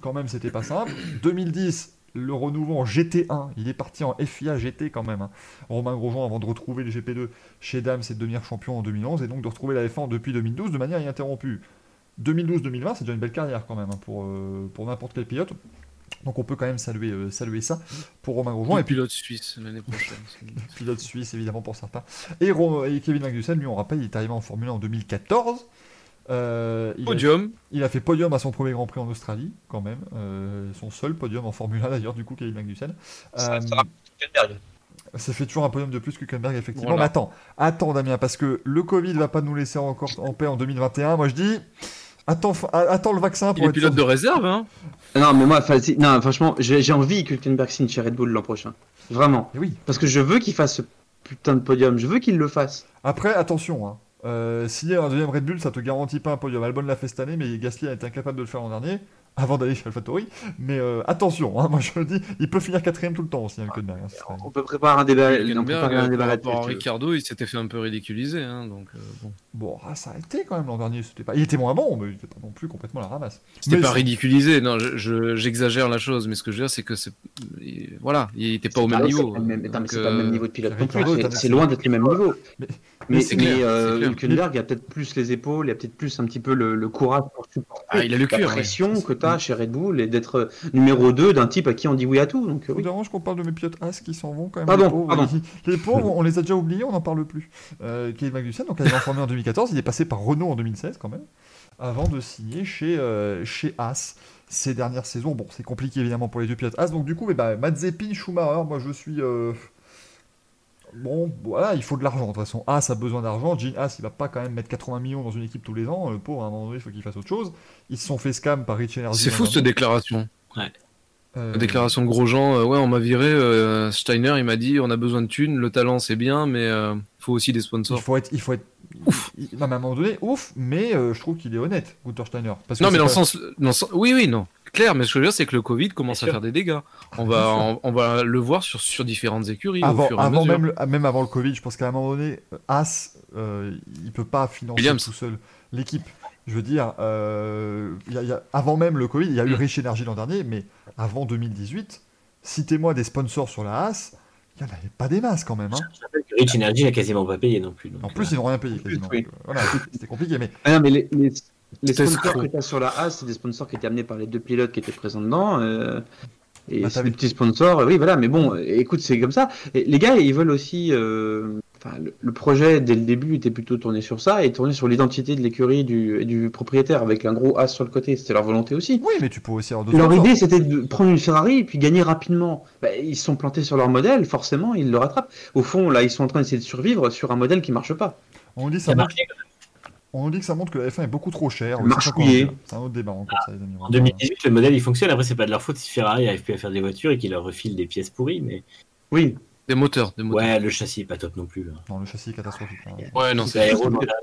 quand même, c'était pas simple. 2010, le renouveau en GT1, il est parti en FIA GT quand même. hein. Romain Grosjean avant de retrouver le GP2 chez Dams et de devenir champion en 2011, et donc de retrouver la F1 depuis 2012 de manière ininterrompue. 2012-2020, c'est déjà une belle carrière quand même hein, pour, pour n'importe quel pilote. Donc on peut quand même saluer, euh, saluer ça pour Romain Grosjean. Et Et puis pilote suisse l'année prochaine. pilote suisse évidemment pour certains. Et, Ro- et Kevin Magnussen, lui on rappelle, il est arrivé en Formule 1 en 2014. Euh, il, a, Podium. il a fait podium à son premier Grand Prix en Australie quand même. Euh, son seul podium en Formule 1 d'ailleurs du coup Kevin Magnussen. Ça- Euh, fait toujours un podium de plus que Hülkenberg, effectivement. Voilà. Mais attends, attends Damien, parce que le Covid va pas nous laisser encore en paix en 2021. Moi je dis, attends, fa- attends le vaccin pour Il est être pilote sûr. de réserve, hein. Non, mais moi, non, franchement, j'ai envie que Hülkenberg signe chez Red Bull l'an prochain. Vraiment. Oui. Parce que je veux qu'il fasse ce putain de podium, je veux qu'il le fasse. Après, attention, hein. Euh, signer un deuxième Red Bull, ça te garantit pas un podium. Albon l'a fait cette année, mais Gasly a été incapable de le faire l'an dernier, avant d'aller chez AlphaTauri. Mais euh, attention, hein, moi je le dis, il peut finir quatrième tout le temps aussi, Hülkenberg, hein, serait- On peut préparer un débat. on peut Hülkenberg, préparer un débat par. Ricardo, il s'était fait un peu ridiculiser. Hein, donc, euh, bon. Bon, ah, ça a été quand même l'an dernier. C'était pas... Il était moins bon, mais il était pas non plus complètement la ramasse. C'était pas ridiculisé, non, je- je- j'exagère la chose, mais ce que je veux dire, c'est que c'est. il- Voilà, il était pas au même niveau. c'est même- c'est pas le même euh, niveau de pilote c'est- loin d'être le même niveau. Mais- Mais, euh. Hülkenberg, il a peut-être plus les épaules, il a peut-être plus un petit peu le, le courage pour supporter Ah, il a le la ouais. pression que tu as chez Red Bull et d'être euh, numéro 2 d'un type à qui on dit oui à tout. Donc, euh, oui. dérange qu'on parle de mes pilotes As qui s'en vont quand même Pardon, les pauvres, les pauvres, on les a déjà oubliés, on n'en parle plus. Euh, Kevin Magnussen, donc il est formé en 2014, il est passé par Renault en 2016 quand même, avant de signer chez, euh, chez As. Ces dernières saisons, bon, c'est compliqué évidemment pour les deux pilotes As, donc du coup, eh ben, Mazepin, Schumacher, moi je suis. euh, Bon, voilà, il faut de l'argent. De toute façon, As a besoin d'argent. Gene As, il va pas quand même mettre 80 millions dans une équipe tous les ans. Le pauvre, à un moment donné, il faut qu'il fasse autre chose. Ils se sont fait scam par Rich Energy. C'est fou cette déclaration. Euh, La déclaration de Grosjean, euh, ouais, on m'a viré. euh, Steiner, il m'a dit on a besoin de thunes, le talent c'est bien, mais euh, faut aussi des Il sponsors. faut être, il faut être, Ouf. il- non, mais à un moment donné, ouf, mais euh, je trouve qu'il est honnête, Gunther Steiner. Parce que Non, mais dans le pas- sens, dans le sens- oui, oui, non, clair. Mais ce que je veux dire, c'est que le Covid commence à faire des dégâts. On va, on, on va le voir sur, sur différentes écuries au avant, fur et à avant mesure. même, le- même avant le Covid, je pense qu'à un moment donné, As, euh, il peut pas financer Williams. tout seul l'équipe. Je veux dire, euh, il y a- il y a- avant même le Covid, il y a eu Mm. Rich Energy l'an dernier, mais avant 2018, citez-moi des sponsors sur la As, il n'y en avait pas des masses quand même. hein. Je rappelle que Rich Energy n'a quasiment pas payé non plus. donc, En plus, euh, ils n'ont rien payé quasiment. oui. Voilà, c'était compliqué, mais Ah non, mais les, les, les C'est sponsors que tu as sur la A, c'est des sponsors qui étaient amenés par les deux pilotes qui étaient présents dedans. euh, et Bah, c'est des petits sponsors, oui, voilà, mais bon, écoute, c'est comme ça. Et les gars, ils veulent aussi. euh, Enfin, le, le projet, dès le début, était plutôt tourné sur ça et tourné sur l'identité de l'écurie du, et du propriétaire avec un gros as sur le côté. C'était leur volonté aussi. oui, mais tu peux aussi avoir d'autres Leur idée, c'était de prendre une Ferrari et puis gagner rapidement. Bah, ils se sont plantés sur leur modèle, forcément, ils le rattrapent. Au fond, là, ils sont en train d'essayer de survivre sur un modèle qui marche pas. On dit ça Ça a montre- marché. on nous dit que ça montre que la F1 est beaucoup trop chère. Marche c'est un autre débat encore, ça, les amis. En 2018, le modèle il fonctionne. Après, c'est pas de leur faute si Ferrari n'arrive plus à faire des voitures et qu'ils leur refilent des pièces pourries. Mais Oui, Des moteurs, des moteurs. ouais, le châssis est pas top non plus. Non, le châssis est catastrophique. hein. Ouais, non, C'est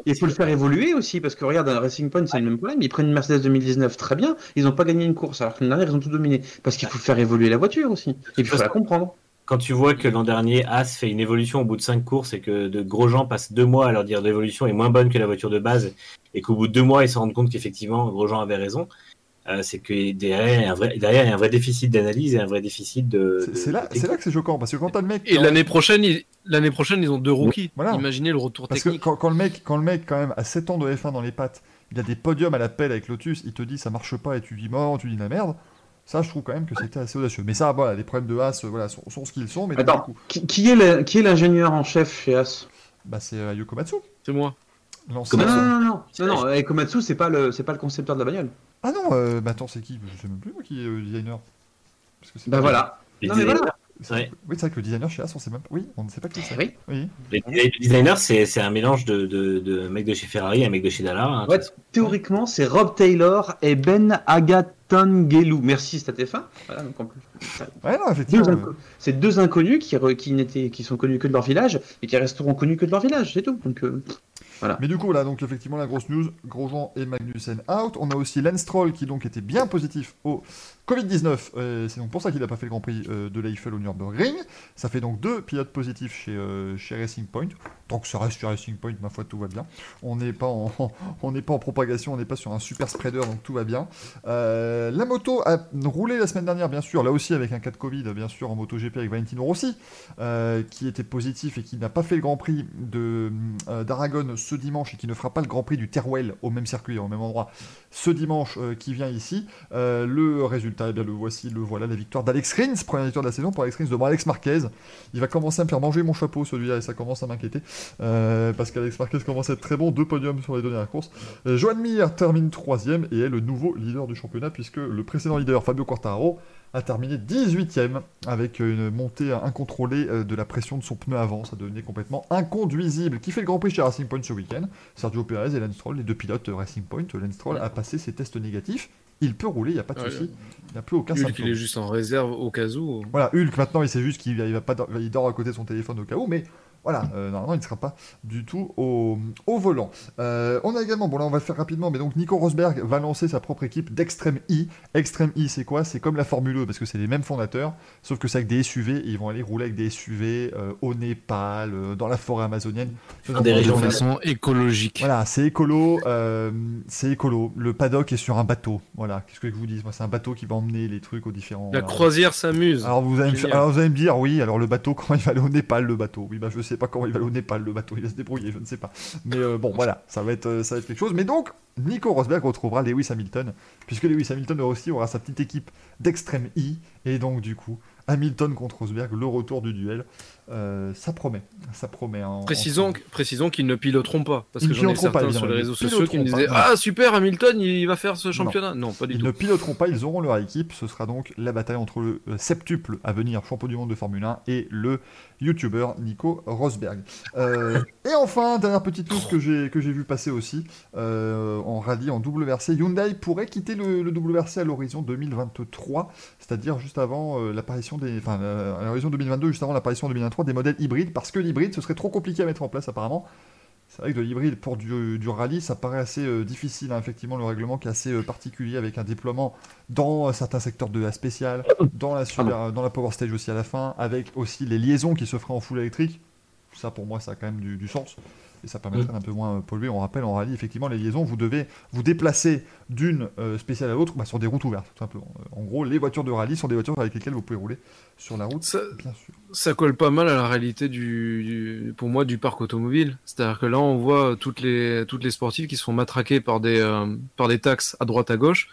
Il faut le faire évoluer aussi, parce que regarde, un Racing Point, c'est le même problème. Ils prennent une Mercedes 2019, très bien. Ils n'ont pas gagné une course, alors que l'année dernière, ils ont tout dominé. Parce qu'il faut faire évoluer la voiture aussi. Et puis, il faut la comprendre. Quand tu vois que l'an dernier, As fait une évolution au bout de 5 courses et que de gros gens passent deux mois à leur dire l'évolution est moins bonne que la voiture de base et qu'au bout de deux mois, ils se rendent compte qu'effectivement, Grosjean avait raison, euh, c'est que derrière, il y a un vrai, derrière, il y a un vrai déficit d'analyse et un vrai déficit de. C'est- là, de c'est là que c'est choquant parce que quand t'as le mec. Et l'année prochaine, ils... l'année prochaine, ils ont deux rookies. Voilà. Imaginez le retour Parce que technique. quand, quand le mec, quand le mec quand même a 7 ans de F1 dans les pattes, il a des podiums à la pelle avec Lotus, il te dit ça marche pas et tu dis mort, tu dis la merde. Ça, je trouve quand même que c'était assez audacieux. Mais ça, voilà, les problèmes de As, euh, voilà, sont, sont ce qu'ils sont. Mais Attends. coup, Qui, qui est le- qui est l'ingénieur en chef chez As bah, c'est euh, Matsu. C'est moi. l'ancien- non, non, non, non, non, non, Komatsu, c'est pas le, c'est pas le concepteur de la bagnole. Ah non, euh, bah attends, c'est qui? Je sais même plus moi qui est euh, designer. Parce que c'est Bah pas- voilà. Les Non, mais designers- voilà. c'est- Ouais. Oui, c'est vrai que le designer chez As, on sait même pas. Oui, on ne sait pas qui Eh c'est. oui. Oui. les- Le designer, c'est c'est un mélange de, de, de mec de chez Ferrari et un mec de chez Dallara. hein. Ouais, théoriquement, c'est Rob Taylor et Ben Agatongelou. Merci, StatF1. Voilà, donc en plus, Ouais, non, deux effectivement. inco- c'est deux inconnus qui, re- qui, n'étaient, qui sont connus que de leur village et qui resteront connus que de leur village, c'est tout. Donc, euh, Mais du coup, là, donc effectivement, la grosse news, Grosjean et Magnussen out. On a aussi Lance Stroll qui donc était bien positif au Covid-19. Euh, c'est donc pour ça qu'il n'a pas fait le Grand Prix euh, de l'Eiffel au Nürburgring. Ça fait donc deux pilotes positifs chez, euh, chez Racing Point. Tant que ça reste chez Racing Point, ma foi, tout va bien. On n'est pas en, pas en propagation, on n'est pas sur un super spreader, donc tout va bien. La moto a roulé la semaine dernière, bien sûr, là aussi avec un cas de Covid, bien sûr, en MotoGP avec Valentino Rossi, qui était positif et qui n'a pas fait le Grand Prix d'Aragon ce dimanche et qui ne fera pas le Grand Prix du Teruel au même circuit, au même endroit, ce dimanche qui vient ici. Le résultat, eh bien, le voici, le voilà, la victoire d'Alex Rins, première victoire de la saison pour Alex Rins devant Alex Marquez. Il va commencer à me faire manger mon chapeau celui-là et ça commence à m'inquiéter euh, parce qu'Alex Marquez commence à être très bon, deux podiums sur les deux dernières courses. Euh, Joan Mir termine troisième et est le nouveau leader du championnat puisque le précédent leader, Fabio Quartararo, a terminé 18ème avec une montée incontrôlée euh, de la pression de son pneu avant. Ça devenait complètement inconduisible. Qui fait le Grand Prix chez Racing Point ce week-end? Sergio Perez et Lance Stroll, les deux pilotes euh, Racing Point. Lance Stroll a passé ses tests négatifs. Il peut rouler, il n'y a pas de Ouais, souci. Il n'y a plus aucun Hulk, symptôme. il est juste en réserve au cas où. Voilà, Hulk maintenant il sait juste qu'il il va pas il dort à côté de son téléphone au cas où, mais voilà, euh, normalement, il ne sera pas du tout au, au volant. Euh, on a également, bon là, on va le faire rapidement, mais donc Nico Rosberg va lancer sa propre équipe d'Extreme E. Extreme E, c'est quoi? C'est comme la Formule E, parce que c'est les mêmes fondateurs, sauf que c'est avec des SUV, et ils vont aller rouler avec des SUV euh, au Népal, euh, dans la forêt amazonienne. Dans des De régions façon écologique. Voilà, c'est écolo, euh, c'est écolo. Le paddock est sur un bateau. Voilà, qu'est-ce que je vous dis? Moi, c'est un bateau qui va emmener les trucs aux différents. La alors- croisière s'amuse. alors vous, allez me, alors vous allez me dire, oui, alors le bateau, comment il va aller au Népal, le bateau? Oui, bah je sais pas comment il va aller au Népal, le bateau, il va se débrouiller, je ne sais pas. Mais euh, bon, voilà, ça va, être, euh, ça va être quelque chose. Mais donc, Nico Rosberg retrouvera Lewis Hamilton, puisque Lewis Hamilton aussi aura sa petite équipe d'Extreme E, et donc du coup, Hamilton contre Rosberg, le retour du duel, euh, ça promet, ça promet. En, précisons, en... précisons qu'ils ne piloteront pas, parce ils que j'en ai certains pas, sur les réseaux sociaux qui me disaient ah super Hamilton, il va faire ce championnat. Non, pas du tout. Ils ne piloteront pas, ils auront leur équipe. Ce sera donc la bataille entre le euh, septuple à venir champion du monde de Formule 1 et le youtubeur Nico Rosberg. Euh, et enfin, dernière petite news que j'ai que j'ai vu passer aussi en rallye en WRC, Hyundai pourrait quitter le, le WRC à l'horizon 2023, c'est-à-dire juste avant l'apparition des, enfin à l'horizon 2022, juste avant l'apparition 2023 des modèles hybrides, parce que l'hybride, ce serait trop compliqué à mettre en place apparemment. C'est vrai que de l'hybride pour du, du, rallye, ça paraît assez euh, difficile. Hein. Effectivement, le règlement qui est assez euh, particulier avec un déploiement dans euh, certains secteurs de la spéciale, dans la, super, ah dans la Power Stage aussi à la fin, avec aussi les liaisons qui se feraient en full électrique. Ça, pour moi, ça a quand même du sens. Et ça permettrait d'un peu moins euh, polluer. On rappelle, en rallye, effectivement, les liaisons, vous devez vous déplacer d'une euh, spéciale à l'autre bah, sur des routes ouvertes, tout simplement. Euh, en gros, les voitures de rallye sont des voitures avec lesquelles vous pouvez rouler sur la route, Ça, bien sûr. ça colle pas mal à la réalité du, du- pour moi du parc automobile. C'est-à-dire que là, on voit toutes les toutes les sportives qui se font matraquer par des euh, par des taxes à droite à gauche.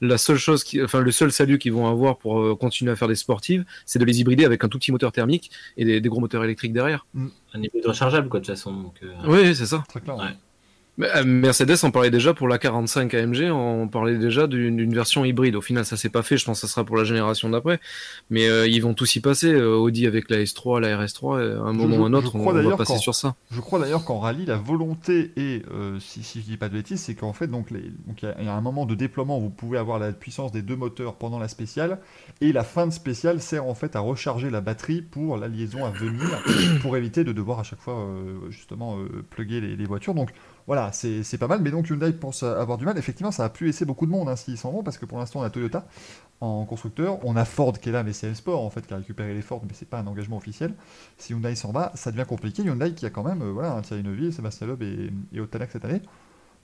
La seule chose qui, enfin le seul salut qu'ils vont avoir pour euh, continuer à faire des sportives, c'est de les hybrider avec un tout petit moteur thermique et des, des gros moteurs électriques derrière. Un hybride rechargeable, quoi, de toute façon. Donc, euh, Oui, c'est ça. Très clairement. Ouais. Euh, Mercedes en parlait déjà pour la 45 AMG, on parlait déjà d'une version hybride. Au final, ça s'est pas fait. Je pense que ça sera pour la génération d'après. Mais euh, ils vont tous y passer. Euh, Audi avec la S3, la RS3. euh, à un moment ou un autre, on, va passer sur ça. Je crois d'ailleurs qu'en rallye, la volonté est, euh, si, si je dis pas de bêtises, c'est qu'en fait, donc, il y, a- il y a un moment de déploiement où vous pouvez avoir la puissance des deux moteurs pendant la spéciale, et la fin de spéciale sert en fait à recharger la batterie pour la liaison à venir, pour éviter de devoir à chaque fois euh, justement plugger les, les voitures. Donc voilà, c'est pas mal, mais donc Hyundai pense avoir du mal. Effectivement, ça a pu laisser beaucoup de monde hein, s'ils s'en vont, parce que pour l'instant, on a Toyota en constructeur, on a Ford qui est là, mais c'est Sport en fait qui a récupéré les Ford, mais c'est pas un engagement officiel. Si Hyundai s'en va, ça devient compliqué. Hyundai qui a quand même, euh, voilà, un Thierry Neuville, Sébastien Loeb et, et Otanak cette année,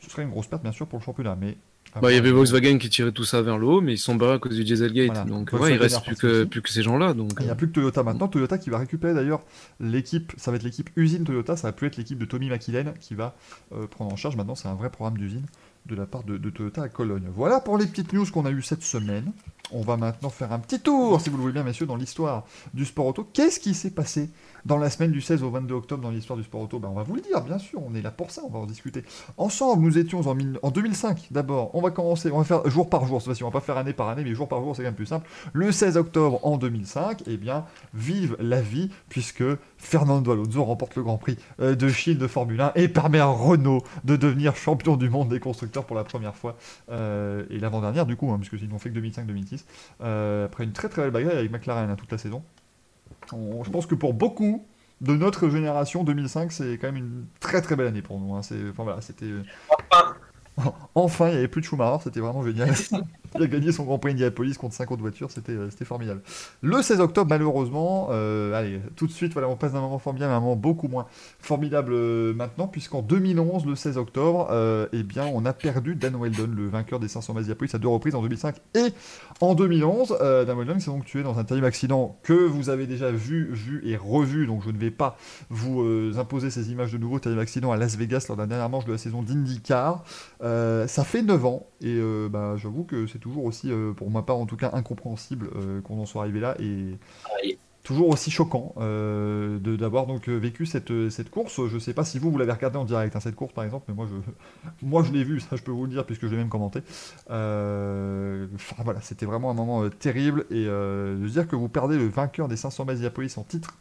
ce serait une grosse perte bien sûr pour le championnat, mais Bah, il y avait Volkswagen qui tirait tout ça vers le haut, mais ils sont barrés à cause du Dieselgate. Voilà. Donc Volkswagen ouais, il reste plus que aussi. plus que ces gens-là. Donc Il n'y a plus que Toyota maintenant. Toyota qui va récupérer d'ailleurs l'équipe, ça va être l'équipe usine Toyota, ça va plus être l'équipe de Tommy McKillen qui va euh, prendre en charge. Maintenant, c'est un vrai programme d'usine de la part de, de Toyota à Cologne. Voilà pour les petites news qu'on a eues cette semaine. On va maintenant faire un petit tour, si vous le voulez bien, messieurs, dans l'histoire du sport auto. Qu'est-ce qui s'est passé dans la semaine du 16 au 22 octobre dans l'histoire du sport auto ben, On va vous le dire, bien sûr, on est là pour ça, on va en discuter. Ensemble, nous étions en, mille- en 2005 d'abord. On va commencer, on va faire jour par jour, cette on va pas faire année par année, mais jour par jour, c'est quand même plus simple. Le 16 octobre en 2005, eh bien, vive la vie, puisque Fernando Alonso remporte le Grand Prix euh, de Chine de Formule 1 et permet à Renault de devenir champion du monde des constructeurs pour la première fois. Euh, et l'avant-dernière, du coup, hein, puisque ils n'ont fait que 2005-2006. Euh, après une très très belle bagarre avec McLaren hein, toute la saison. On- je pense que pour beaucoup de notre génération, 2005, c'est quand même une très très belle année pour nous. hein. C'est, enfin voilà, c'était. euh, Enfin, il n'y avait plus de Schumacher, c'était vraiment génial. il a gagné son Grand Prix Indianapolis contre 5 autres voitures, c'était euh, formidable. Le 16 octobre, malheureusement, euh, allez, tout de suite, voilà, on passe d'un moment formidable à un moment beaucoup moins formidable euh, maintenant, puisqu'en 2011, le 16 octobre, eh bien, on a perdu Dan Weldon, le vainqueur des 500 Indianapolis à deux reprises en 2005 et en 2011. Euh, Dan Weldon s'est donc tué dans un terrible accident que vous avez déjà vu, vu et revu, donc je ne vais pas vous imposer ces images de nouveau. Terrible accident à Las Vegas lors de la dernière manche de la saison d'IndyCar. Ça fait 9 ans et bah, j'avoue que c'est toujours aussi, euh, pour ma part en tout cas, incompréhensible euh, qu'on en soit arrivé là et toujours aussi choquant euh, de- d'avoir donc vécu cette, cette course. Je sais pas si vous, vous l'avez regardé en direct, hein, cette course par exemple, mais moi je, moi, je l'ai vu, ça je peux vous le dire puisque je l'ai même commenté. Enfin, voilà, c'était vraiment un moment terrible et de se dire que vous perdez le vainqueur des 500 miles Indianapolis en titre,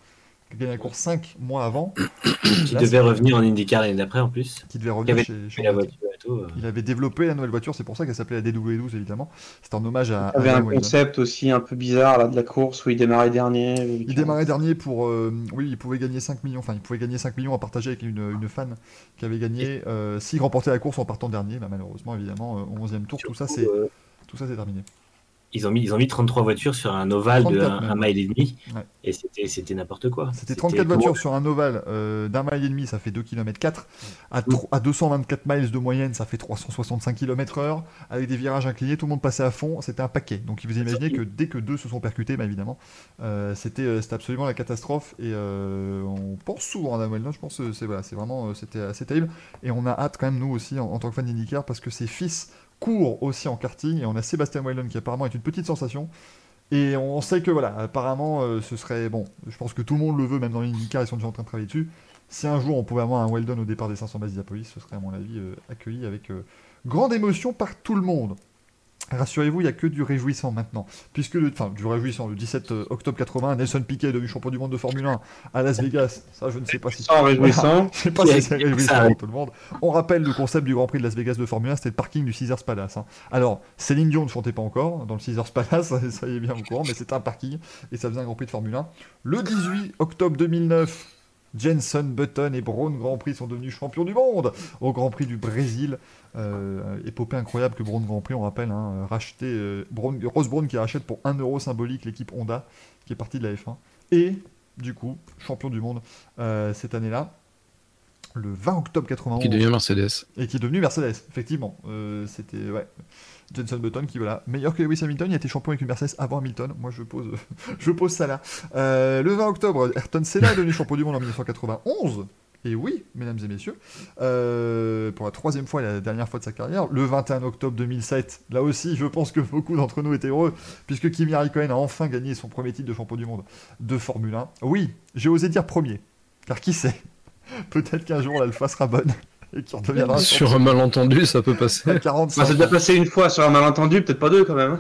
qui gagné la course 5 mois avant, qui devait revenir en IndyCar l'année d'après en plus. qui devait revenir chez, chez la voiture euh. Il avait développé la nouvelle voiture, c'est pour ça qu'elle s'appelait la DW12 évidemment. C'était en hommage à. Il avait à un Wayne. concept aussi un peu bizarre là, de la course où il démarrait dernier. Il démarrait dernier pour. euh, oui, il pouvait gagner 5 millions. Enfin, il pouvait gagner 5 millions à partager avec une, une fan qui avait gagné. Euh, S'il remportait la course en partant dernier, bah, malheureusement, évidemment, euh, au 11e tour, tout ça, c'est Euh, tout ça, c'est terminé. Ils, ont mis, ils ont mis 33 voitures sur un ovale de 34 un, un même. mile et demi. Ouais. Et c'était c'était n'importe quoi. C'était 34 voitures sur un ovale euh, d'un mile et demi, ça fait 2 km 4. À, tro- à 224 miles de moyenne, ça fait 365 km heure. Avec des virages inclinés, tout le monde passait à fond. C'était un paquet. Donc, vous imaginez que dès que deux se sont percutés, bah, évidemment, euh, c'était euh, c'était absolument la catastrophe. Et euh, on pense souvent à Dan Weldon. Je pense que c'est voilà, c'est vraiment c'était assez terrible. Et on a hâte quand même, nous aussi, en, en tant que fan d'IndyCar, parce que ses fils courent aussi en karting. Et on a Sébastien Weldon qui apparemment est une petite sensation. Et on sait que voilà, apparemment, euh, ce serait bon. Je pense que tout le monde le veut, même dans l'IndyCar, ils sont déjà en train de travailler dessus. Si un jour on pouvait avoir un Weldon au départ des 500 bases d'Iapolis, ce serait à mon avis euh, accueilli avec euh, grande émotion par tout le monde. Rassurez-vous, il n'y a que du réjouissant maintenant. Puisque le, enfin, du réjouissant, le 17 octobre 80, Nelson Piquet est devenu champion du monde de Formule 1 à Las Vegas. Ça, je ne sais pas si Sans réjouissant. je sais pas si c'est réjouissant pour tout le monde. On rappelle le concept du Grand Prix de Las Vegas de Formule 1, c'était le parking du Caesars Palace. hein. Alors, Céline Dion ne chantait pas encore dans le Caesars Palace, ça, ça y est bien au courant, mais c'était un parking et ça faisait un Grand Prix de Formule 1. Le 18 octobre 2009, Jenson Button et Braun Grand Prix sont devenus champions du monde au Grand Prix du Brésil. Euh, épopée incroyable que Braun Grand Prix, on rappelle, hein, racheté, euh, Braun- Ross Braun qui rachète pour 1 euro symbolique l'équipe Honda qui est partie de la F1. Et du coup, champion du monde euh, cette année-là, le 20 octobre 91 Qui devient Mercedes. et qui est devenu Mercedes, effectivement. Euh, C'était ouais. Jenson Button qui voilà meilleur que Lewis Hamilton, il a été champion avec une Mercedes avant Hamilton. Moi je pose, je pose ça là. Euh, le 20 octobre, Ayrton Senna est devenu champion du monde en 1991. Et oui, mesdames et messieurs, euh, pour la troisième fois et la dernière fois de sa carrière, le 21 octobre 2007, là aussi, je pense que beaucoup d'entre nous étaient heureux, puisque Kimi Raikkonen a enfin gagné son premier titre de champion du monde de Formule 1. Oui, j'ai osé dire premier, car qui sait, peut-être qu'un jour l'Alpha sera bonne et qu'il redeviendra Sur un malentendu, ça peut passer. à 45 Bah, c'est déjà passé une fois sur un malentendu, peut-être pas deux quand même.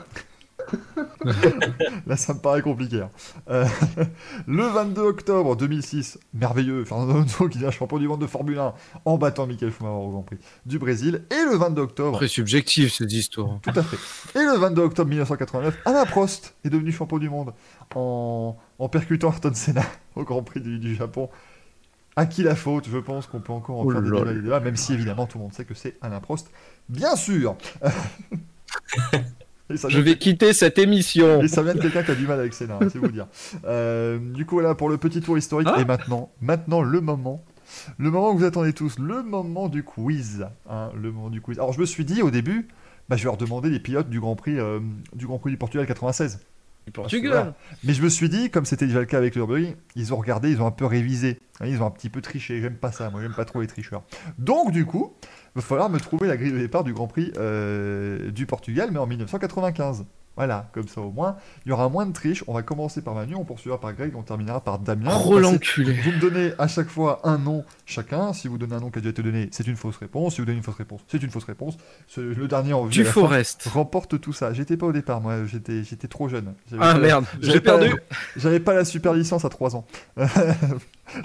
Hein. Là, ça me paraît compliqué. hein. Euh, le 22 octobre 2006, merveilleux, Fernando Alonso qui devient champion du monde de Formule 1 en battant Michael Schumacher au Grand Prix du Brésil. Et le 22 octobre, Très subjectif cette histoire. tout à fait. Et le 22 octobre 1989, Alain Prost est devenu champion du monde en, en percutant Ayrton Senna au Grand Prix du, du Japon. À qui la faute? Je pense qu'on peut encore en Oh faire des débats, là. des débats, même si évidemment tout le monde sait que c'est Alain Prost. Bien sûr Je vais quitter cette émission. et ça vient de quelqu'un qui a du mal avec Senna, hein, c'est vous dire. Euh, du coup, voilà pour le petit tour historique. Ah. et maintenant, maintenant le moment, le moment que vous attendez tous, le moment du quiz. hein, le moment du quiz. Alors, je me suis dit au début, bah, je vais leur demander les pilotes du Grand Prix, euh, du Grand Prix du Portugal 96. Du Voilà. Portugal. Mais je me suis dit, comme c'était déjà le cas avec Nürburgring, ils ont regardé, ils ont un peu révisé. Hein, Ils ont un petit peu triché. J'aime pas ça, moi, j'aime pas trop les tricheurs. Donc, du coup, va falloir me trouver la grille de départ du Grand Prix euh, du Portugal, mais en 1995. Voilà, comme ça au moins, il y aura moins de triche. On va commencer par Manu, on poursuivra par Greg, on terminera par Damien. Oh Vous passez- l'enculé. Vous me donnez à chaque fois un nom chacun. Si vous donnez un nom qui a déjà été donné, c'est une fausse réponse. Si vous donnez une fausse réponse, c'est une fausse réponse. Ce- Le dernier en vue Du Forest. remporte tout ça. J'étais pas au départ, moi, j'étais j'étais trop jeune. Ah pas- merde, j'avais j'ai pas- perdu. J'avais pas la super licence à 3 ans.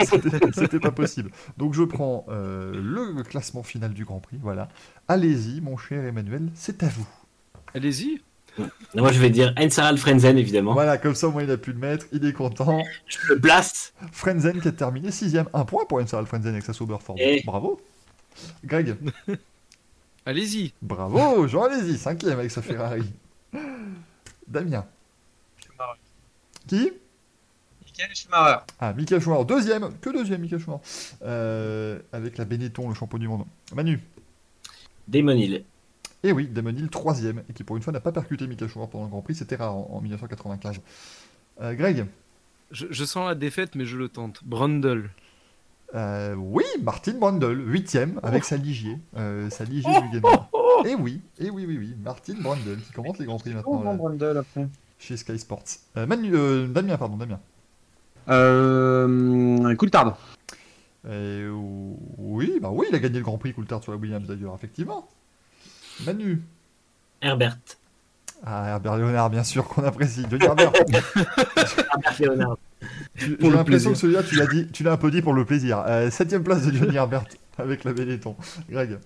C'était c'était pas possible. Donc je prends euh, le classement final du Grand Prix. Voilà. Allez-y, mon cher Emmanuel, c'est à vous. Allez-y. Moi, je vais dire Ensaral Frenzen, évidemment. Voilà, comme ça, au moins il a pu le mettre. Il est content. Je le place. Frenzen qui a terminé 6ème. Un point pour Ensar Frenzen avec sa Sauber Ford. Eh. Bravo. Greg, Allez-y. bravo. Jean, allez-y, 5ème avec sa Ferrari. Damien. Qui? Michael Schumacher. Ah, Michael Schumacher, deuxième, que deuxième Michael Schumacher, Euh, avec la Benetton, le champion du monde. Manu. Damon Hill. Et oui, Damon Hill, troisième, et qui pour une fois n'a pas percuté Schumacher pendant le Grand Prix, c'était rare en, en 1995. Euh, Greg, Je, je sens la défaite, mais je le tente. Brundle. Euh, oui, Martin Brundle, huitième, avec sa Ligier, euh, sa Ligier du Gagnant. Et oui, et oui, oui, oui, Martin Brundle, qui commente les Grands Prix maintenant là, Brundle après. chez Sky Sports. Euh, Manu, euh, Damien, pardon, Damien. Euh, Coulthard. Oui, bah oui, il a gagné le Grand Prix Coulthard sur la Williams d'ailleurs, effectivement. Manu. Herbert. Ah, Herbert Léonard, bien sûr, qu'on apprécie. Johnny Herbert. Herbert Léonard. J'ai le l'impression plaisir. que celui-là, tu l'as dit, tu l'as un peu dit pour le plaisir. Euh, septième place de Johnny Herbert avec la Benetton. Greg.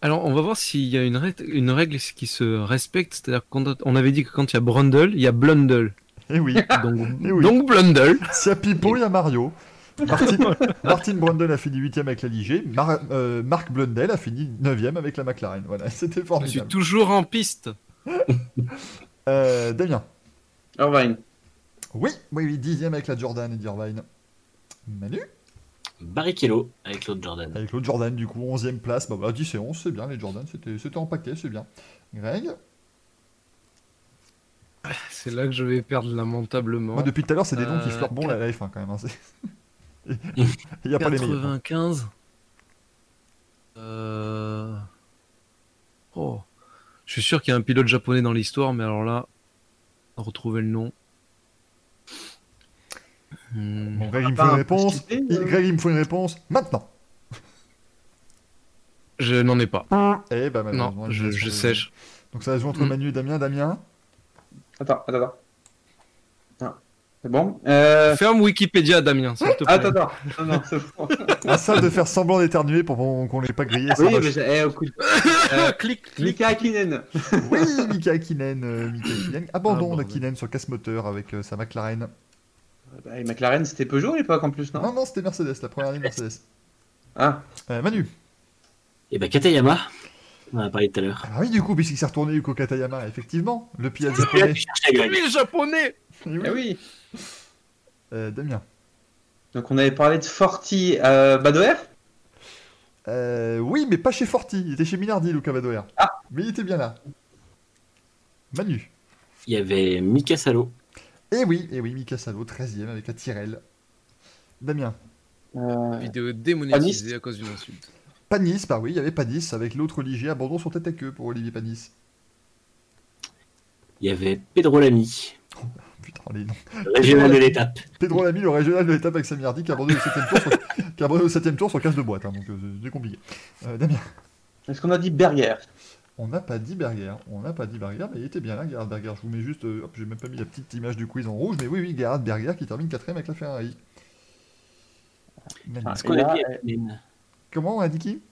Alors, on va voir s'il y a une, règle- une règle qui se respecte. C'est-à-dire qu'on on avait dit que quand il y a Brundle, il y a Blundle. Et oui, Donc, Eh oui. donc Blundle. s'il y a Pipo, il y a Mario. Martin, Martin Brundle a fini 8ème avec la Ligier. Mar- euh, Marc Blundell a fini 9ème avec la McLaren. Voilà, c'était Je suis formidable. toujours en piste. Euh, Damien. Irvine. Oui, oui, oui, 10ème avec la Jordan et d'Irvine. Manu Barrichello avec l'autre Jordan. Avec l'autre Jordan, du coup, 11ème place. Bah, bah 10 et 11, c'est bien, les Jordan, c'était c'était en paquet, c'est bien. Greg C'est là que je vais perdre lamentablement. Moi, depuis tout à l'heure, c'est des noms qui Euh, fleurent bon la F1 quand même. hein, Il n'y a pas les meilleurs. 95. Euh... Oh. Je suis sûr qu'il y a un pilote japonais dans l'histoire, mais alors là, retrouver le nom. Hmm. Bon, Greg, il me faut une un réponse. euh. Greg, il me faut une réponse maintenant. Je n'en ai pas. Eh ben, Non, je, je sèche. Donc ça se joue entre Mm. Manu et Damien. Damien Attends, attends, attends. Ah, C'est bon euh... Ferme Wikipédia, Damien, s'il te plaît. Attends, attends. Non, non, bon. À ça de faire semblant d'éternuer pour qu'on l'ait pas grillé. oui, mais j'ai... Eh, écoute. Euh, clic, clic. Mika Hakkinen. Oui, Mika Hakkinen, euh, Mika Hakkinen. Abandon Ah, d'Hakkinen sur casse-moteur avec euh, sa McLaren. Bah, et McLaren, c'était Peugeot à l'époque en plus, non, Non, non, c'était Mercedes, la première année de Mercedes. Ah, Euh, Manu. Et bah Katayama, on en a parlé tout à l'heure. Ah oui, du coup, puisqu'il s'est retourné Yuko Katayama, effectivement, le là japonais. le japonais Eh oui. Euh, Damien. Donc on avait parlé de Forti euh, Badoer? Euh, oui, mais pas chez Forti. Il était chez Minardi, Luca Badoer. Ah. Mais il était bien là. Manu. Il y avait Mika Salo. Eh oui, eh oui, Mika Salo, 13ème avec la Tyrell. Damien. euh... Vidéo démonétisée à cause d'une insulte. Panis, bah oui, il y avait Panis avec l'autre Ligier, abandon sur tête à queue pour Olivier Panis. Il y avait Pedro Lamy, Putain, les noms. régional de l'étape. Pedro Lamy, le régional de l'étape avec Samirdi, qui a abandonné au 7ème tour, sur... qui a abandonné au 7ème tour sur casse de boîte, hein, donc euh, c'est compliqué. Euh, Damien. Est-ce qu'on a dit Berger? On n'a pas dit Berger, on n'a pas dit Berger, mais il était bien là, Gerhard Berger. Je vous mets juste, euh, hop, j'ai même pas mis la petite image du quiz en rouge, mais oui, oui, Gerhard Berger qui termine 4ème avec la Ferrari. Ah, a dit Comment on a dit qui?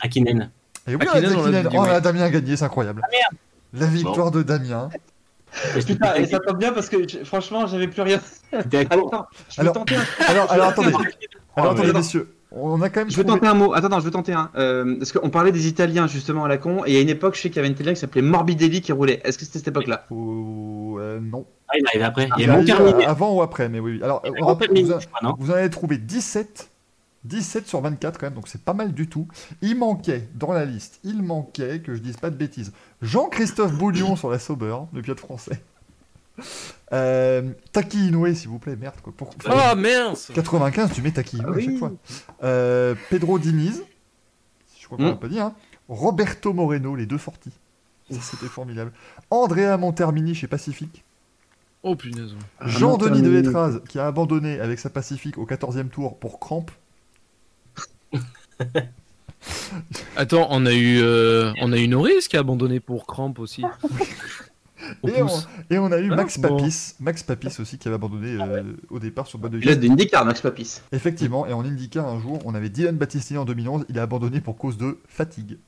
Hakkinen. Et oui, Hakkinen, on a dit on dit, Oh là, Damien a gagné, c'est incroyable. La victoire de Damien. Putain, et ça tombe bien parce que franchement, j'avais plus rien. Attends, je Alors- tenter un... Alors, alors attendez, alors messieurs, on a quand même Je vais trouvé... tenter un mot. Attends, attends, je vais tenter un. Euh, parce qu'on parlait des Italiens justement à la con, et à une époque, je sais qu'il y avait un Italien qui s'appelait Morbidelli qui roulait. Est-ce que c'était cette époque-là? Euh, non. Ah, il arrive après. Il y avant ou après, mais oui. oui. Alors, on rappelle, vous, vous en avez trouvé 17. 17 sur 24 quand même, donc c'est pas mal du tout. Il manquait dans la liste, il manquait, que je dise pas de bêtises, Jean-Christophe Boulion sur la Sauber, le pilote français. Euh, Taki Inoue, s'il vous plaît, merde quoi. Pour... Oh mince 95, tu mets Taki Inoue Ah à chaque fois. Euh, Pedro Diniz, je crois qu'on l'a pas dit, hein. Roberto Moreno, les deux sorties. Ça, C'était formidable. Andrea Montermini chez Pacifique. Oh punaise. Jean-Denis de Montermini. Letraz, qui a abandonné avec sa Pacifique au 14e tour pour crampe. Attends, on a eu, euh, on a eu Norris qui a abandonné pour crampe aussi. Au Et on, pouce. et on a eu Ah, Max bon. Papis, Max Papis aussi qui avait abandonné euh, au départ sur boîte de Pilote de IndyCar, Max Papis. Effectivement, et en IndyCar un jour, on avait Dylan Battistini en 2011, il a abandonné pour cause de fatigue.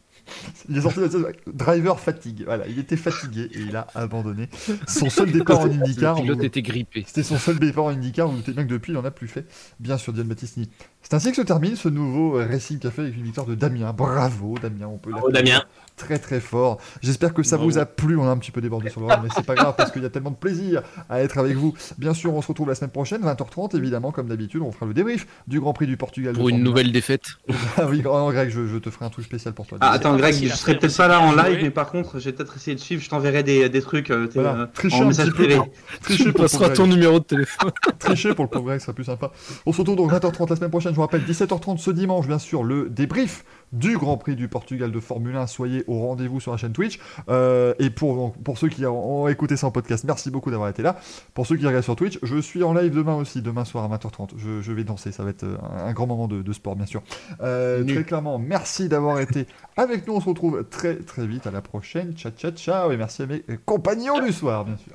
Il est sorti de la- driver fatigue. Voilà, il était fatigué et il a abandonné. Son seul départ en IndyCar. Le pilote était grippé. C'était son seul départ en IndyCar, vous doutez bien que depuis, il en a plus fait. Bien sûr, Dylan Battistini. C'est ainsi que se termine ce nouveau euh, Racing Café avec une victoire de Damien. Bravo, Damien, on peut Bravo, Damien. Très très fort. J'espère que ça Bravo. vous a plu. On a un petit peu débordé sur le rôle, mais c'est pas grave parce qu'il y a tellement de plaisir à être avec vous. Bien sûr, on se retrouve la semaine prochaine, 20h30, évidemment, comme d'habitude. On fera le débrief du Grand Prix du Portugal. Pour une Formule nouvelle défaite. 1. Ah oui, oh non, Greg, je, je te ferai un truc spécial pour toi. Ah, attends, Greg, je serai peut-être pas là en live, mais par contre, j'ai peut-être essayé de suivre. Je t'enverrai des, des trucs euh, t'es, Voilà, euh, tricher en message privé. Tricher pauvre ton numéro de téléphone. Tricher pour le pauvre Greg, ce sera plus sympa. On se retrouve donc 20h30 la semaine prochaine. Je vous rappelle, 17h30 ce dimanche, bien sûr, le débrief du Grand Prix du Portugal de Formule 1. Soyez au rendez-vous sur la chaîne Twitch. Euh, et pour, pour ceux qui ont, écouté ça en podcast, merci beaucoup d'avoir été là. Pour ceux qui regardent sur Twitch, je suis en live demain aussi, demain soir à 20h30. Je, je vais danser, ça va être euh, un, un grand moment de, de sport, bien sûr. Euh, très clairement, merci d'avoir été avec nous. On se retrouve très très vite. À la prochaine. Ciao, ciao, ciao. Et merci à mes compagnons du soir, bien sûr.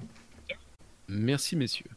Merci messieurs.